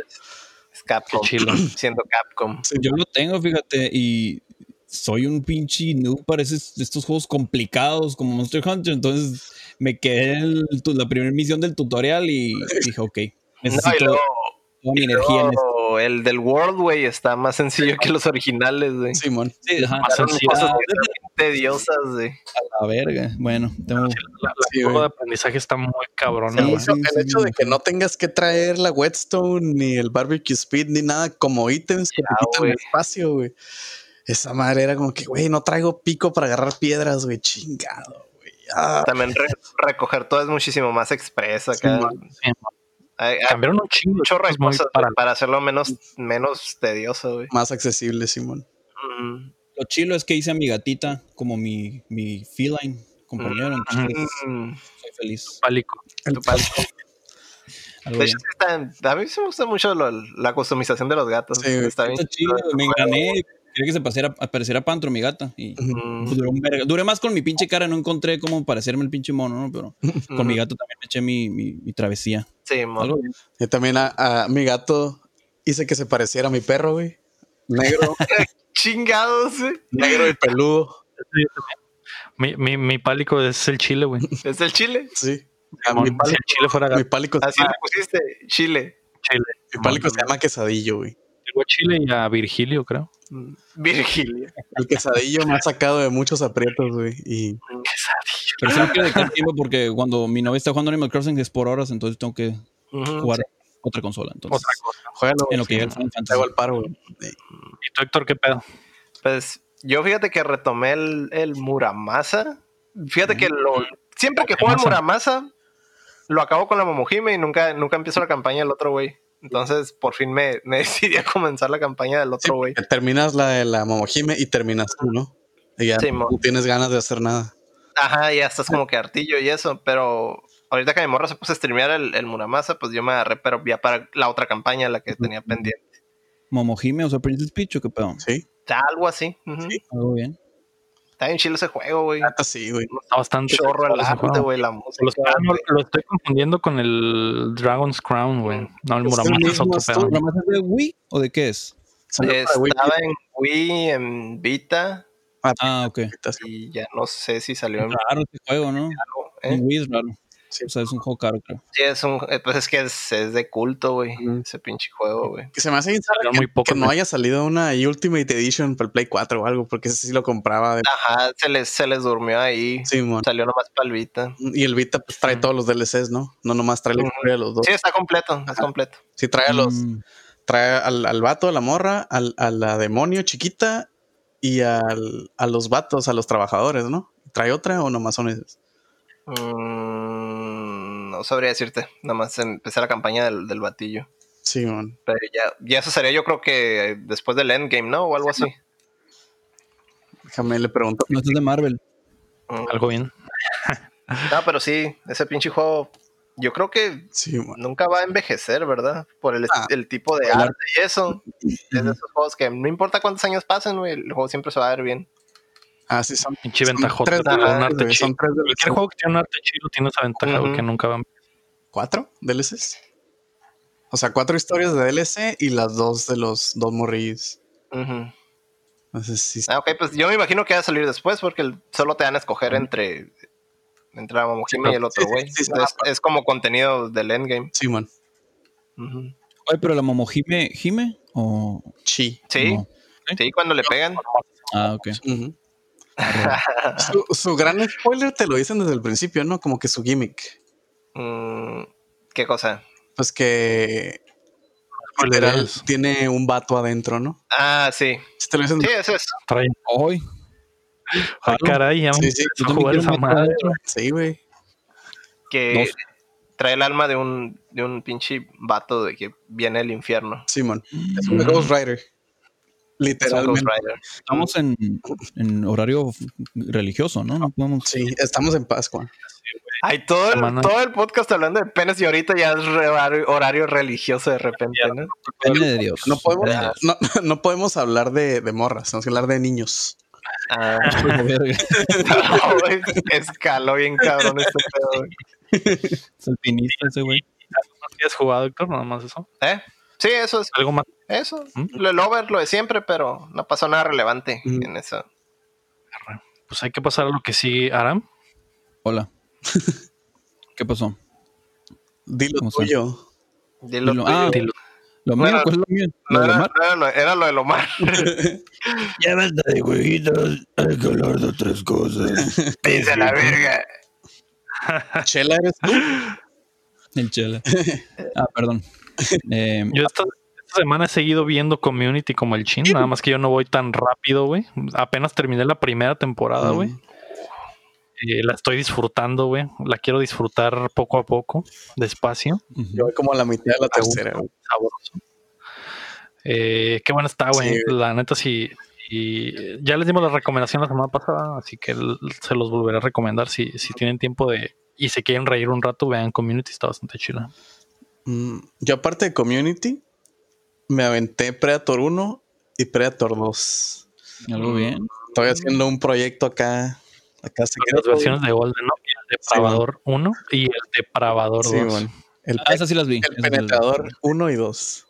Capcom. Qué chilo. (clears throat) Siendo Capcom. Yo lo tengo, fíjate, y soy un pinche noob para esos- estos juegos complicados como Monster Hunter. Entonces me quedé en la primera misión del tutorial y (laughs) dije, ok, No, necesito y luego, toda mi y energía en esto. el del World, güey, está más sencillo que los originales, güey. Simón. Sí, ajá, Más sencillo. Tediosas, güey. a la verga. Bueno, tengo. La, la Sí, curva de aprendizaje está muy cabrona, hecho, sí, el sí, hecho de sí. que no tengas que traer la whetstone ni el barbecue speed ni nada como ítems que te quitan güey. espacio, güey. Esa madre era como que, güey, no traigo pico para agarrar piedras, güey, chingado, güey. Ah, También re- recoger todo es muchísimo más expreso acá. Sí, hay, Cambiaron un chingo de chorro de cosas para para, hacerlo menos, menos tedioso, güey. más accesible, Simón. Mm. Lo chilo es que hice a mi gatita como mi, mi feline compañero. Entonces Mm. soy feliz. pálico. El Algo De hecho, está, a mí sí me gusta mucho lo- la customización de los gatos. Sí, está bien. Está chido, me engané. Quería que se pareciera, pareciera Pantro, mi gata. Y pues, duró un verga. Duré más con mi pinche cara, no encontré cómo parecerme el pinche mono, ¿no? Pero con mi gato también me eché mi, mi, mi travesía. Sí, mo. Algo bien. Yo también a, a mi gato hice que se pareciera a mi perro, güey. Negro, (laughs) Chingados, güey. negro y peludo. Mi, mi, mi pálico es el chile, güey. ¿Es el chile? Sí. A Simón, mi, si pálico, el chile fuera mi pálico, Así le pusiste, chile. chile. mi pálico se llama quesadillo, güey. Llegó a Chile y a Virgilio, creo. Mm, Virgilia. El quesadillo me ha sacado de muchos aprietos, güey. Y Pero eso no quiere dedicar tiempo porque cuando mi novia está jugando Animal Crossing es por horas, entonces tengo que Ujú. jugar otra consola. Entonces, Otra cosa. juégalo. en lo que sí, llega el Final Te Fantasy. hago el paro, güey. ¿Y tú, Héctor, qué pedo? Pues yo fíjate que retomé el, el Muramasa. Fíjate que lo, siempre que juego el Muramasa, lo acabo con la Momojime y nunca, nunca empiezo la campaña del otro güey. Entonces, por fin me, me (laughs) decidí a comenzar la campaña del Sí, otro güey. terminas la de la Momojime y terminas tú, ¿no? Y ya Sí, no tienes ganas de hacer nada. Ajá, ya estás como que hartillo y eso, pero ahorita que mi morra se puso a streamear el, el Muramasa, pues yo me agarré, pero ya para la otra campaña, la que tenía pendiente. Momojime, o sea, Princess Peach o qué pedo. Sí, Algo así. Sí. Algo bien. Está bien chido ese juego, güey. neta sí, güey. Está bastante Chorro el arte, juego. güey, la Lo, música. ah, no, lo estoy confundiendo con el Dragon's Crown, güey. No, el el Muramasa es otro pedo. ¿Pero más es de Wii o de qué es? Estaba en Wii, en Vita, Ah, ok. neta, sí. y ya no sé si salió en Raro este juego, ¿no? ¿eh? En Wii es raro. Sí. O sea, es un juego caro, creo. Sí, es un, eh, pues es que es, es de culto, güey, ese pinche juego, güey. Que se me hace que, muy pocos, que no haya salido una Ultimate Edition para el Play 4 o algo, porque ese sí lo compraba. De... Ajá, se les, se les durmió ahí. Sí, mon. Salió nomás para el Vita. Y el Vita pues trae todos los DLCs, ¿no? No nomás trae la historia de los dos. Sí, está completo, es completo. Sí trae a los, Mm, trae al, al vato, a la morra, al, a la demonio chiquita y al, a los vatos, a los trabajadores, ¿no? ¿Trae otra o nomás son esos? Mm, no sabría decirte, nomás empecé la campaña del, del batillo. Sí, man. Pero ya, ya eso sería yo creo que después del endgame, ¿no? O algo así. Déjame le pregunto. no, es de Marvel. Mm. Algo bien. (laughs) No, pero sí, ese pinche juego, yo creo que Sí, nunca va a envejecer, ¿verdad? Por el, Ah, el tipo de arte y eso. Es de esos juegos que no importa cuántos años pasen, el juego siempre se va a ver bien. Ah, sí, son, Pinche chido. son tres Cualquier juego que tiene un arte chido tiene esa ventaja, güey, Ujú. que nunca va ¿Cuatro DLCs? O sea, cuatro historias de DLC y las dos de los dos morrillos. Ujú. Entonces, sí, Ah, ok, pues yo me imagino que va a salir después porque solo te van a escoger entre, entre la Momojime y el otro Sí, sí, güey. sí, sí, es, es como contenido del endgame. sí, man. Ujú. Oye, pero la Momojime, ¿Jime? ¿O Sí. Sí, no? sí, cuando le pegan. Ah, ok. Ujú. Su, su gran spoiler te lo dicen desde el principio, ¿no? Como que su gimmick. Mm, ¿Qué cosa? Pues que literal tiene un vato adentro, ¿no? Ah, sí. Sí, te lo dicen. Sí, eso es. Trae. Hoy. Ay, caray, ya me Sí, sí, jugar esa madre. Sí, güey. Que Dos. trae el alma de un, de un pinche vato de que viene del infierno. Simón. Es un Mm. Ghost Rider. Literalmente. Estamos en, en horario religioso, ¿no? No podemos. Sí, estamos en Pascua. Ay, todo el, Semana. todo el podcast hablando de penes y ahorita ya es re- horario, religioso de repente, ¿no? Depende de Dios. No podemos, Depende de Dios. no, no podemos hablar de, de morras, tenemos que hablar de niños. Ah, (laughs) no, escaló bien cabrón este pedo, güey. Es alpinista ese güey. ¿Qué has jugado, Héctor? Nada más eso. ¿Eh? Sí, eso es. Algo más. Eso. ¿Mm? Lo el over, lo de siempre, pero no pasó nada relevante Mm. en eso. Pues hay que pasar a lo que sí, Aram. Hola. (laughs) ¿Qué pasó? Dilo ¿Cómo se tuyo. Dilo Dilo- tuyo. ah, Dilo. ¿Lo mío? era- ¿Cuál es lo mío? No ¿Lo de era, Omar? no era lo, era lo de Lomar. (laughs) Ya basta de jueguitos. Hay que hablar de otras cosas. (laughs) Dice la verga. Chela, ¿eres tú? El chela. Ah, perdón. Eh, Yo esta, esta semana he seguido viendo Community como el chin, nada más que yo no voy tan rápido, güey. Apenas terminé la primera temporada, güey. Mm. Eh, la estoy disfrutando, güey. La quiero disfrutar poco a poco, despacio. Yo voy como a la mitad de la tercera. güey. sabroso. Eh, qué buena está, güey. Sí, la neta, sí. Y ya les dimos la recomendación la semana pasada, así que se los volveré a recomendar. Si, si tienen tiempo de y se quieren reír un rato, vean Community, está bastante chila. Mm, Yo aparte de Community, me aventé Predator 1 y Predator 2. Algo bien. Estoy haciendo un proyecto acá. Acá Las secreto, versiones de Golden, ¿no? El Depravador 1 y el Depravador 2. Sí, man. El, Ah, esas sí las vi. el esas sí las. Penetrador 1 y 2.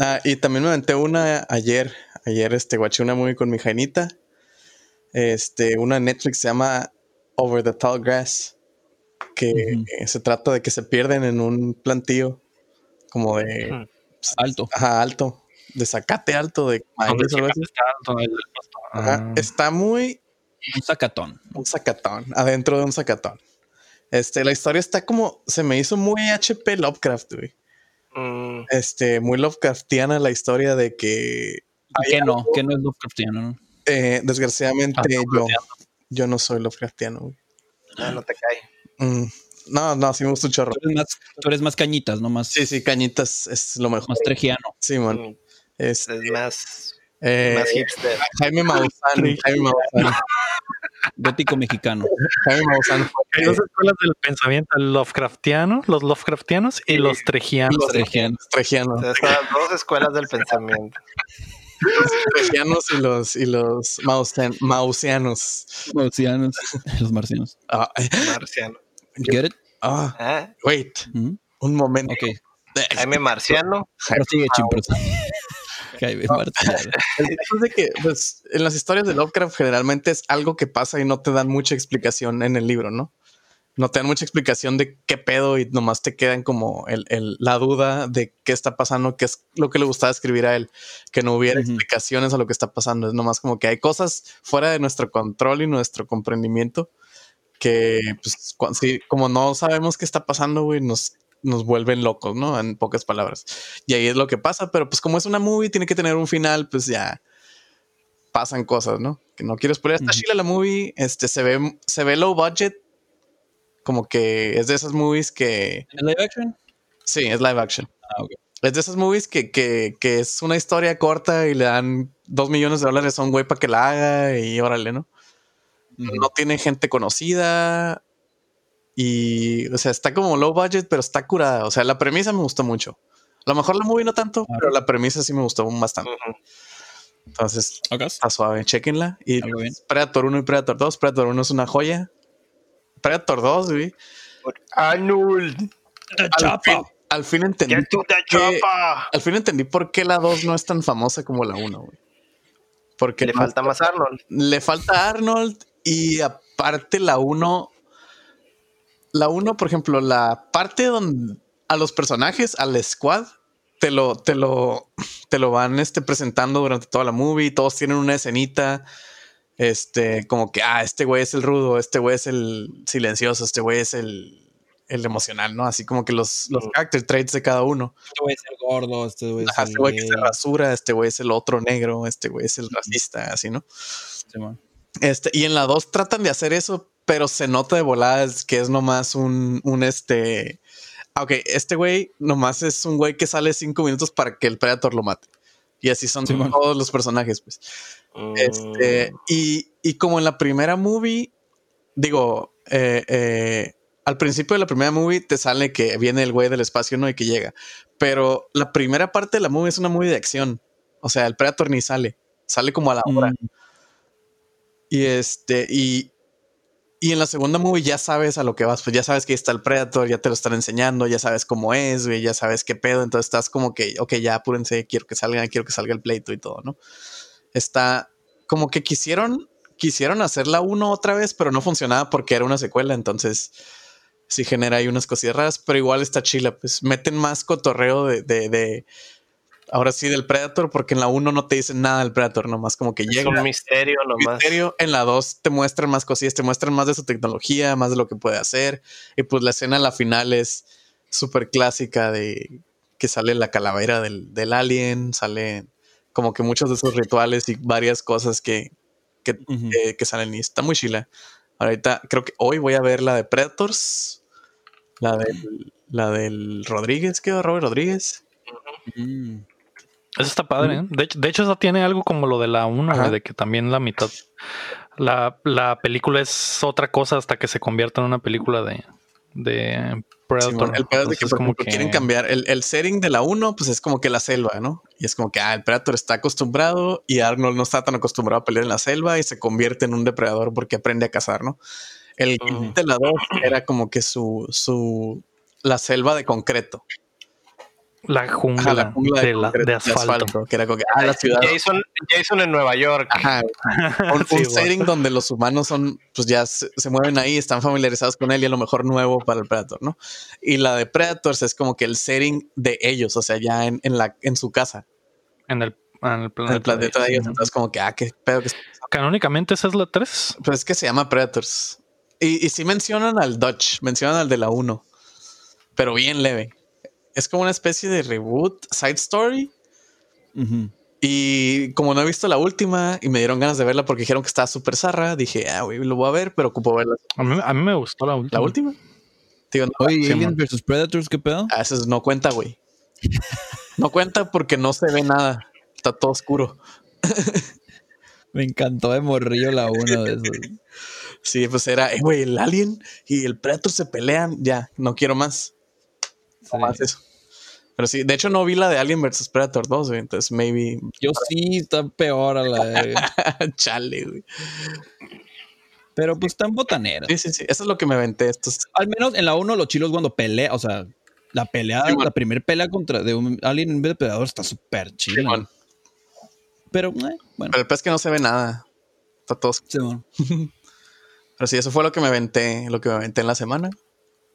Ah, y también me aventé una ayer. Ayer este, guaché una movie con mi jainita. Este, una Netflix se llama Over the Tall Grass, que eh, se trata de que se pierden en un plantío como de. Alto. ajá, alto, de zacate alto, de Donde maíz o algo siempre así. está alto el- el pasto. Ajá, Ah. Está muy Un sacatón. un zacatón, adentro de un zacatón. Este, la historia está como, se me hizo muy HP Lovecraft, güey. Mm, Este, muy Lovecraftiana la historia de que, ¿Qué no? ¿Qué no es Lovecraftiano? no? eh, desgraciadamente, Ah, yo, yo no soy Lovecraftiano, güey. no te cae. Mm, no, no, sí me gusta un chorro. Tú eres más, tú eres más cañitas, no más, Sí, sí, cañitas es lo mejor. más trejiano. Sí, man. Es, Es más, eh, más hipster. Jaime Maussan, Jaime Maussan, Gótico mexicano. Jaime Maussan Hay dos escuelas del pensamiento, el Lovecraftiano, los Lovecraftianos y los tregianos. los Trejiano. tregianos, O sea, son las dos escuelas del pensamiento. los tregianos y los, y los mausian- mausianos. Marcianos. Los marcianos. Ah, eh, Marciano. Get it? ah, ¿Eh? wait, un momento. Jaime Marciano. Ahora sigue. (laughs) Jaime Marciano. El caso es de que, pues, en las historias de Lovecraft generalmente es algo que pasa y no te dan mucha explicación en el libro, ¿no? No te dan mucha explicación de qué pedo y nomás te quedan como el, el- la duda de qué está pasando, qué es lo que le gustaba escribir a él, que no hubiera explicaciones a lo que está pasando. Es nomás como que hay cosas fuera de nuestro control y nuestro comprendimiento que, pues, sí, como no sabemos qué está pasando, güey, nos, nos vuelven locos, ¿no? En pocas palabras. Y ahí es lo que pasa, pero pues como es una movie, tiene que tener un final, pues ya pasan cosas, ¿no? Que no quiero spoiler. Está Ujú. chila la movie, este se ve, se ve low budget, como que es de esas movies que ¿Es live action? sí, es live action. Ah. Es de esas movies que, que, que es una historia corta y le dan dos millones de dólares a un güey para que la haga y órale, ¿no? No tiene gente conocida y, o sea, está como low budget, pero está curada. O sea, la premisa me gustó mucho. A lo mejor la movie no tanto, pero la premisa sí me gustó bastante. Ujú. Entonces, Ok. está suave, chequenla. Y. Predator 1 y Predator 2. Predator 1 es una joya. Predator 2, güey. Arnold. Al fin, al fin entendí. Por qué- al fin entendí por qué la 2 no es tan famosa como la 1, güey. Porque Le no- falta más Arnold. le falta Arnold y aparte la 1 la 1, por ejemplo, la parte donde a los personajes, al squad, te lo, te lo, te lo van este, presentando durante toda la movie. Todos tienen una escenita. Este, como que, ah, este güey es el rudo, este güey es el silencioso, este güey es el, el emocional, ¿no? Así como que los, los Mm. character traits de cada uno. Este güey es el gordo, este güey es el este güey que se rasura, este güey es el otro negro, este güey es el racista, así, ¿no? Simón. Este, y en la 2 tratan de hacer eso, pero se nota de voladas que es nomás un, un este. ah, Ok, este güey nomás es un güey que sale cinco minutos para que el Predator lo mate. Y así son todos los personajes, pues. Este, Mm, y, y como en la primera movie, digo, eh, eh, al principio de la primera movie te sale que viene el güey del espacio, ¿no? Y que llega. Pero la primera parte de la movie es una movie de acción. O sea, el Predator ni sale. Sale como a la hora. Mm, Y este, y, y en la segunda movie ya sabes a lo que vas, pues ya sabes que está el Predator, ya te lo están enseñando, ya sabes cómo es, ya sabes qué pedo, entonces estás como que, ok, ya apúrense, quiero que salga, quiero que salga el pleito y todo, ¿no? Está como que quisieron, quisieron hacer la uno otra vez, pero no funcionaba porque era una secuela, entonces sí genera ahí unas cosillas raras, pero igual está chila, pues meten más cotorreo de, de ahora sí del Predator, porque en la 1 no te dicen nada del Predator, nomás como que es llega un misterio nomás. misterio. En la 2 te muestran más cosillas, te muestran más de su tecnología, más de lo que puede hacer. Y pues la escena a la final es súper clásica de que sale la calavera del, del alien, sale como que muchos de esos rituales y varias cosas que, que, ujú. que- que salen y está muy chila. Ahorita creo que hoy voy a ver la de Predators, la del, la del Rodríguez, ¿qué? Robert Rodríguez. Mm. Eso está padre. ¿eh? De, hecho, de hecho, eso tiene algo como lo de la 1, Ajá. güey, de que también la mitad. La, la película es otra cosa hasta que se convierta en una película de, de Predator. El pedo es que, como ejemplo, quieren cambiar el, el setting de la 1, pues es como que la selva, ¿no? Y es como que ah, el Predator está acostumbrado y Arnold no está tan acostumbrado a pelear en la selva y se convierte en un depredador porque aprende a cazar, ¿no? El de la 2 era como que su, su, la selva de concreto. La jungla, Ajá, la jungla de, la- concreto, de asfalto. que era como que, ah, la ciudad. Jason, Jason en Nueva York. Ajá, (laughs) un, Sí, un setting donde los humanos son, pues ya se, se mueven ahí, están familiarizados con él y a lo mejor nuevo para el Predator, ¿no? Y la de Predators es como que el setting de ellos, o sea, ya en, en la, en su casa, En el, en el en planeta. el planeta de ellos. Ujú. Entonces, como que, ah, qué pedo que Canónicamente esa es la 3. Pues es que se llama Predators. Y, y sí mencionan al Dutch, mencionan al de la 1, pero bien leve. Es como una especie de reboot, side story. Y como no he visto la última y me dieron ganas de verla porque dijeron que estaba súper zarra, dije, ah, güey, lo voy a ver, pero ocupo ver la, A mí, a mí me gustó la última. la última. Digo, no, Oye, vs Predators, ¿qué pedo? a veces no cuenta, güey. No cuenta porque no se ve nada. Está todo oscuro. Me encantó de morrillo la uno de esos. Sí, pues era, eh, güey, el alien y el Predator se pelean. Ya, no quiero más. No más eso. Pero sí, de hecho no vi la de Alien vs Predator 2, güey, entonces maybe Yo sí, está peor a la verga. (laughs) chale, güey. Pero pues tan botanera. Sí, sí, sí. Eso es lo que me aventé. Estos Al menos en la 1 los chilos cuando pelea, o sea, la pelea, la primer pelea contra de un alien en vez de predador está súper chila. Simón. Pero, eh, bueno, Pero el pez que no se ve nada. Está todo. Simón. Pero sí, eso fue lo que me aventé, lo que me aventé en la semana.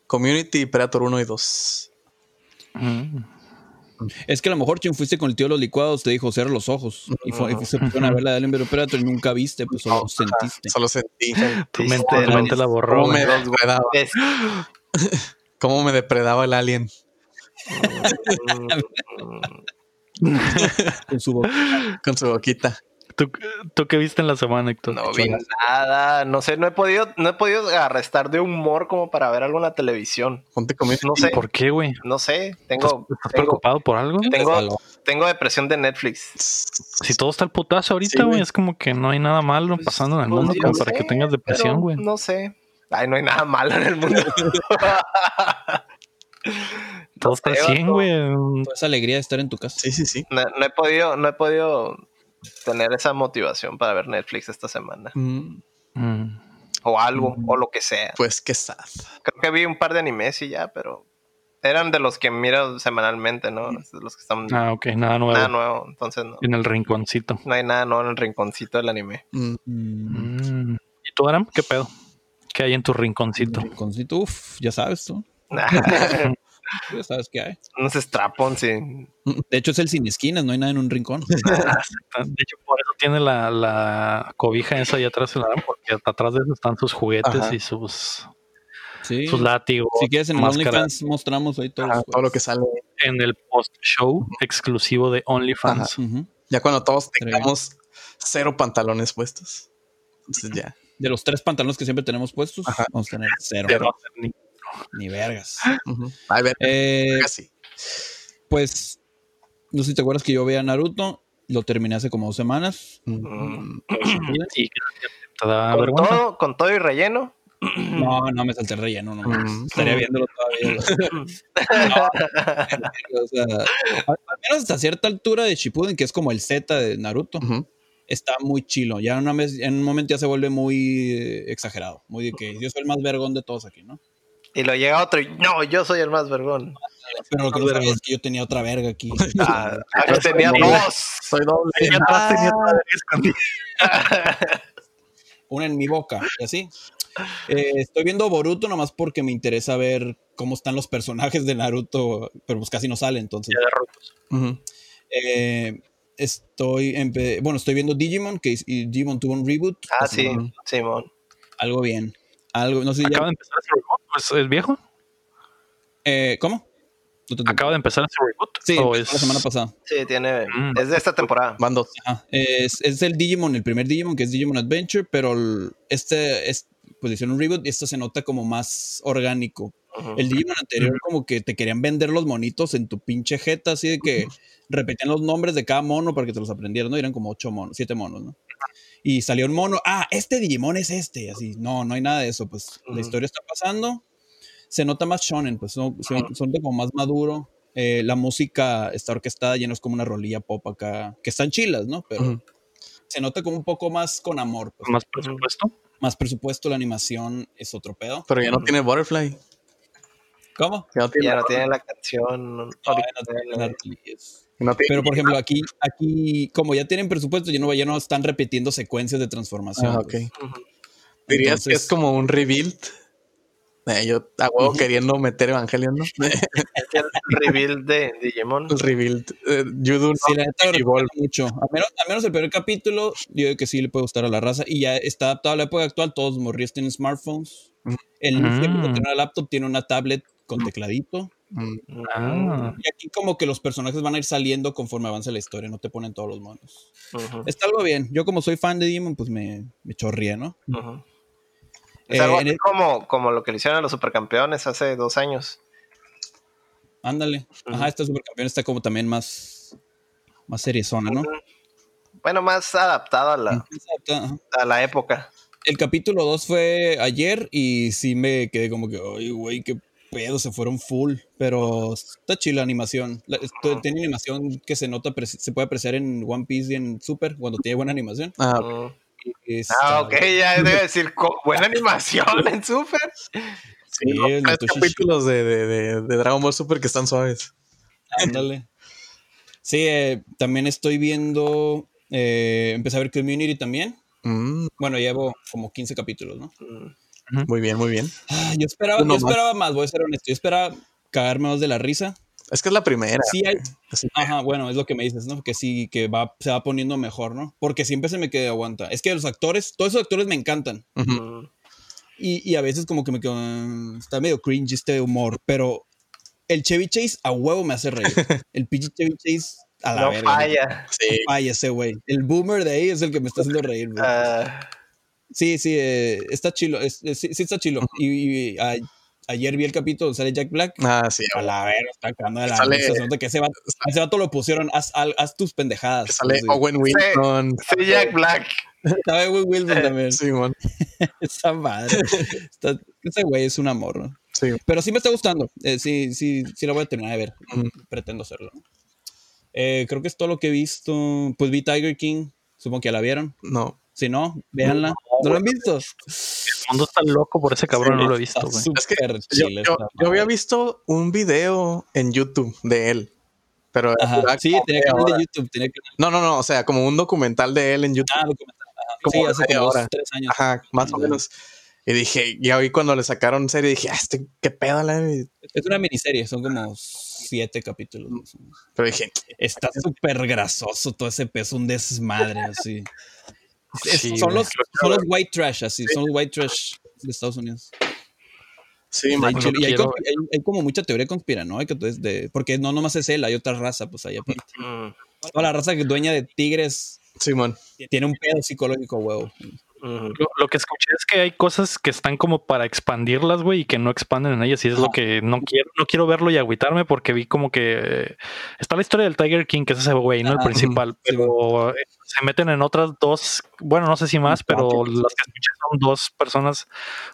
Community, Predator 1 y 2. Es que a lo mejor Chin fuiste con el tío de los licuados, te dijo cierra los ojos. Y, fue, y se pusieron a ver la de Alien vs Predator y nunca viste, pues solo sentiste. Solo sentí Tu mente, sí, tu mente la borró. cómo me depredaba, Es- (laughs) cómo me depredaba el alien. Con su boca. con su boquita. ¿Tú, ¿Tú qué viste en la semana, Héctor? No vi nada, no sé, no he podido, no he podido arrestar de humor como para ver algo en la televisión. Ponte conmigo. No sé, ¿Por qué, güey? no sé, ¿Estás, tengo, estás tengo, preocupado por algo? tengo, tengo depresión de Netflix. Si todo está al putazo ahorita, güey, es como que no hay nada malo Pues, pasando en el pues, mundo como sé, para que tengas depresión, güey. No sé. Ay, no hay nada malo en el mundo. (laughs) Todo está sé, al 100, vato. güey. Toda esa alegría de estar en tu casa. Sí, sí, sí. No, no he podido, no he podido tener esa motivación para ver Netflix esta semana. Mm, Mm. O algo, o lo que sea. Pues qué sad. Creo que vi un par de animes y ya, pero eran de los que miro semanalmente, ¿no? De los que están Ah, ok, nada nuevo. nada nuevo. Entonces no, En el rinconcito. no hay nada nuevo en el rinconcito del anime. Mm, Mm, Mm. ¿Y tú, Aram? ¿Qué pedo? ¿Qué hay en tu rinconcito? Rinconcito, uf, ya sabes tú. (laughs) Ya sabes qué hay. Unos strapons, sí. De hecho, es el sin esquinas, no hay nada en un rincón. (laughs) De hecho, por eso tiene la, la cobija esa ahí atrás porque atrás de eso están sus juguetes Ajá. y sus, Sí. sus látigos. Si quieres, en. OnlyFans mostramos ahí ajá, todo lo que sale. En el post-show exclusivo de OnlyFans. Ya cuando todos tengamos cero pantalones puestos. Entonces ya. De los tres pantalones que siempre tenemos puestos, Ajá. vamos a tener cero. Ni- vergas. Ujú. A ver, Eh, casi. pues, no sé si te acuerdas que yo veía Naruto. Lo terminé hace como dos semanas. Mm, y que te da Con todo, con todo y relleno. No, no me salté el relleno, no. Mm. Estaría viéndolo todavía. (laughs) No, o sea, al menos hasta cierta altura de Shippuden, que es como el Z de Naruto, está muy chilo. Ya una vez, en un momento ya se vuelve muy eh, exagerado. Muy de que yo soy el más vergón de todos aquí, ¿no? Y lo llega otro y no, yo soy el más vergón. Pero lo que no sabía es que yo tenía otra verga aquí. Ah, aquí tenía Doble. dos. Soy doble. Tenía otra verga escondida. (laughs) una en mi boca y así. Eh, estoy viendo Boruto nomás porque me interesa ver cómo están los personajes de Naruto, pero pues casi no sale, entonces. Ya de rotos. Ujú. Eh, estoy, bueno, estoy viendo Digimon, que es- y Digimon tuvo un reboot. Ah, sí, Simón. Algo bien. Algo, no sé si ya- Acaba de empezar reboot. ¿Es, viejo? eh, ¿Cómo? No te- Acaba de empezar ese reboot. Sí, ¿O empezó es- la semana pasada. Sí, tiene. Mm. Es de esta temporada. Van dos. Es, es el Digimon, el primer Digimon, que es Digimon Adventure, pero el- este es, pues hicieron un reboot y esto se nota como más orgánico. El Digimon anterior como que te querían vender los monitos en tu pinche jeta, así de que repetían los nombres de cada mono para que te los aprendieras, ¿no? Y eran como ocho monos, siete monos, ¿no? Y salió un mono, ah, este Digimon es este, así, no, no hay nada de eso, pues la historia está pasando, se nota más shonen, pues son, son, son de como más maduro, eh, la música está orquestada, ya no es como una rolilla pop acá, que están chilas, ¿no? Pero se nota como un poco más con amor, pues, Más presupuesto. más presupuesto, la animación es otro pedo. Pero ya no tiene Butterfly. ¿Cómo? No tiene- Ya no tiene la canción No, release. No Pero por ejemplo, aquí, aquí, como ya tienen presupuesto, ya no, ya no están repitiendo secuencias de transformación. Ah, ok. pues. Ujú. Dirías que es como un rebuild. Eh, yo a huevo queriendo meter Evangelion, ¿no? (laughs) Es el reveal de Digimon. el rebuild. Eh, you do Sí, la recomiendo mucho. A menos, a menos el primer capítulo, yo digo que sí le puede gustar a la raza. Y ya está adaptado a la época actual. Todos los tienen smartphones. El Mm. niño que tiene una laptop tiene una tablet con tecladito. Mm, Ah. Y aquí como que los personajes van a ir saliendo conforme avance la historia. No te ponen todos los monos. Está algo bien. Yo como soy fan de Demon, pues me, me ¿no? ujú. Es Eh, algo así el- como, como lo que le hicieron a los supercampeones hace dos años. Ándale. Ujú. Ajá, este supercampeón está como también más, más seriezona, ¿no? Bueno, más adaptado a la, Ajá. a la época. El capítulo 2 fue ayer y sí me quedé como que, ay, güey, qué pedo, se fueron full. Pero está chila la animación. La- esto- tiene animación que se nota, se puede apreciar en One Piece y en Super cuando tiene buena animación. Ah, Ah, ok, ya debe decir buena animación en Super. sí, Sí, los capítulos de, de, de, de Dragon Ball Super que están suaves. Ándale. Sí, eh, también estoy viendo, eh, empecé a ver Community también. Mm, Bueno, llevo como 15 capítulos, ¿no? Mm, muy bien, muy bien. Ah, yo esperaba, yo esperaba más, voy a ser honesto. Yo esperaba cagarme más de la risa. Es que es la primera. Sí hay, Ajá, bueno, es lo que me dices, ¿no? Que sí, que va, se va poniendo mejor, ¿no? Porque siempre se me queda aguanta. Es que los actores, todos esos actores me encantan. Y, y a veces como que me quedo, "Mm, está medio cringe este humor, pero el Chevy Chase a huevo me hace reír. (laughs) El pinche Chevy Chase a la No verga. falla. Sí, Ay, ese güey. El boomer de ahí es el que me está haciendo reír, güey. Ah, Sí, sí, eh, está chilo. es- es- sí, sí está chilo. Y, y a- ayer vi el capítulo sale Jack Black. ah, sí. A la verga, está cagando de la Sale- risa. Que ese vato, ese vato lo pusieron, haz, tus pendejadas. Que sale Sí. Owen Wilson. (laughs) sí, Jack Black. Sabe Will Wilson también. Simón. (laughs) Esa madre. Está- ese güey es un amor, ¿no? Sí. Pero sí me está gustando. Eh, sí, sí, sí la voy a terminar de ver. Pretendo hacerlo. Eh, creo que es todo lo que he visto. Pues vi Tiger King. Supongo que ya la vieron. No. Si no, véanla. ¿No, lo han visto? El mundo está loco por ese cabrón, no lo he visto. Es que Yo, había visto un video en YouTube de él. Pero Ajá. Sí, tenía canal de. YouTube. Tenía canal. No, no, no. O sea, como un documental de él en YouTube. Ah, documental. Como Sí, hace como dos, hora. tres años. Ajá, más o menos. Y dije, y hoy cuando le sacaron serie, dije, ah, este, qué pedo, la Es una miniserie. Son como siete capítulos. Pero dije, Está súper grasoso todo ese peso, un desmadre así. Es- Sí, son, los, son los white trash, así, son los white trash de Estados Unidos. sí, Hay man, y hay, quiero- conspi- hay- hay como mucha teoría conspiranoica, entonces, de, porque no nomás es él, hay otra raza, pues ahí aparte. Mm, Toda la raza que es dueña de tigres Simón. tiene un pedo psicológico, huevo. mm. Lo, lo que escuché es que hay cosas que están como para expandirlas, güey, y que no expanden en ellas. Y es lo que no quiero, no quiero verlo y agüitarme porque vi como que eh, está la historia del Tiger King, que es ese güey, no el principal, Sí, pero se meten en otras dos, bueno, no sé si más, pero las que escuché son dos personas.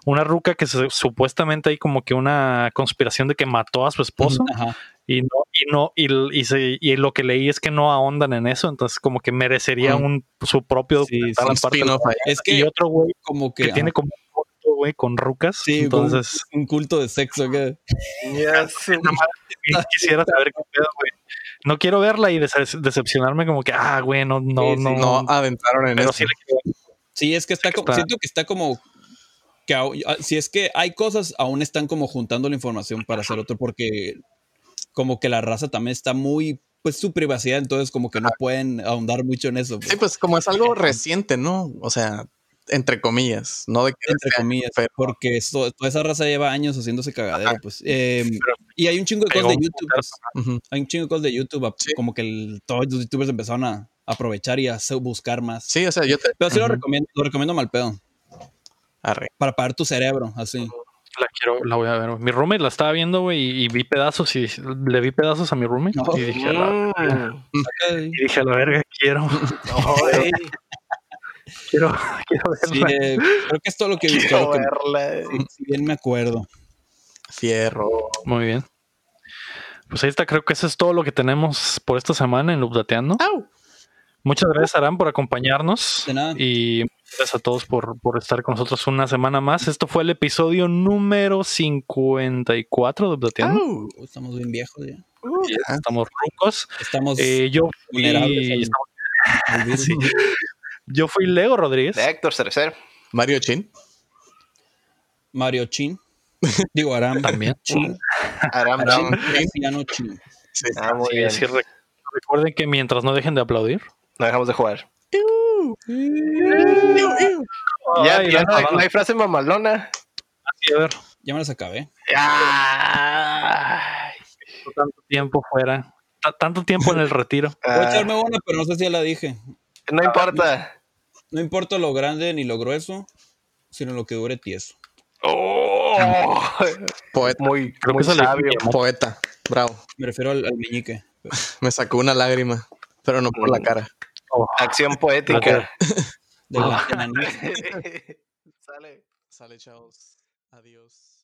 Una ruca que se- supuestamente hay como que una conspiración de que mató a su esposo. Ajá. Y no, y no, y, y, se- y lo que leí es que no ahondan en eso, entonces como que merecería un su propio Sí, ahí. Es y que otro güey como que, que tiene como un culto, güey, con rucas. Sí, un- entonces, un culto de sexo. que- (laughs) quisiera saber qué pedo, güey. No quiero verla y dece- decepcionarme como que, ah, güey, no, no, Sí, sí, no. No adentraron en eso. sí es que está como, está- siento que está como que ah, si es que hay cosas, aún están como juntando la información para hacer otro, porque como que la raza también está muy, pues su privacidad, entonces como que no pueden ahondar mucho en eso. pues, Sí, pues como es algo reciente, ¿no? O sea, entre comillas, no de que entre sea- comillas, pero- porque toda esa raza lleva años haciéndose cagadero, Ajá. pues. Eh, Pero y hay un chingo de cosas de YouTube, pues, hay un chingo de cosas de YouTube, Sí. como que el- todos los youtubers empezaron a aprovechar y a buscar más. Sí, o sea, yo te... Pero sí lo recomiendo, lo recomiendo mal pedo, Arre. para pagar tu cerebro, así. La quiero, la voy a ver. Mi roommate la estaba viendo, güey, y, y vi pedazos y le vi pedazos a mi roommate. No. Y dije, la, Mm. y dije, a la verga, quiero, (laughs) (laughs) Ay, quiero, (laughs) quiero Sí, verla. eh, creo que es todo lo que he visto. quiero que- si- si bien me acuerdo. Fierro. Muy bien. Pues ahí está, creo que eso es todo lo que tenemos por esta semana en Updateando. Au. Muchas gracias, Aram, por acompañarnos. De nada. Y gracias a todos por, por estar con nosotros una semana más. Esto fue el episodio número 54 de Updateando. Au. Estamos bien viejos ya. Ya. Estamos rucos. Estamos Eh, yo, vulnerables fui, al- (laughs) al virus. Sí. Yo fui Lego Rodríguez. De Héctor Cerecer. Mario Chin. Mario Chin. Digo, Aram. También. (laughs) Chin. Aram Aram Chin. Graciano Chin. Sí. Ah, muy Sí, bien. sí, re- recuerden que mientras no dejen de aplaudir. No dejamos de jugar. Ya, Ay, ya no, hay, no hay frase mamalona. sí, a ver, Ya me las acabé. Ay. tanto tiempo fuera. ta- Tanto tiempo en el retiro. Voy a Ah, echarme una, pero no sé si ya la dije. No importa. No importa lo grande ni lo grueso, sino lo que dure tieso. Oh, Poeta. muy, Creo muy que eso le- sabio. Poeta. Bravo. Me refiero al, al meñique. Me sacó una lágrima, pero no por la cara. Oh, Acción poética. De la, de la nieve. (laughs) Sale. Sale, chavos. Adiós.